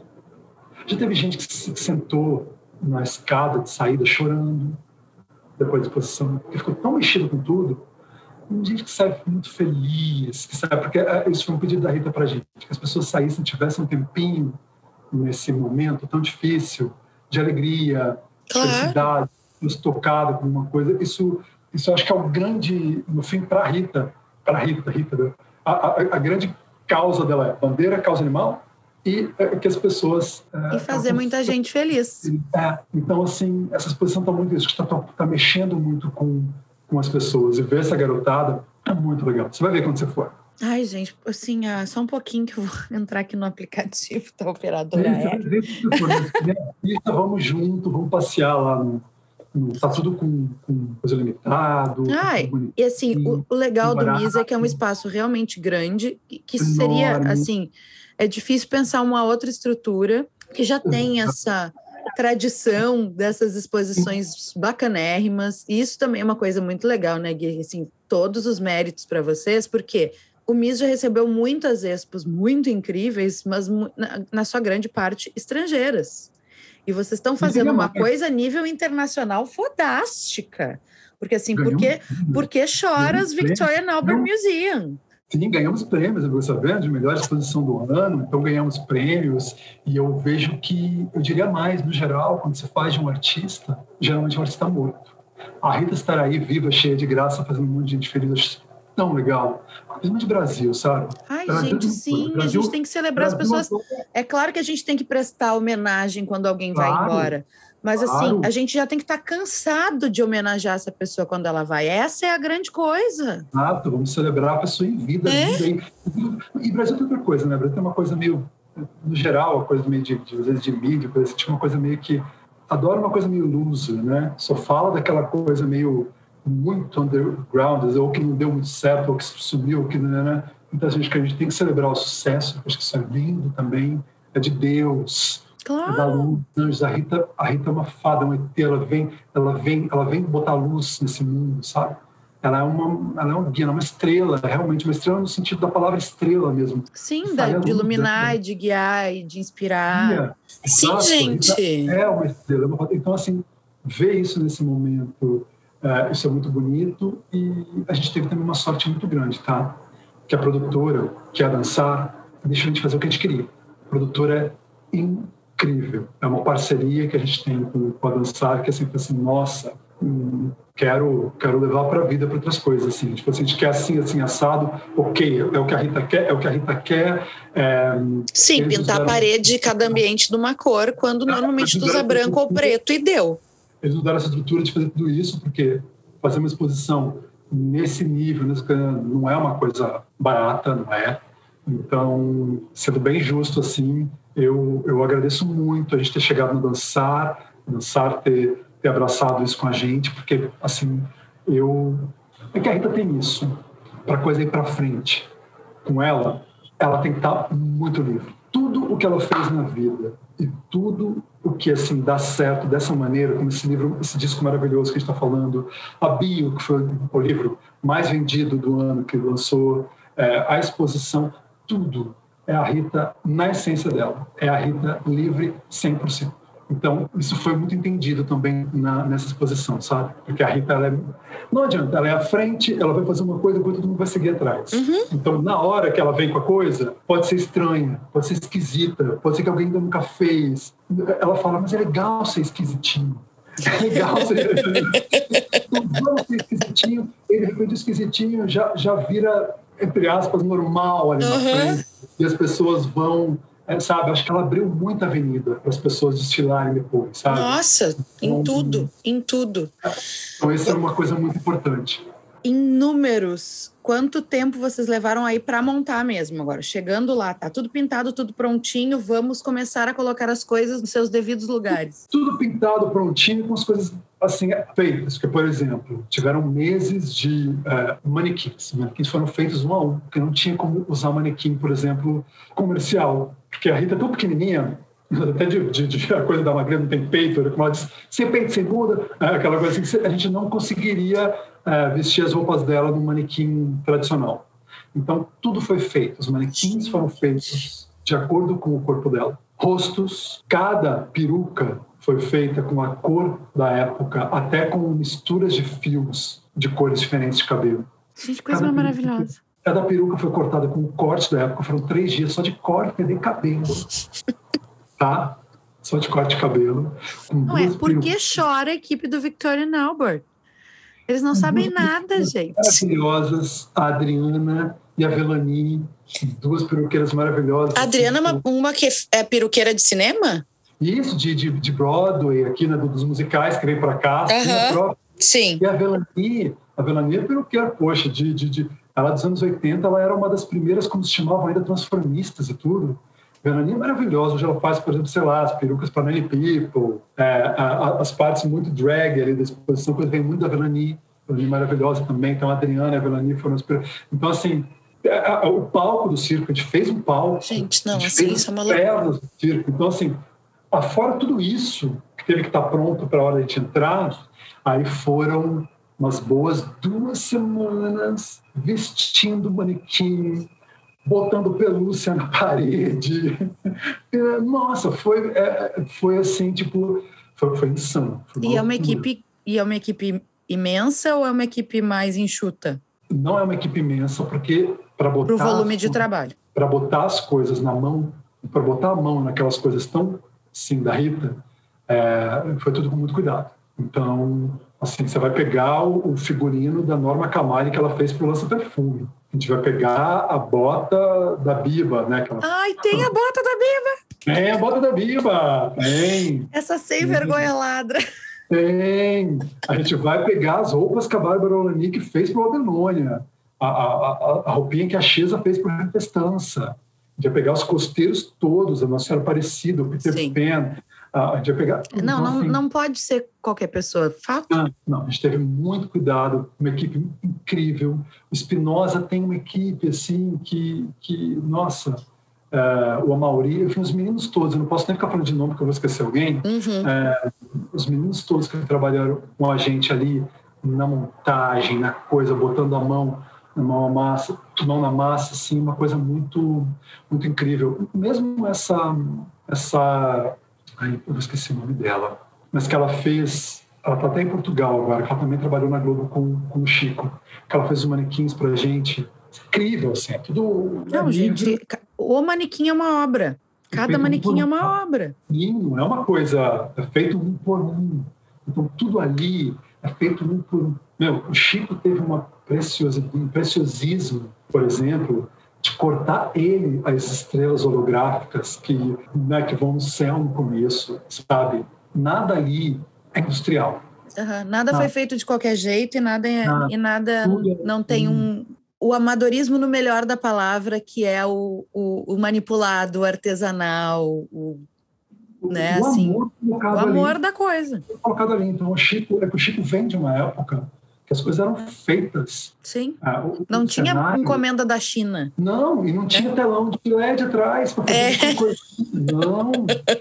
Speaker 2: Já teve gente que se sentou na escada de saída chorando, depois da exposição, porque ficou tão mexido com tudo. Tem gente que sai muito feliz, que sai, porque é, isso foi um pedido da Rita para a gente, que as pessoas saíssem, tivessem um tempinho nesse momento tão difícil, de alegria, de felicidade, nos tocado com uma coisa. Isso, isso acho que é o grande, no fim, para a Rita, para a Rita, Rita, a, a, a grande causa dela é bandeira, causa animal, e é, que as pessoas.
Speaker 1: É, e fazer muita gente feliz.
Speaker 2: É, então, assim, essa exposição está muito. Está tá, tá mexendo muito com, com as pessoas. E ver essa garotada é muito legal. Você vai ver quando você for.
Speaker 1: Ai, gente, assim, ah, só um pouquinho que eu vou entrar aqui no aplicativo da operadora aérea.
Speaker 2: Vamos junto, vamos passear lá no, Está tudo com, com, coisa limitado.
Speaker 1: Ai, e assim, o, o legal do MIS é que é um espaço realmente grande, que seria, assim, é difícil pensar uma outra estrutura que já tem essa tradição dessas exposições bacanérrimas. E isso também é uma coisa muito legal, né, Gui? Assim, todos os méritos para vocês, porque o MIS já recebeu muitas expos muito incríveis, mas na, na sua grande parte estrangeiras. E vocês estão fazendo uma coisa a nível internacional fodástica. Porque assim, porque, porque choras Victoria Albert Museum?
Speaker 2: Sim, ganhamos prêmios, eu sabendo, de melhor exposição do ano, então ganhamos prêmios, e eu vejo que, eu diria mais, no geral, quando você faz de um artista, geralmente é um artista morto. A Rita estar aí viva, cheia de graça, fazendo um monte de gente feliz, acho tão legal. Principalmente Brasil, sabe?
Speaker 1: Ai, Brasil, gente, sim, Brasil, a gente tem que celebrar Brasil, as pessoas. É claro que a gente tem que prestar homenagem quando alguém claro. vai embora. Mas assim, claro. assim, a gente já tem que estar tá cansado de homenagear essa pessoa quando ela vai. Essa é a grande coisa.
Speaker 2: Exato, vamos celebrar a pessoa em vida. É? vida e, e Brasil tem outra coisa, né? Brasil tem uma coisa meio, no geral, a coisa meio de, de, às vezes de mídia, coisa assim, tipo uma coisa meio que adora uma coisa meio loser, né? Só fala daquela coisa meio muito underground, ou que não deu muito certo, ou que sumiu, ou que né, né? Então, a gente, a gente tem que celebrar o sucesso, acho que isso é lindo também, é de Deus,
Speaker 1: Claro.
Speaker 2: Da luz, a Rita, a Rita é uma fada, uma ET, ela vem, ela vem, ela vem botar luz nesse mundo, sabe? Ela é uma, ela é um guia, é uma estrela, realmente uma estrela no sentido da palavra estrela mesmo.
Speaker 1: Sim, da, de iluminar, de guiar e de inspirar. Sim, Exato. gente.
Speaker 2: É uma estrela. É então, assim, ver isso nesse momento, é, isso é muito bonito e a gente teve também uma sorte muito grande, tá? Que a produtora, que é a Dançar, deixou a gente fazer o que a gente queria. A produtora é incrível. É uma parceria que a gente tem com, com a Dançar, que é sempre assim, nossa, hum, quero quero levar para a vida para outras coisas assim. Tipo assim, a gente quer assim assim assado ok é o que a Rita quer é o que a Rita quer é,
Speaker 1: sim pintar usaram... a parede de cada ambiente de uma cor quando é, normalmente tu usa branco ou preto e deu.
Speaker 2: Eles nos deram essa estrutura de fazer tudo isso porque fazer uma exposição nesse nível nesse, não é uma coisa barata não é? Então sendo bem justo assim eu, eu agradeço muito a gente ter chegado no Dançar, Dançar ter, ter abraçado isso com a gente, porque, assim, eu... É que a Rita tem isso, para coisa ir para frente. Com ela, ela tem que estar muito livre. Tudo o que ela fez na vida e tudo o que assim dá certo dessa maneira, como esse livro, esse disco maravilhoso que a gente está falando, a Bio, que foi o livro mais vendido do ano que lançou, é, a exposição, tudo é a Rita na essência dela, é a Rita livre 100%. Então, isso foi muito entendido também na, nessa exposição, sabe? Porque a Rita, ela é, não adianta, ela é à frente, ela vai fazer uma coisa, depois todo mundo vai seguir atrás. Uhum. Então, na hora que ela vem com a coisa, pode ser estranha, pode ser esquisita, pode ser que alguém ainda nunca fez. Ela fala, mas é legal ser esquisitinho. É legal ser... Vamos ser esquisitinho. E, de repente, o esquisitinho já, já vira, entre aspas, normal ali uhum. na frente. E as pessoas vão é, sabe? Acho que ela abriu muita avenida para as pessoas desfilarem depois, sabe?
Speaker 1: Nossa, então, em tudo, em tudo.
Speaker 2: Então, isso é uma coisa muito importante.
Speaker 1: Em números, quanto tempo vocês levaram aí para montar mesmo agora? Chegando lá, tá tudo pintado, tudo prontinho, vamos começar a colocar as coisas nos seus devidos lugares.
Speaker 2: Tudo pintado, prontinho, com as coisas assim feitas. Por exemplo, tiveram meses de uh, manequins. Manequins foram feitos um a um, porque não tinha como usar manequim, por exemplo, comercial porque a Rita é tão pequenininha, até de, de, de, a coisa da magreza não tem peito, como ela diz, sem peito, sem bunda, aquela coisa assim, a gente não conseguiria é, vestir as roupas dela num manequim tradicional. Então, tudo foi feito. Os manequins foram feitos de acordo com o corpo dela. Rostos, cada peruca foi feita com a cor da época, até com misturas de fios de cores diferentes de cabelo.
Speaker 1: Gente, coisa cada maravilhosa.
Speaker 2: Cada peruca foi cortada com o corte da época, foram três dias só de corte de cabelo. Tá? Só de corte de cabelo.
Speaker 1: Não é, por que chora a equipe do Victorian Albert? Eles não sabem nada, gente.
Speaker 2: Maravilhosas, a Adriana e a Velani, duas peruqueiras maravilhosas.
Speaker 1: A Adriana é uma, uma que é peruqueira de cinema?
Speaker 2: Isso, de, de, de Broadway, aqui né, dos musicais que veio para cá.
Speaker 1: Uhum. Sim.
Speaker 2: E a Velani, a Velani é peruqueira, poxa, de, de, de ela dos anos 80, ela era uma das primeiras, como se chamavam ainda, transformistas e tudo. Veraninha é maravilhosa. Hoje ela faz, por exemplo, sei lá, as perucas para Nanny People, é, a, a, as partes muito drag ali da exposição, coisa vem muito da Velani. Velani maravilhosa também. Então, a Adriana e a Velani foram as Então, assim, é, o palco do circo, a gente fez um palco.
Speaker 1: Gente, não, assim, isso é uma loucura.
Speaker 2: do circo. Então, assim, afora tudo isso, que teve que estar pronto para a hora de a gente entrar, aí foram umas boas duas semanas vestindo manequim, botando pelúcia na parede. Nossa, foi, é, foi assim, tipo, foi, foi insano. Foi
Speaker 1: e é uma equipe e é uma equipe imensa ou é uma equipe mais enxuta?
Speaker 2: Não é uma equipe imensa, porque para botar.
Speaker 1: Para o volume de trabalho.
Speaker 2: Para botar as coisas na mão, para botar a mão naquelas coisas tão assim da Rita, é, foi tudo com muito cuidado. Então, Assim, você vai pegar o, figurino da Norma Camari que ela fez para o Lança Perfume. A gente vai pegar a bota da Biba, né? Ela...
Speaker 1: Ai, tem a bota da Biba!
Speaker 2: Tem a bota da Biba! Tem!
Speaker 1: Essa sem vergonha ladra.
Speaker 2: Tem! A gente vai pegar as roupas que a Bárbara Olanick fez para o Adenônia. A, a, a, a, roupinha que a Xesa fez para a Repestança. A gente vai pegar os costeiros todos, a Nossa Senhora Aparecida, o Peter Sim. Pan, a gente vai pegar.
Speaker 1: Não, não, assim, não pode ser qualquer pessoa, fato.
Speaker 2: Não, ah, não, a gente teve muito cuidado, uma equipe incrível. O Espinosa tem uma equipe assim que, que nossa, uh, o Amauri, enfim, os meninos todos, eu não posso nem ficar falando de nome porque eu vou esquecer alguém.
Speaker 1: Uhum.
Speaker 2: Uh, os meninos todos que trabalharam com a gente ali na montagem, na coisa, botando a mão na mão massa, mão na massa, assim, uma coisa muito, muito incrível. Mesmo essa, essa Ai, eu esqueci o nome dela. Mas que ela fez. Ela está até em Portugal agora, que ela também trabalhou na Globo com, com o Chico. Que ela fez os manequins para gente. Incrível, assim. É tudo.
Speaker 1: Não, é gente, o manequim é uma obra. Cada manequim um é uma obra.
Speaker 2: E não é uma coisa. É feito um por um. Então, tudo ali é feito um por um. Meu, o Chico teve uma preciosa, um preciosismo, por exemplo, de cortar ele as estrelas holográficas que, né, que vão no céu no começo, sabe? Nada ali é industrial.
Speaker 1: Uhum. Nada foi feito de qualquer jeito e nada, é, nada. e nada não tem um o amadorismo no melhor da palavra, que é o, o, o manipulado, o artesanal, o, né, o assim, amor, o amor ali, da coisa.
Speaker 2: Colocado ali. Então, o Chico, é que o Chico vem de uma época que as coisas eram feitas.
Speaker 1: Sim. Ah, o, não o tinha cenário, encomenda da China.
Speaker 2: Não, e não tinha é. telão de LED atrás para fazer é. coisa. Não.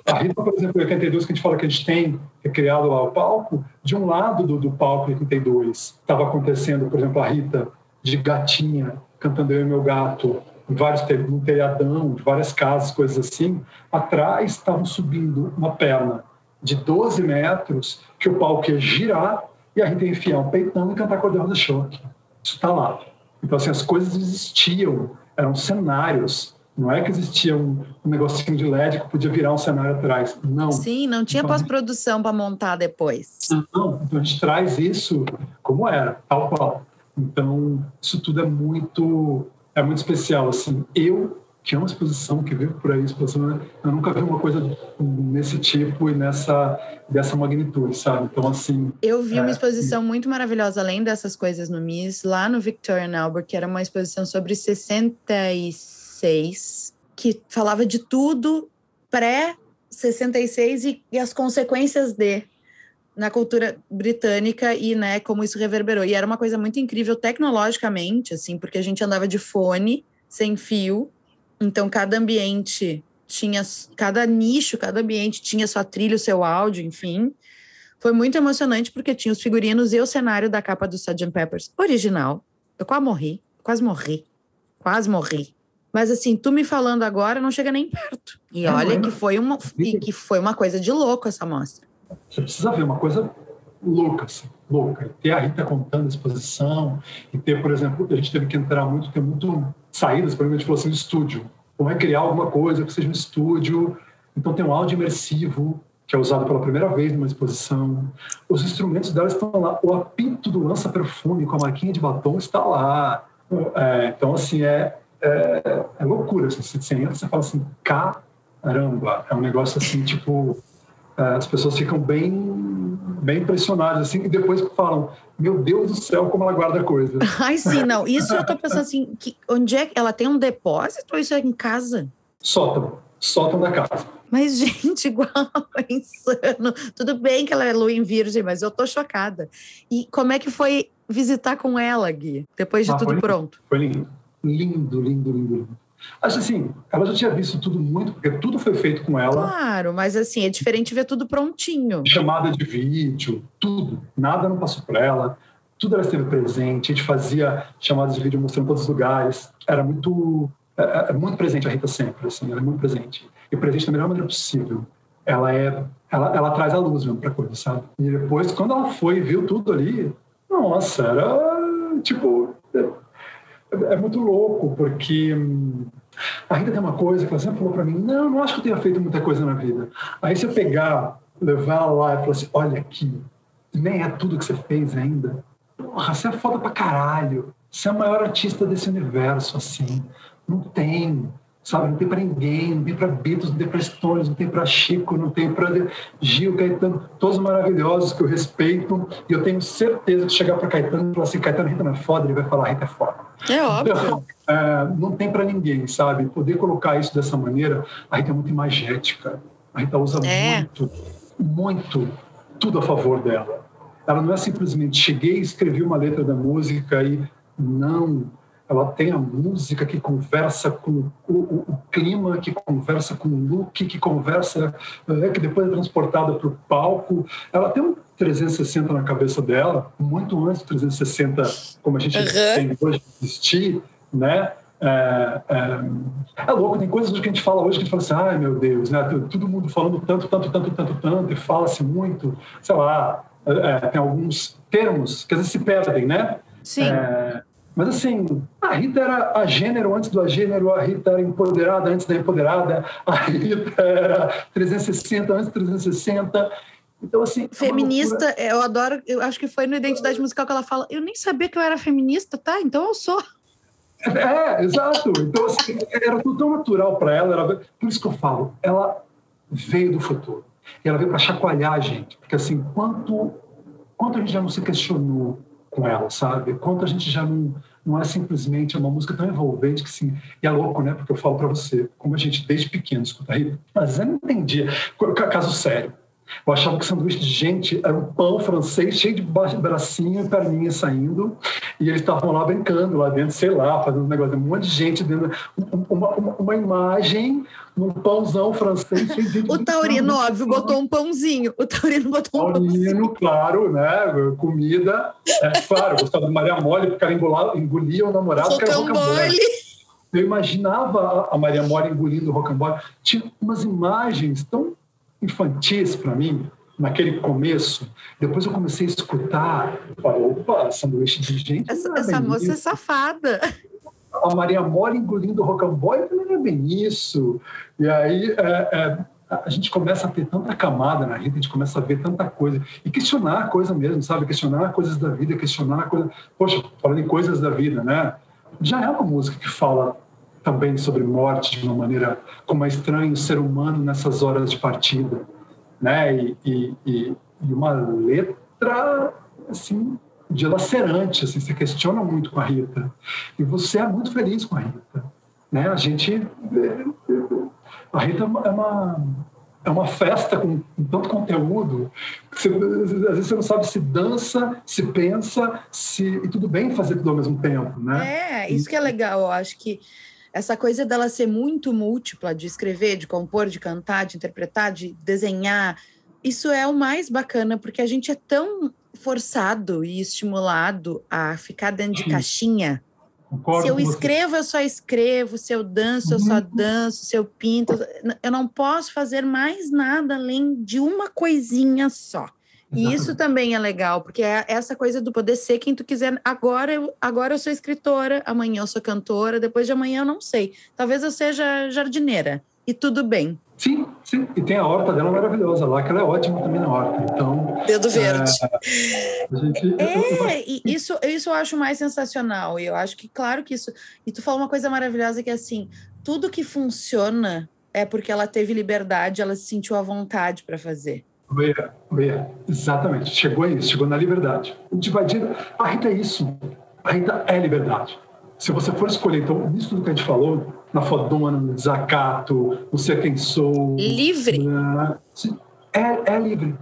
Speaker 2: A Rita, por exemplo, em 82, que a gente fala que a gente tem criado lá o palco, de um lado do, do palco em 82 estava acontecendo, por exemplo, a Rita de gatinha, cantando Eu e Meu Gato, em vários um telhadão, de várias casas, coisas assim. Atrás estavam subindo uma perna de 12 metros, que o palco ia girar e a gente ia enfiar um peitão e cantar Cordel do Choque. Isso está lá. Então, assim, as coisas existiam, eram cenários. Não é que existia um, um negocinho de LED que podia virar um cenário atrás. Não.
Speaker 1: Sim, não tinha então, pós-produção para montar depois.
Speaker 2: Não, então a gente traz isso como era, tal qual. Então, isso tudo é muito, é muito especial. Assim, eu que é uma exposição que veio por aí, exposição, eu nunca vi uma coisa nesse tipo e nessa dessa magnitude, sabe? Então assim,
Speaker 1: eu vi é, uma exposição muito maravilhosa além dessas coisas no MIS, lá no Victorian Albert, que era uma exposição sobre 66, que falava de tudo pré 66 e, e as consequências de na cultura britânica e, né, como isso reverberou. E era uma coisa muito incrível tecnologicamente, assim, porque a gente andava de fone sem fio então, cada ambiente tinha, cada nicho, cada ambiente tinha sua trilha, o seu áudio, enfim. Foi muito emocionante porque tinha os figurinos e o cenário da capa do Sgt. Peppers original. Eu quase morri, quase morri, quase morri. Mas assim, tu me falando agora não chega nem perto. E é, olha que foi uma e que foi uma coisa de louco essa mostra.
Speaker 2: Você precisa ver uma coisa louca, assim, louca. E ter a Rita contando a exposição, e ter, por exemplo, a gente teve que entrar muito, ter muito saídas, por exemplo, a gente falou assim, estúdio. Como é criar alguma coisa que seja um estúdio. Então tem um áudio imersivo, que é usado pela primeira vez numa exposição. Os instrumentos dela estão lá. O apito do lança-perfume com a marquinha de batom está lá. É, então, assim, é, é, é loucura. Assim, você entra você fala assim, caramba. É um negócio assim, tipo... É, as pessoas ficam bem bem impressionadas assim e depois falam meu Deus do céu como ela guarda coisa.
Speaker 1: Ai sim não. Isso eu tô pensando assim que onde é que ela tem um depósito ou isso é em casa?
Speaker 2: Sótão. Sótão da casa.
Speaker 1: Mas gente igual é insano. Tudo bem que ela é lua em virgem mas eu tô chocada. E como é que foi visitar com ela Gui? Depois de ah, tudo
Speaker 2: foi
Speaker 1: pronto.
Speaker 2: Foi lindo. Lindo lindo lindo, lindo. Acho assim, ela já tinha visto tudo muito, porque tudo foi feito com ela.
Speaker 1: Claro, mas assim, é diferente ver tudo prontinho.
Speaker 2: Chamada de vídeo, tudo. Nada não passou por ela. Tudo ela esteve presente. A gente fazia chamadas de vídeo mostrando todos os lugares. Era muito, é, é, é muito presente a Rita sempre, assim, ela é muito presente. E presente da melhor maneira possível. Ela é, ela, ela traz a luz mesmo pra coisa, sabe? E depois, quando ela foi e viu tudo ali, nossa, era tipo é muito louco, porque hum, a Rita tem uma coisa que ela sempre falou para mim: não, não acho que eu tenha feito muita coisa na vida. Aí se eu pegar, levar ela lá e falar assim: olha aqui, nem é tudo que você fez ainda. Porra, você é foda pra caralho. Você é o maior artista desse universo, assim. Não tem sabe? Não tem para ninguém, não tem para Beatles, não tem para Stones, não tem para Chico, não tem para Gil, Caetano, todos maravilhosos que eu respeito e eu tenho certeza que chegar para Caetano e falar assim, Caetano, Rita não é foda, ele vai falar, Rita é foda.
Speaker 1: É óbvio. Então,
Speaker 2: é, não tem para ninguém, sabe? Poder colocar isso dessa maneira, a Rita é muito imagética, a Rita usa é. muito, muito, tudo a favor dela. Ela não é simplesmente cheguei, escrevi uma letra da música e não ela tem a música que conversa com o, o, o clima, que conversa com o look, que conversa, é, que depois é transportada para o palco. Ela tem um 360 na cabeça dela, muito antes do 360 como a gente uhum. tem hoje existir, né? É, é, é, louco, tem coisas que a gente fala hoje que a gente fala assim, ai meu Deus, né? Todo mundo falando tanto, tanto, tanto, tanto, tanto, e fala-se muito, sei lá, é, tem alguns termos que às vezes se perdem, né?
Speaker 1: Sim. É,
Speaker 2: mas assim, a Rita era a gênero antes do gênero, a Rita era empoderada antes da empoderada, a Rita era 360 antes do 360. Então, assim.
Speaker 1: É feminista, é eu adoro, eu acho que foi no Identidade Musical que ela fala, eu nem sabia que eu era feminista, tá? Então eu sou.
Speaker 2: É, exato. Então, assim, era tudo tão natural para ela. Era... Por isso que eu falo, ela veio do futuro. E ela veio para chacoalhar a gente. Porque, assim, quanto, quanto a gente já não se questionou com ela, sabe? Quanto a gente já não, não é simplesmente uma música tão envolvente que sim. E é louco, né? Porque eu falo para você, como a gente desde pequeno escuta Rita, mas eu não entendia. Caso sério. Eu achava que sanduíche de gente era um pão francês cheio de bracinho e perninha saindo, e eles estavam lá brincando lá dentro, sei lá, fazendo um negócio, um monte de gente dentro, uma, uma, uma imagem num pãozão francês cheio de
Speaker 1: O Taurino, óbvio, botou um pãozinho. O Taurino botou um
Speaker 2: Taurino,
Speaker 1: pãozinho.
Speaker 2: claro, né? Comida. É, claro, gostava de Maria Mole, porque ela engolia, engolia o namorado, que era rocambole. Eu imaginava a Maria Mole engolindo o rocambole. Tinha umas imagens tão infantis para mim, naquele começo. Depois eu comecei a escutar, falei, opa, sanduíche de gente.
Speaker 1: Essa, é essa moça isso. é safada.
Speaker 2: A Maria Mole engolindo o rocambole não é bem isso. E aí é, é, a gente começa a ter tanta camada na Rita, a gente começa a ver tanta coisa. E questionar a coisa mesmo, sabe? Questionar coisas da vida, questionar a coisa. Poxa, falando em coisas da vida, né? Já é uma música que fala também sobre morte de uma maneira como é estranho ser humano nessas horas de partida, né? E, e, e uma letra assim dilacerante, assim, você questiona muito com a Rita e você é muito feliz com a Rita, né? A gente a Rita é uma é uma festa com, tanto conteúdo você, às vezes você não sabe se dança, se pensa, se e tudo bem fazer tudo ao mesmo tempo,
Speaker 1: né? É, isso que é legal, eu acho que essa coisa dela ser muito múltipla, de escrever, de compor, de cantar, de interpretar, de desenhar, isso é o mais bacana, porque a gente é tão forçado e estimulado a ficar dentro de caixinha. Concordo se eu escrevo, eu só escrevo, se eu danço, eu só uhum. danço, se eu pinto, eu não posso fazer mais nada além de uma coisinha só. E isso também é legal, porque é essa coisa do poder ser quem tu quiser. Agora eu, agora eu sou escritora, amanhã eu sou cantora, depois de amanhã eu não sei. Talvez eu seja jardineira. E tudo bem.
Speaker 2: Sim, sim. E tem a horta dela maravilhosa lá, que ela é ótima também na horta. Então.
Speaker 1: Dedo verde. É, gente, é e isso, isso eu acho mais sensacional. E eu acho que, claro que isso. E tu falou uma coisa maravilhosa que é assim: tudo que funciona é porque ela teve liberdade, ela se sentiu à vontade para fazer.
Speaker 2: Beia, beia, exatamente. Chegou a isso, chegou na liberdade. Dividir, a Rita é isso. A Rita é liberdade. Se você for escolher, então, isso tudo que a gente falou, na fodona, no desacato, no ser quem sou.
Speaker 1: Livre.
Speaker 2: Né? É, é livre.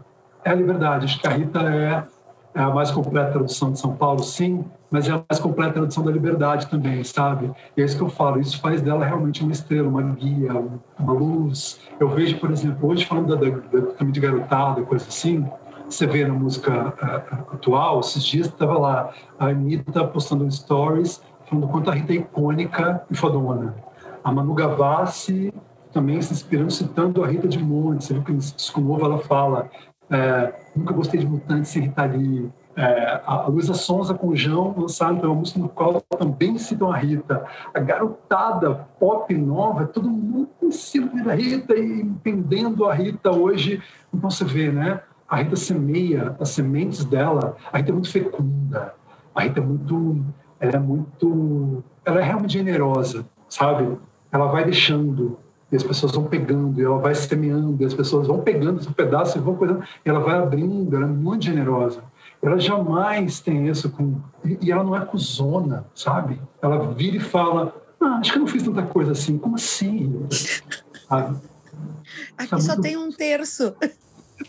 Speaker 2: É a liberdade. Acho que a Rita é, é a mais completa tradução de São Paulo, sim, mas é a mais completa tradução da liberdade também, sabe? E é isso que eu falo, isso faz dela realmente uma estrela, uma guia, uma luz. Eu vejo, por exemplo, hoje falando da, da, de garotada, coisa assim, você vê na música uh, atual, esses dias estava lá a Anitta postando stories falando quanto a Rita é icônica e fodona. A Manu Gavassi também se inspirando, citando a Rita de Monte. Você viu que nesse disco novo ela fala é, nunca gostei de Mutantes sem Rita Lee. É, a Luísa Sonza com o João lançaram uma música no qual também citam a Rita. A garotada pop nova, todo mundo em cima da Rita e entendendo a Rita hoje. Então você vê, né? A Rita semeia as sementes dela. A Rita é muito fecunda. A Rita é muito, ela é muito, ela é realmente generosa, sabe? Ela vai deixando e as pessoas vão pegando, e ela vai semeando, e as pessoas vão pegando esse pedaço e vão coisando, e ela vai abrindo, ela é muito generosa. Ela jamais tem isso com. E ela não é cuzona, sabe? Ela vira e fala: ah, acho que eu não fiz tanta coisa assim. Como assim?
Speaker 1: Sabe? Aqui é só muito... tem um terço.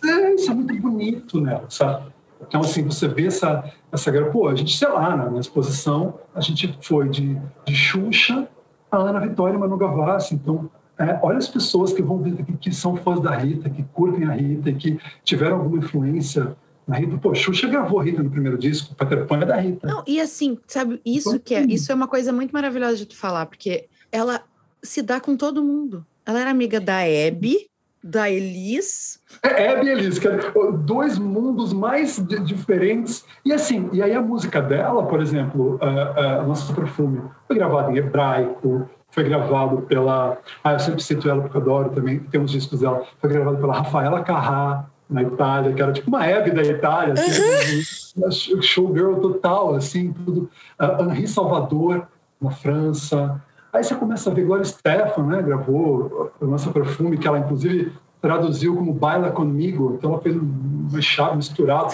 Speaker 2: É, isso é muito bonito nela, sabe? Então, assim, você vê essa, essa galera, pô, a gente, sei lá, na, exposição, a gente foi de, de Xuxa a Ana Vitória e Manu Gavassi, então é, olha as pessoas que vão ver que, que são fãs da Rita, que curtem a Rita, que tiveram alguma influência na Rita. Pô, Xuxa gravou a Rita no primeiro disco, Peter Pan é da Rita.
Speaker 1: Não, e assim, sabe, isso que é, isso é uma coisa muito maravilhosa de tu falar, porque ela se dá com todo mundo. Ela era amiga da Abby, da Elis.
Speaker 2: É, Abby e Elis, que é dois mundos mais diferentes. E assim, e aí a música dela, por exemplo, uh, uh, Nosso Perfume, foi gravada em hebraico, foi gravado pela. Ah, eu sempre cito ela porque eu adoro também, tem uns discos dela. Foi gravado pela Rafaela Carrá, na Itália, que era tipo uma Hebe da Itália, assim, uhum. showgirl total, assim, tudo. Uh, Henri Salvador, na França. Aí você começa a ver Gloria Stefan, né? Gravou o Lança Perfume, que ela inclusive traduziu como Baila Comigo, então ela fez um chave misturado,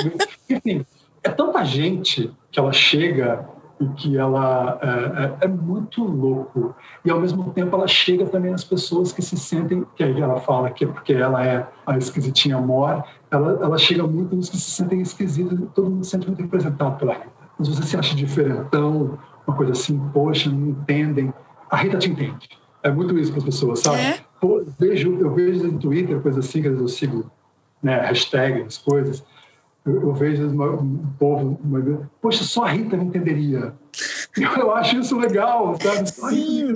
Speaker 2: enfim, é tanta gente que ela chega e que ela é, é, é, muito louco. E ao mesmo tempo ela chega também às pessoas que se sentem que aí ela fala que é porque ela é a esquisitinha mor ela, ela chega muito nos que se sentem esquisitos todo mundo se sente muito representado pela Rita. Mas você se acha diferentão uma coisa assim poxa não entendem. A Rita te entende. É muito isso para as pessoas sabe? É? Pô, vejo eu vejo no Twitter coisas assim que eu sigo né hashtags coisas eu, eu vejo um povo, uma, poxa, só a Rita me entenderia. Eu, acho isso legal, sabe? Só
Speaker 3: Sim.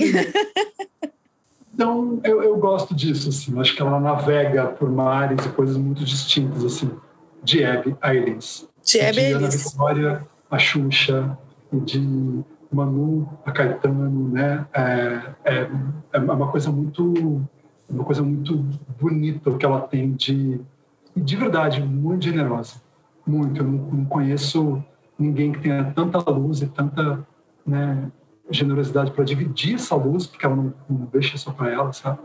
Speaker 2: Então, eu, eu gosto disso, assim. Acho que ela navega por mares e coisas muito distintas, assim, de Hebe a Elis.
Speaker 3: De Hebe
Speaker 2: a Elis. Vitória, a Xuxa, de Manu a Caetano, né? É, é, é uma coisa muito uma coisa muito bonita o que ela tem de de verdade muito generosa muito. Eu não, não conheço ninguém que tenha tanta luz e tanta né, generosidade para dividir essa luz, porque ela não, não deixa só para ela, sabe?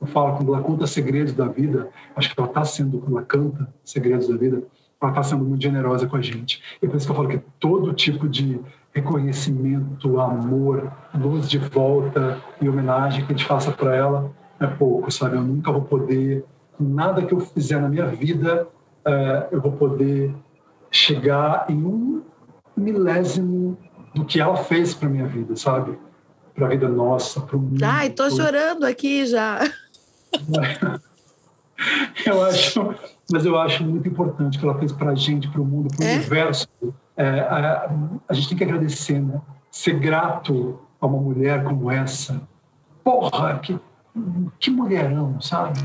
Speaker 2: Eu falo, quando ela conta segredos da vida, acho que ela está sendo, quando ela canta segredos da vida, ela está sendo muito generosa com a gente. E por isso que eu falo que todo tipo de reconhecimento, amor, luz de volta e homenagem que a gente faça para ela é pouco, sabe? Eu nunca vou poder, nada que eu fizer na minha vida, uh, eu vou poder chegar em um milésimo do que ela fez para minha vida, sabe? Para a vida nossa, para o mundo.
Speaker 3: Ai, tô chorando aqui já.
Speaker 2: eu acho, mas eu acho muito importante que ela fez para a gente, para o mundo, para o é? universo. É, a, a, gente tem que agradecer, né? Ser grato a uma mulher como essa. Porra, que, que mulherão, sabe?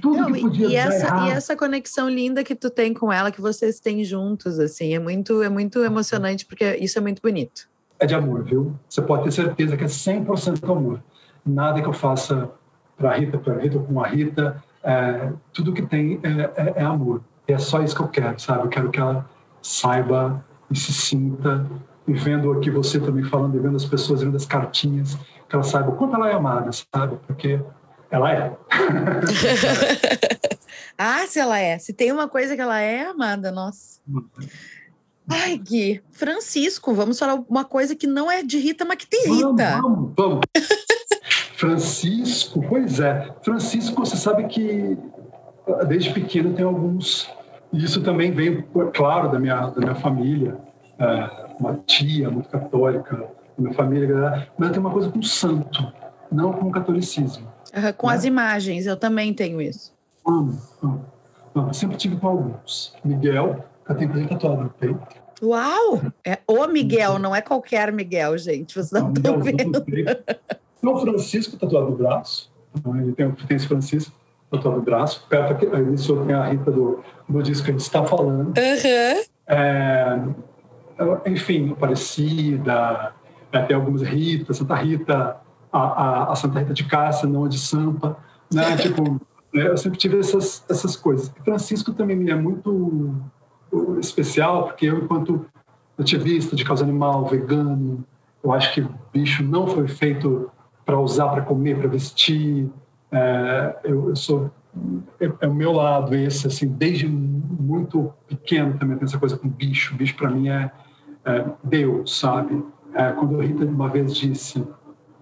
Speaker 2: Tudo Não, que podia
Speaker 3: e essa, e essa conexão linda que tu tem com ela, que vocês têm juntos, assim, é muito, é muito emocionante, porque isso é muito bonito.
Speaker 2: É de amor, viu? Você pode ter certeza que é 100% amor. Nada que eu faça para a Rita, para Rita, com a Rita, é, tudo que tem é, é, é amor. E é só isso que eu quero, sabe? Eu quero que ela saiba e se sinta, e vendo aqui você também falando, e vendo as pessoas, vendo as cartinhas, que ela saiba o quanto ela é amada, sabe? Porque ela é.
Speaker 3: ah, se ela é. Se tem uma coisa que ela é, amada, nossa. Ai, Gui. Francisco, vamos falar uma coisa que não é de Rita, mas que tem Rita.
Speaker 2: Vamos, vamos. Francisco, pois é. Francisco, você sabe que desde pequeno tem alguns. Isso também veio, claro, da minha, da minha família. É, uma tia muito católica, minha família, mas tem uma coisa com santo, não com o catolicismo.
Speaker 3: Uhum, com né? as imagens, eu também tenho isso.
Speaker 2: Amo, amo. amo. Sempre tive com alguns. Miguel, que eu tenho ele tatuado no peito.
Speaker 3: Uau! É o Miguel, não é qualquer Miguel, gente. Vocês não, estão vendo.
Speaker 2: Tem o Francisco tatuado no braço. Ele tem, tem esse Francisco tatuado no braço. Perto aqui, aí tem a Rita do, do disco que a gente está falando.
Speaker 3: Uhum.
Speaker 2: É, enfim, Aparecida, é, tem algumas Rita, Santa Rita, a, a, a Santa Rita de Cássia, não a de Sampa, né? tipo, né, eu sempre tive essas, essas coisas. E Francisco também me é muito especial, porque eu, enquanto ativista de causa animal, vegano, eu acho que bicho não foi feito para usar, para comer, para vestir. É, eu, eu, sou é, é, o meu lado esse, assim, desde muito pequeno também tem essa coisa com bicho. Bicho para mim é, é, Deus, sabe? É, quando a Rita uma vez disse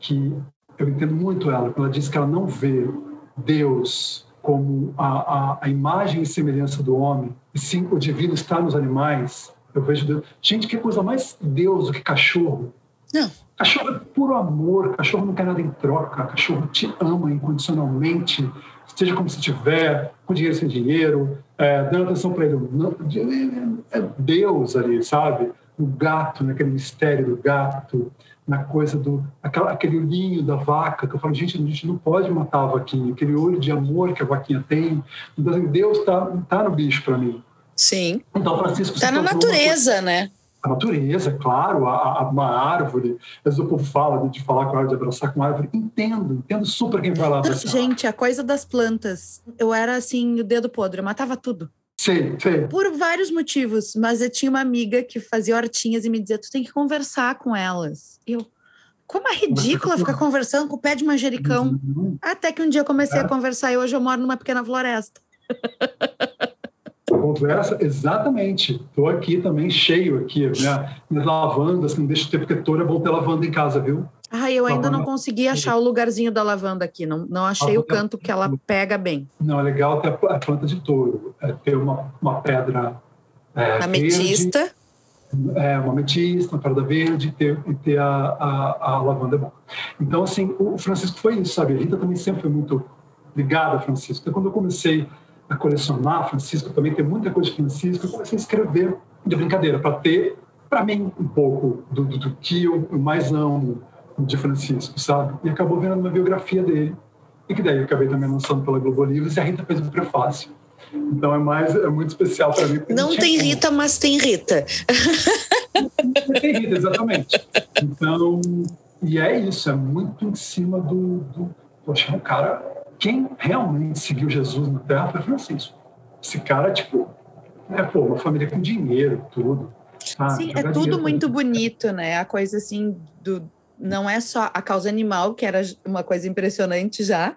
Speaker 2: que eu entendo muito ela, quando ela diz que ela não vê Deus como a, a, a imagem e semelhança do homem, e sim o divino está nos animais. Eu vejo Deus. Gente, que coisa mais Deus do que cachorro.
Speaker 3: Não.
Speaker 2: Cachorro é puro amor, cachorro não quer nada em troca, cachorro te ama incondicionalmente, seja como se estiver, com dinheiro sem dinheiro, é, dando atenção para ele. Não, é Deus ali, sabe? O gato, naquele mistério do gato, na coisa do aquela, aquele olhinho da vaca, que eu falo, gente, a gente não pode matar a vaquinha, aquele olho de amor que a vaquinha tem. Então, assim, Deus está tá no bicho para mim.
Speaker 3: Sim.
Speaker 2: Então, Francisco...
Speaker 3: Está na natureza, né?
Speaker 2: A natureza, claro, a, a, uma árvore. Às vezes o povo fala de, de falar com a árvore, de abraçar com a árvore. Entendo, entendo super quem vai lá abraçar.
Speaker 3: Gente, a coisa das plantas. Eu era assim, o dedo podre, eu matava tudo.
Speaker 2: Sim, sim.
Speaker 3: Por vários motivos, mas eu tinha uma amiga que fazia hortinhas e me dizia: tu tem que conversar com elas. Eu, como é ridícula ficar conversando com o pé de manjericão. Uhum. Até que um dia eu comecei é. a conversar e hoje eu moro numa pequena floresta.
Speaker 2: conversa, exatamente. Estou aqui também cheio aqui, minha, minhas lavandas, que não deixa de ter, porque toda é bom ter lavanda em casa, viu?
Speaker 1: Ah, eu ainda não consegui achar o lugarzinho da lavanda aqui, não, não achei o canto que ela pega bem.
Speaker 2: Não, é legal ter a planta de touro, é ter uma, uma pedra
Speaker 1: é, ametista.
Speaker 2: Verde, é, uma ametista, uma pedra verde e ter, e ter a, a, a, lavanda é bom. Então, assim, o Francisco foi isso, sabe? A Rita também sempre foi muito ligada a Francisco. Então, quando eu comecei a colecionar Francisco, também tem muita coisa de Francisco, eu comecei a escrever de brincadeira, para ter, para mim, um pouco do, do, do, que eu mais amo de Francisco, sabe? E acabou vendo uma biografia dele, e que daí eu acabei também lançando pela Globo Livros, e a Rita fez um prefácio. Então é mais é muito especial para mim.
Speaker 1: Não tem Rita, mas tem Rita.
Speaker 2: tem Rita, exatamente. Então, e é isso, é muito em cima do, do poxa, um cara quem realmente seguiu Jesus na Terra foi Francisco. Esse cara, tipo, é pô, uma família com dinheiro, tudo.
Speaker 1: Sim, é tudo muito bonito, né? A coisa assim do não é só a causa animal, que era uma coisa impressionante já,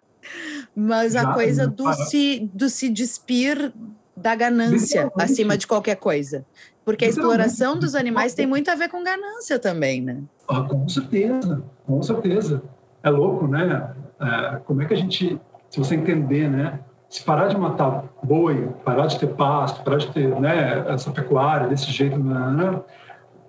Speaker 1: mas já, a coisa do se, do se despir da ganância acima de qualquer coisa. Porque a exploração dos animais tem muito a ver com ganância também, né?
Speaker 2: Ah, com certeza, com certeza. É louco, né? É, como é que a gente se você entender, né? Se parar de matar boi, parar de ter pasto, parar de ter né, essa pecuária desse jeito, né, né,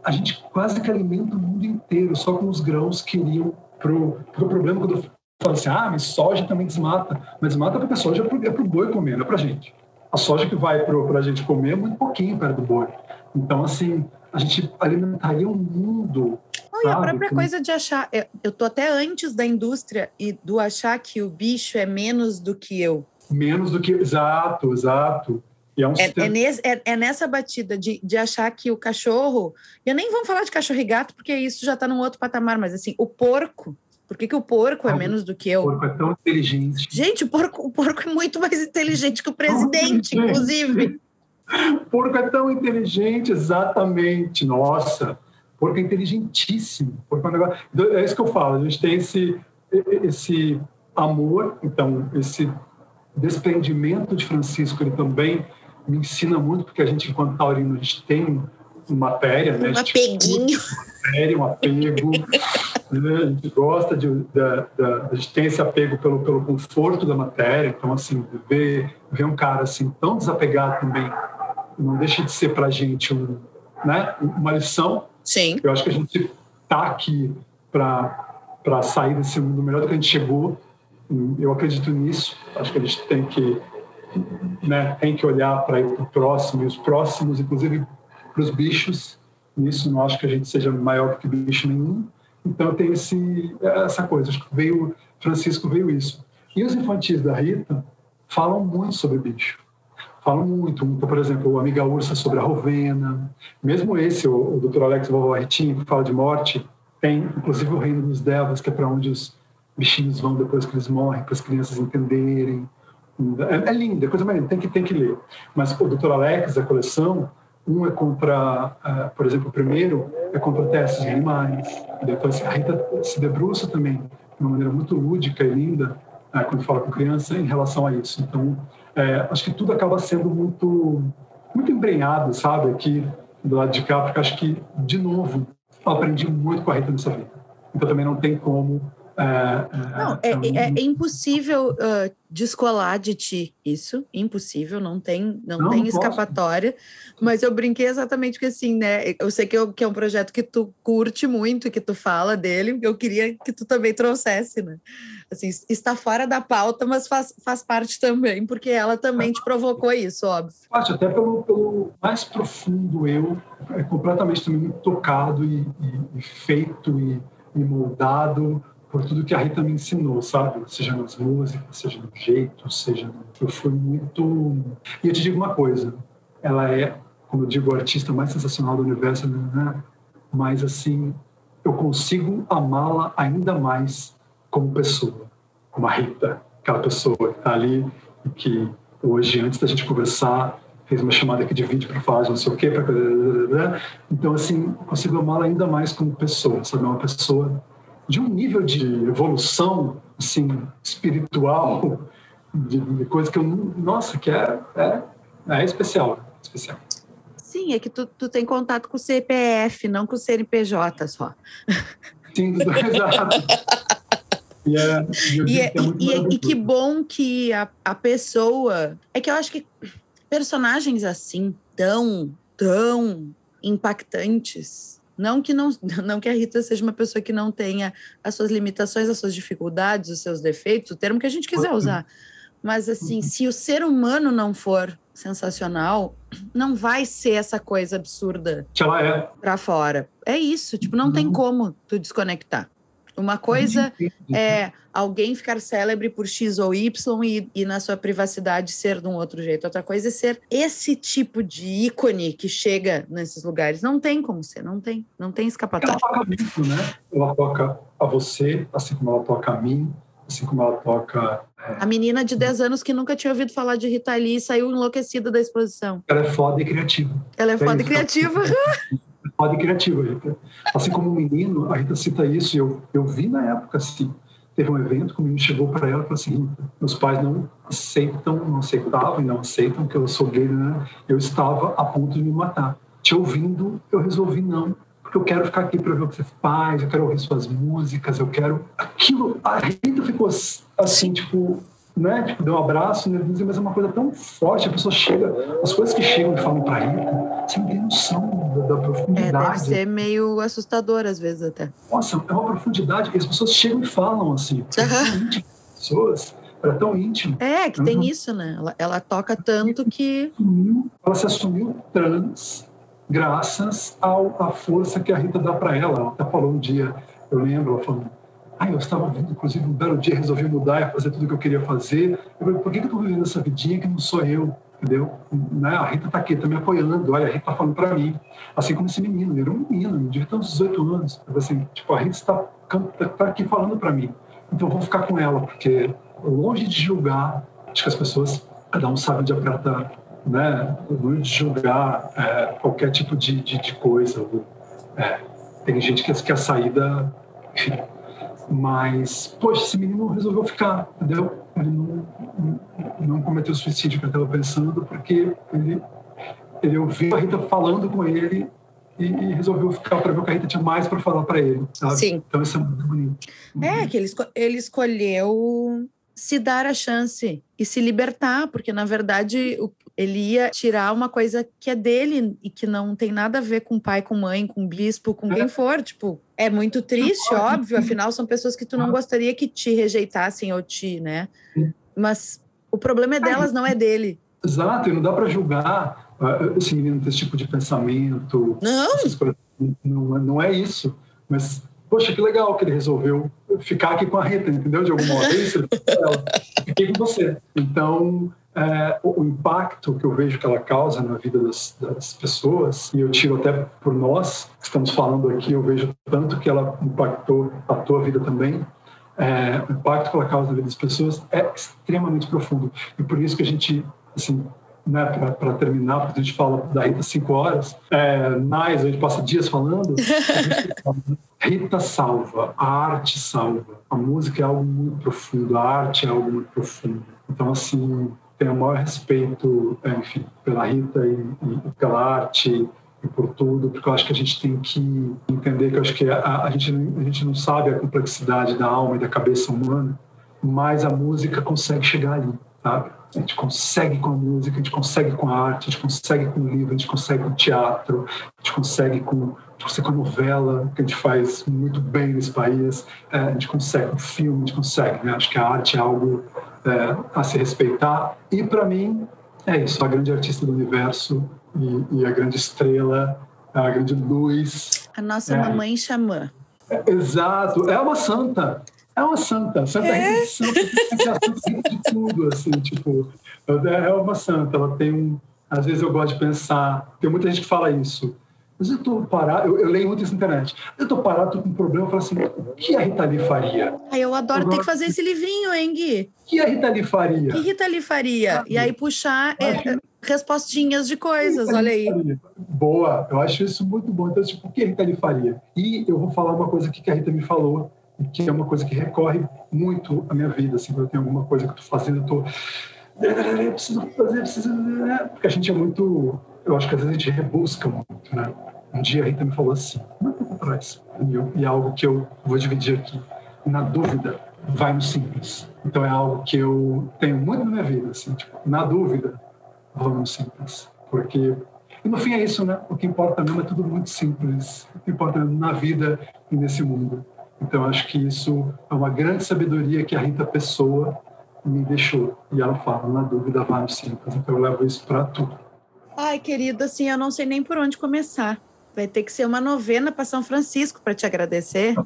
Speaker 2: a gente quase que alimenta o mundo inteiro só com os grãos que iriam pro, pro problema quando eu falo assim, ah, mas soja também desmata, mas desmata porque a soja é pro, é pro boi comer, não é pra gente. A soja que vai para a gente comer é muito pouquinho perto do boi. Então, assim, a gente alimentaria um mundo
Speaker 1: e a própria coisa de achar, eu tô até antes da indústria e do achar que o bicho é menos do que eu.
Speaker 2: Menos do que, exato, exato.
Speaker 1: É, um é, é, nesse, é, é, nessa batida de, de achar que o cachorro. Eu nem vamos falar de cachorro e gato, porque isso já está num outro patamar, mas assim, o porco. Por que, que o porco é ah, menos do que eu?
Speaker 2: O porco é tão inteligente.
Speaker 1: Gente, o porco, o porco é muito mais inteligente que o presidente, inclusive.
Speaker 2: O porco é tão inteligente, exatamente. Nossa, porco é inteligentíssimo. Porco é, um negócio... é isso que eu falo, a gente tem esse, esse amor, então, esse desprendimento de Francisco, ele também me ensina muito, porque a gente, enquanto taurino, a gente tem matéria, né?
Speaker 1: Um apeguinho.
Speaker 2: Matéria, um apego. né? A gente gosta de, da, da, a gente tem esse apego pelo, pelo conforto da matéria. Então, assim, ver, ver um cara assim tão desapegado também não deixa de ser para a gente um, né? uma lição
Speaker 1: Sim.
Speaker 2: Eu acho que a gente está aqui para sair desse mundo melhor do que a gente chegou. Eu acredito nisso. Acho que a gente tem que, né, tem que olhar para o próximo e os próximos, inclusive para os bichos. Nisso não acho que a gente seja maior que bicho nenhum. Então tem esse, essa coisa. Acho que veio Francisco veio isso. E os infantis da Rita falam muito sobre bicho falam muito. Então, por exemplo, o Amiga Ursa sobre a Rovena. Mesmo esse, o, o Dr. Alex Vovarritinho, que fala de morte, tem inclusive o Reino dos Devas, que é para onde os bichinhos vão depois que eles morrem, para as crianças entenderem. É, é lindo, é coisa mais linda, tem que, tem que ler. Mas o Dr. Alex, a coleção, um é contra, uh, por exemplo, o primeiro é contra testes de animais. Depois a Rita se debruça também de uma maneira muito lúdica e linda uh, quando fala com criança em relação a isso. Então, acho que tudo acaba sendo muito, muito embrenhado, sabe, aqui do lado de cá, porque acho que, de novo, eu aprendi muito com a Rita nessa vida. Então também não tem como
Speaker 1: não, é, é, é, é impossível uh, descolar de ti isso, impossível, não tem, não, não tem escapatória. Posso. Mas eu brinquei exatamente porque assim, né? Eu sei que, eu, que, é um projeto que tu curte muito, que tu fala dele, eu queria que tu também trouxesse, né? Assim, está fora da pauta, mas faz, faz parte também, porque ela também te provocou isso, óbvio.
Speaker 2: Parte até pelo, pelo mais profundo eu, é completamente também tocado e, e, e feito e, e moldado por tudo que a Rita me ensinou, sabe? Seja nas músicas, seja no jeito, seja. Eu fui muito. E eu te digo uma coisa: ela é, como eu digo, a artista mais sensacional do universo, né? mas assim, eu consigo amá-la ainda mais como pessoa, como a Rita, aquela pessoa que está ali e que hoje, antes da gente conversar, fez uma chamada aqui de vídeo para falar não sei o quê, pra... então assim, consigo amá-la ainda mais como pessoa, sabe? Uma pessoa de um nível de evolução assim espiritual de, de coisa que eu nossa que é, é, é especial especial.
Speaker 1: Sim, é que tu, tu tem contato com o CPF, não com o CNPJ só.
Speaker 2: Sim, exato. E, é,
Speaker 1: e, é, e, é, e, que bom que a, a pessoa. É que eu acho que personagens assim, tão, tão impactantes. Não que, não, não que a Rita seja uma pessoa que não tenha as suas limitações, as suas dificuldades, os seus defeitos, o termo que a gente quiser usar. Mas, assim, se o ser humano não for sensacional, não vai ser essa coisa absurda
Speaker 2: que ela é
Speaker 1: para fora. É isso, tipo, não tem como tu desconectar. Uma coisa é alguém ficar célebre por X ou Y e, e, na sua privacidade ser de um outro jeito. Outra coisa é ser esse tipo de ícone que chega nesses lugares. Não tem como ser, não tem. Não tem escapatória.
Speaker 2: Ela toca muito, né? Ela toca a você, assim como ela toca a mim, assim como ela toca.
Speaker 1: É... A menina de 10 anos que nunca tinha ouvido falar de Rita Lee saiu enlouquecida da exposição.
Speaker 2: Ela é foda e criativa.
Speaker 1: Ela é, é foda e criativa.
Speaker 2: Foda e criativa, Rita. Assim como um menino, a Rita cita isso, eu, eu vi na época, assim, teve um evento que o menino chegou para ela e falou assim: meus pais não aceitam, não aceitavam e não aceitam que eu sou gay, né? Eu estava a ponto de me matar. Te ouvindo, eu resolvi não porque eu quero ficar aqui para ver o que você faz, eu quero ouvir suas músicas, eu quero. Aquilo. A Rita ficou assim, tipo, né? Tipo, deu um abraço, né? mas é uma coisa tão forte, a pessoa chega, as coisas que chegam e falam para Rita, você não tem noção da, da profundidade.
Speaker 1: É, deve ser meio assustador às vezes até.
Speaker 2: Nossa, é uma profundidade que as pessoas chegam e falam assim, uhum. pessoas era tão íntimo.
Speaker 1: É, que tem isso, né? Ela, ela toca tanto que.
Speaker 2: Ela se assumiu trans graças ao, à força que a Rita dá para ela. Ela até falou um dia, eu lembro, ela falou, ah, eu estava vindo, inclusive, um belo dia, resolvi mudar e fazer tudo o que eu queria fazer. Eu falei, por que, que eu estou vivendo essa vidinha que não sou eu? Entendeu? Né? A Rita está aqui, está me apoiando. Olha, a Rita está falando para mim. Assim como esse menino, era um menino, devia ter uns 18 anos. Assim, tipo, a Rita está, está aqui falando para mim. Então, vou ficar com ela, porque longe de julgar, acho que as pessoas, cada um sabe onde a prata né, de julgar é, qualquer tipo de, de, de coisa. É, tem gente que quer a saída, enfim. Mas, poxa, esse menino resolveu ficar, entendeu? Ele não, não, cometeu o suicídio que eu estava pensando, porque ele, ele ouviu a Rita falando com ele e, e resolveu ficar para ver o que a Rita tinha mais para falar para ele, sabe?
Speaker 1: Sim.
Speaker 2: Então isso é muito bonito.
Speaker 1: É, que ele, ele escolheu se dar a chance e se libertar, porque na verdade o, ele ia tirar uma coisa que é dele e que não tem nada a ver com pai, com mãe, com bispo, com quem for. Tipo, é muito triste, óbvio, afinal são pessoas que tu não gostaria que te rejeitassem ou te, né? Mas o problema é delas, não é dele.
Speaker 2: Exato, e não dá para julgar uh, esse menino ter esse tipo de pensamento.
Speaker 1: Não.
Speaker 2: Não, não é isso. Mas, poxa, que legal que ele resolveu ficar aqui com a Rita, entendeu? De alguma vez, fiquei com você. Então, é, o impacto que eu vejo que ela causa na vida das, das, pessoas, e eu tiro até por nós que estamos falando aqui, eu vejo tanto que ela impactou a tua vida também, é, o impacto que ela causa na vida das pessoas é extremamente profundo. E por isso que a gente, assim, né, para terminar, porque a gente fala da Rita cinco horas, é, mais, a gente passa dias falando, Rita salva, a arte salva, a música é algo muito profundo, a arte é algo muito profundo. Então, assim, tenho o maior respeito, é, enfim, pela Rita e, e, pela arte e por tudo, porque eu acho que a gente tem que entender que eu acho que a, a, gente, a gente não sabe a complexidade da alma e da cabeça humana, mas a música consegue chegar ali, sabe? A gente consegue com a música, a gente consegue com a arte, a gente consegue com o livro, a gente consegue com o teatro, a gente consegue com, você com a novela, que a gente faz muito bem nesse país, é, a gente consegue com o filme, a gente consegue. Né? Acho que a arte é algo é, a se respeitar. E, para mim, é isso: a grande artista do universo e, e a grande estrela, a grande luz.
Speaker 1: A nossa é, mamãe xamã.
Speaker 2: É, exato. É uma santa. É uma santa. Santa é, é é de tudo, assim, tipo, é uma santa. Ela tem um. Às vezes eu gosto de pensar. Tem muita gente que fala isso. Mas eu estou parado, eu, eu, leio muito isso na internet. Eu estou parado, estou com um problema, eu falo assim, o que a Rita Lee faria?
Speaker 1: Aí eu adoro eu ter que fazer esse livrinho, hein, Gui?
Speaker 2: O que a Rita Lee faria?
Speaker 1: O que Rita Lee faria? E aí puxar é, respostinhas de coisas, olha aí. Faria?
Speaker 2: Boa, eu acho isso muito bom. Então, tipo, o que a Rita Lee faria? E eu vou falar uma coisa aqui que a Rita me falou, que é uma coisa que recorre muito à minha vida. Assim, quando eu tenho alguma coisa que eu estou fazendo, eu estou... Eu preciso fazer, preciso... Porque a gente é muito eu acho que às vezes a gente rebusca muito, né? Um dia a Rita me falou assim, tempo atrás, e, e é algo que eu vou dividir aqui. Na dúvida, vai no simples. Então é algo que eu tenho muito na minha vida, assim, tipo, na dúvida, vamos no simples. Porque, e no fim é isso, né? O que importa mesmo é tudo muito simples. O que importa na vida e nesse mundo. Então acho que isso é uma grande sabedoria que a Rita Pessoa me deixou. E ela fala, na dúvida, vai no simples. Então eu levo isso para tudo.
Speaker 1: Ai, querido, assim, eu não sei nem por onde começar. Vai ter que ser uma novena para São Francisco para te agradecer.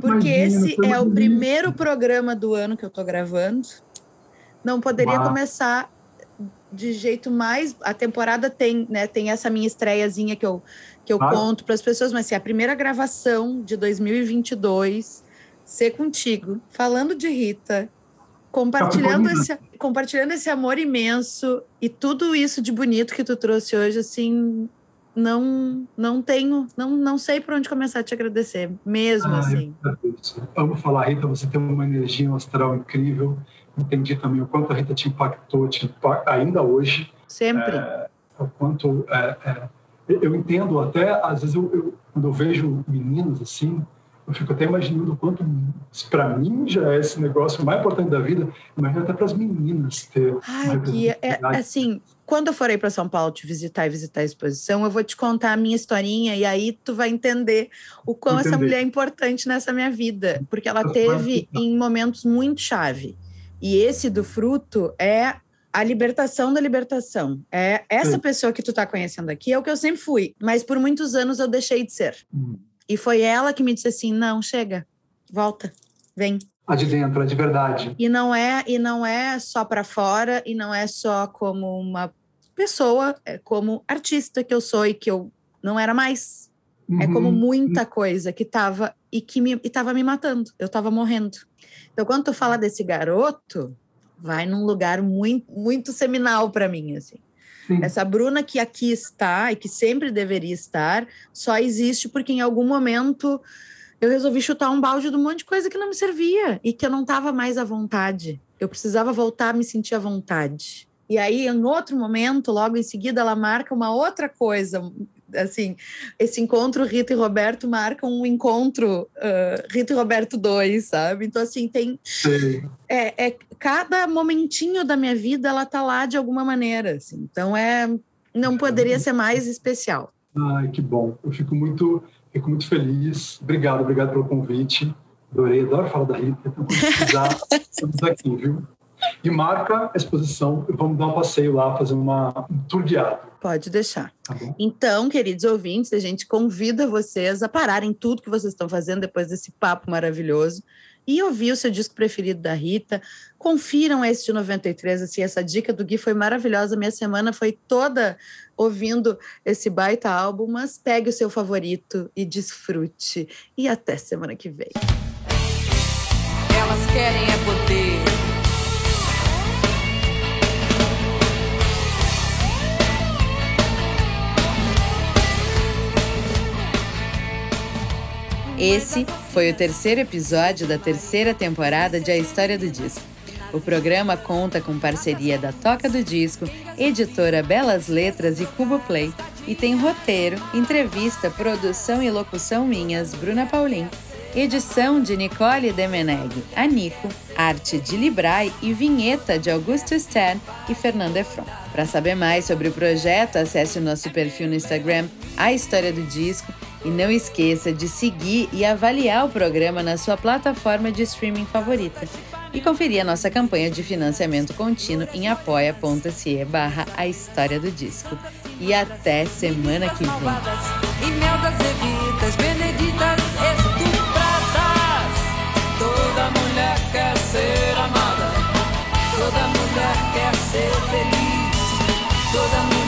Speaker 1: Porque Imagina, esse é o primeiro programa do ano que eu estou gravando. Não poderia Uau. começar de jeito mais. A temporada tem, né? Tem essa minha estreiazinha que eu, que eu conto para as pessoas, mas assim, a primeira gravação de 2022 ser contigo, falando de Rita, compartilhando esse, compartilhando esse amor imenso e tudo isso de bonito que tu trouxe hoje, assim, não não tenho, não, não sei por onde começar a te agradecer, mesmo ah, assim.
Speaker 2: Amo falar, Rita, você tem uma energia astral incrível. Entendi também o quanto a Rita te impactou, te impacta ainda hoje.
Speaker 1: Sempre. É,
Speaker 2: o quanto é, é, eu entendo até às vezes eu, eu, quando eu vejo meninos assim, eu fico até imaginando o quanto, para mim, já é esse negócio mais importante da vida, imagina até para as meninas ter.
Speaker 1: Ai, que é, assim, quando eu forei para São Paulo te visitar e visitar a exposição, eu vou te contar a minha historinha e aí tu vai entender o quão entender. essa mulher é importante nessa minha vida, porque ela teve em momentos muito chave. E esse do fruto é a libertação da libertação. É essa pessoa que tu está conhecendo aqui é o que eu sempre fui, mas por muitos anos eu deixei de ser. Hum. E foi ela que me disse assim: "Não, chega. Volta. Vem."
Speaker 2: A de dentro, a de verdade.
Speaker 1: E não é, e não é só para fora e não é só como uma pessoa, é como artista que eu sou e que eu não era mais. Uhum. É como uhum. muita coisa que estava e que me estava me matando. Eu estava morrendo. Então, quando tu fala desse garoto, vai num lugar muito muito seminal para mim, assim. Sim. Essa Bruna que aqui está e que sempre deveria estar, só existe porque em algum momento eu resolvi chutar um balde de um monte de coisa que não me servia e que eu não estava mais à vontade. Eu precisava voltar a me sentir à vontade. E aí, em outro momento, logo em seguida, ela marca uma outra coisa. Assim, esse encontro Rita e Roberto marca um encontro uh, Rita e Roberto 2, sabe? Então, assim, tem. É, é, cada momentinho da minha vida ela tá lá de alguma maneira. Assim. Então, é. Não poderia ser mais especial.
Speaker 2: Ai, que bom. Eu fico muito, fico muito feliz. Obrigado, obrigado pelo convite. Adorei, adoro falar da Rita. Então, quando precisar, estamos aqui, viu? E marca a exposição. Vamos dar um passeio lá, fazer uma, um tour guiado.
Speaker 1: Pode deixar. Tá então, queridos ouvintes, a gente convida vocês a pararem tudo que vocês estão fazendo depois desse papo maravilhoso e ouvir o seu disco preferido da Rita. Confiram esse de 93, assim, essa dica do Gui foi maravilhosa. Minha semana foi toda ouvindo esse baita álbum, mas pegue o seu favorito e desfrute. E até semana que vem. Elas querem é poder. Esse foi o terceiro episódio da terceira temporada de A História do Disco. O programa conta com parceria da Toca do Disco, editora Belas Letras e Cubo Play, e tem roteiro, entrevista, produção e locução minhas, Bruna Paulin, edição de Nicole Demeneg, Anico, arte de Librai e vinheta de Augusto Stern e Fernanda Efron. Para saber mais sobre o projeto, acesse o nosso perfil no Instagram, A História do Disco, e não esqueça de seguir e avaliar o programa na sua plataforma de streaming favorita. E conferir a nossa campanha de financiamento contínuo em apoia.se barra a história do disco. E até semana que vem. Mulher quer ser amada, toda mulher quer ser feliz, toda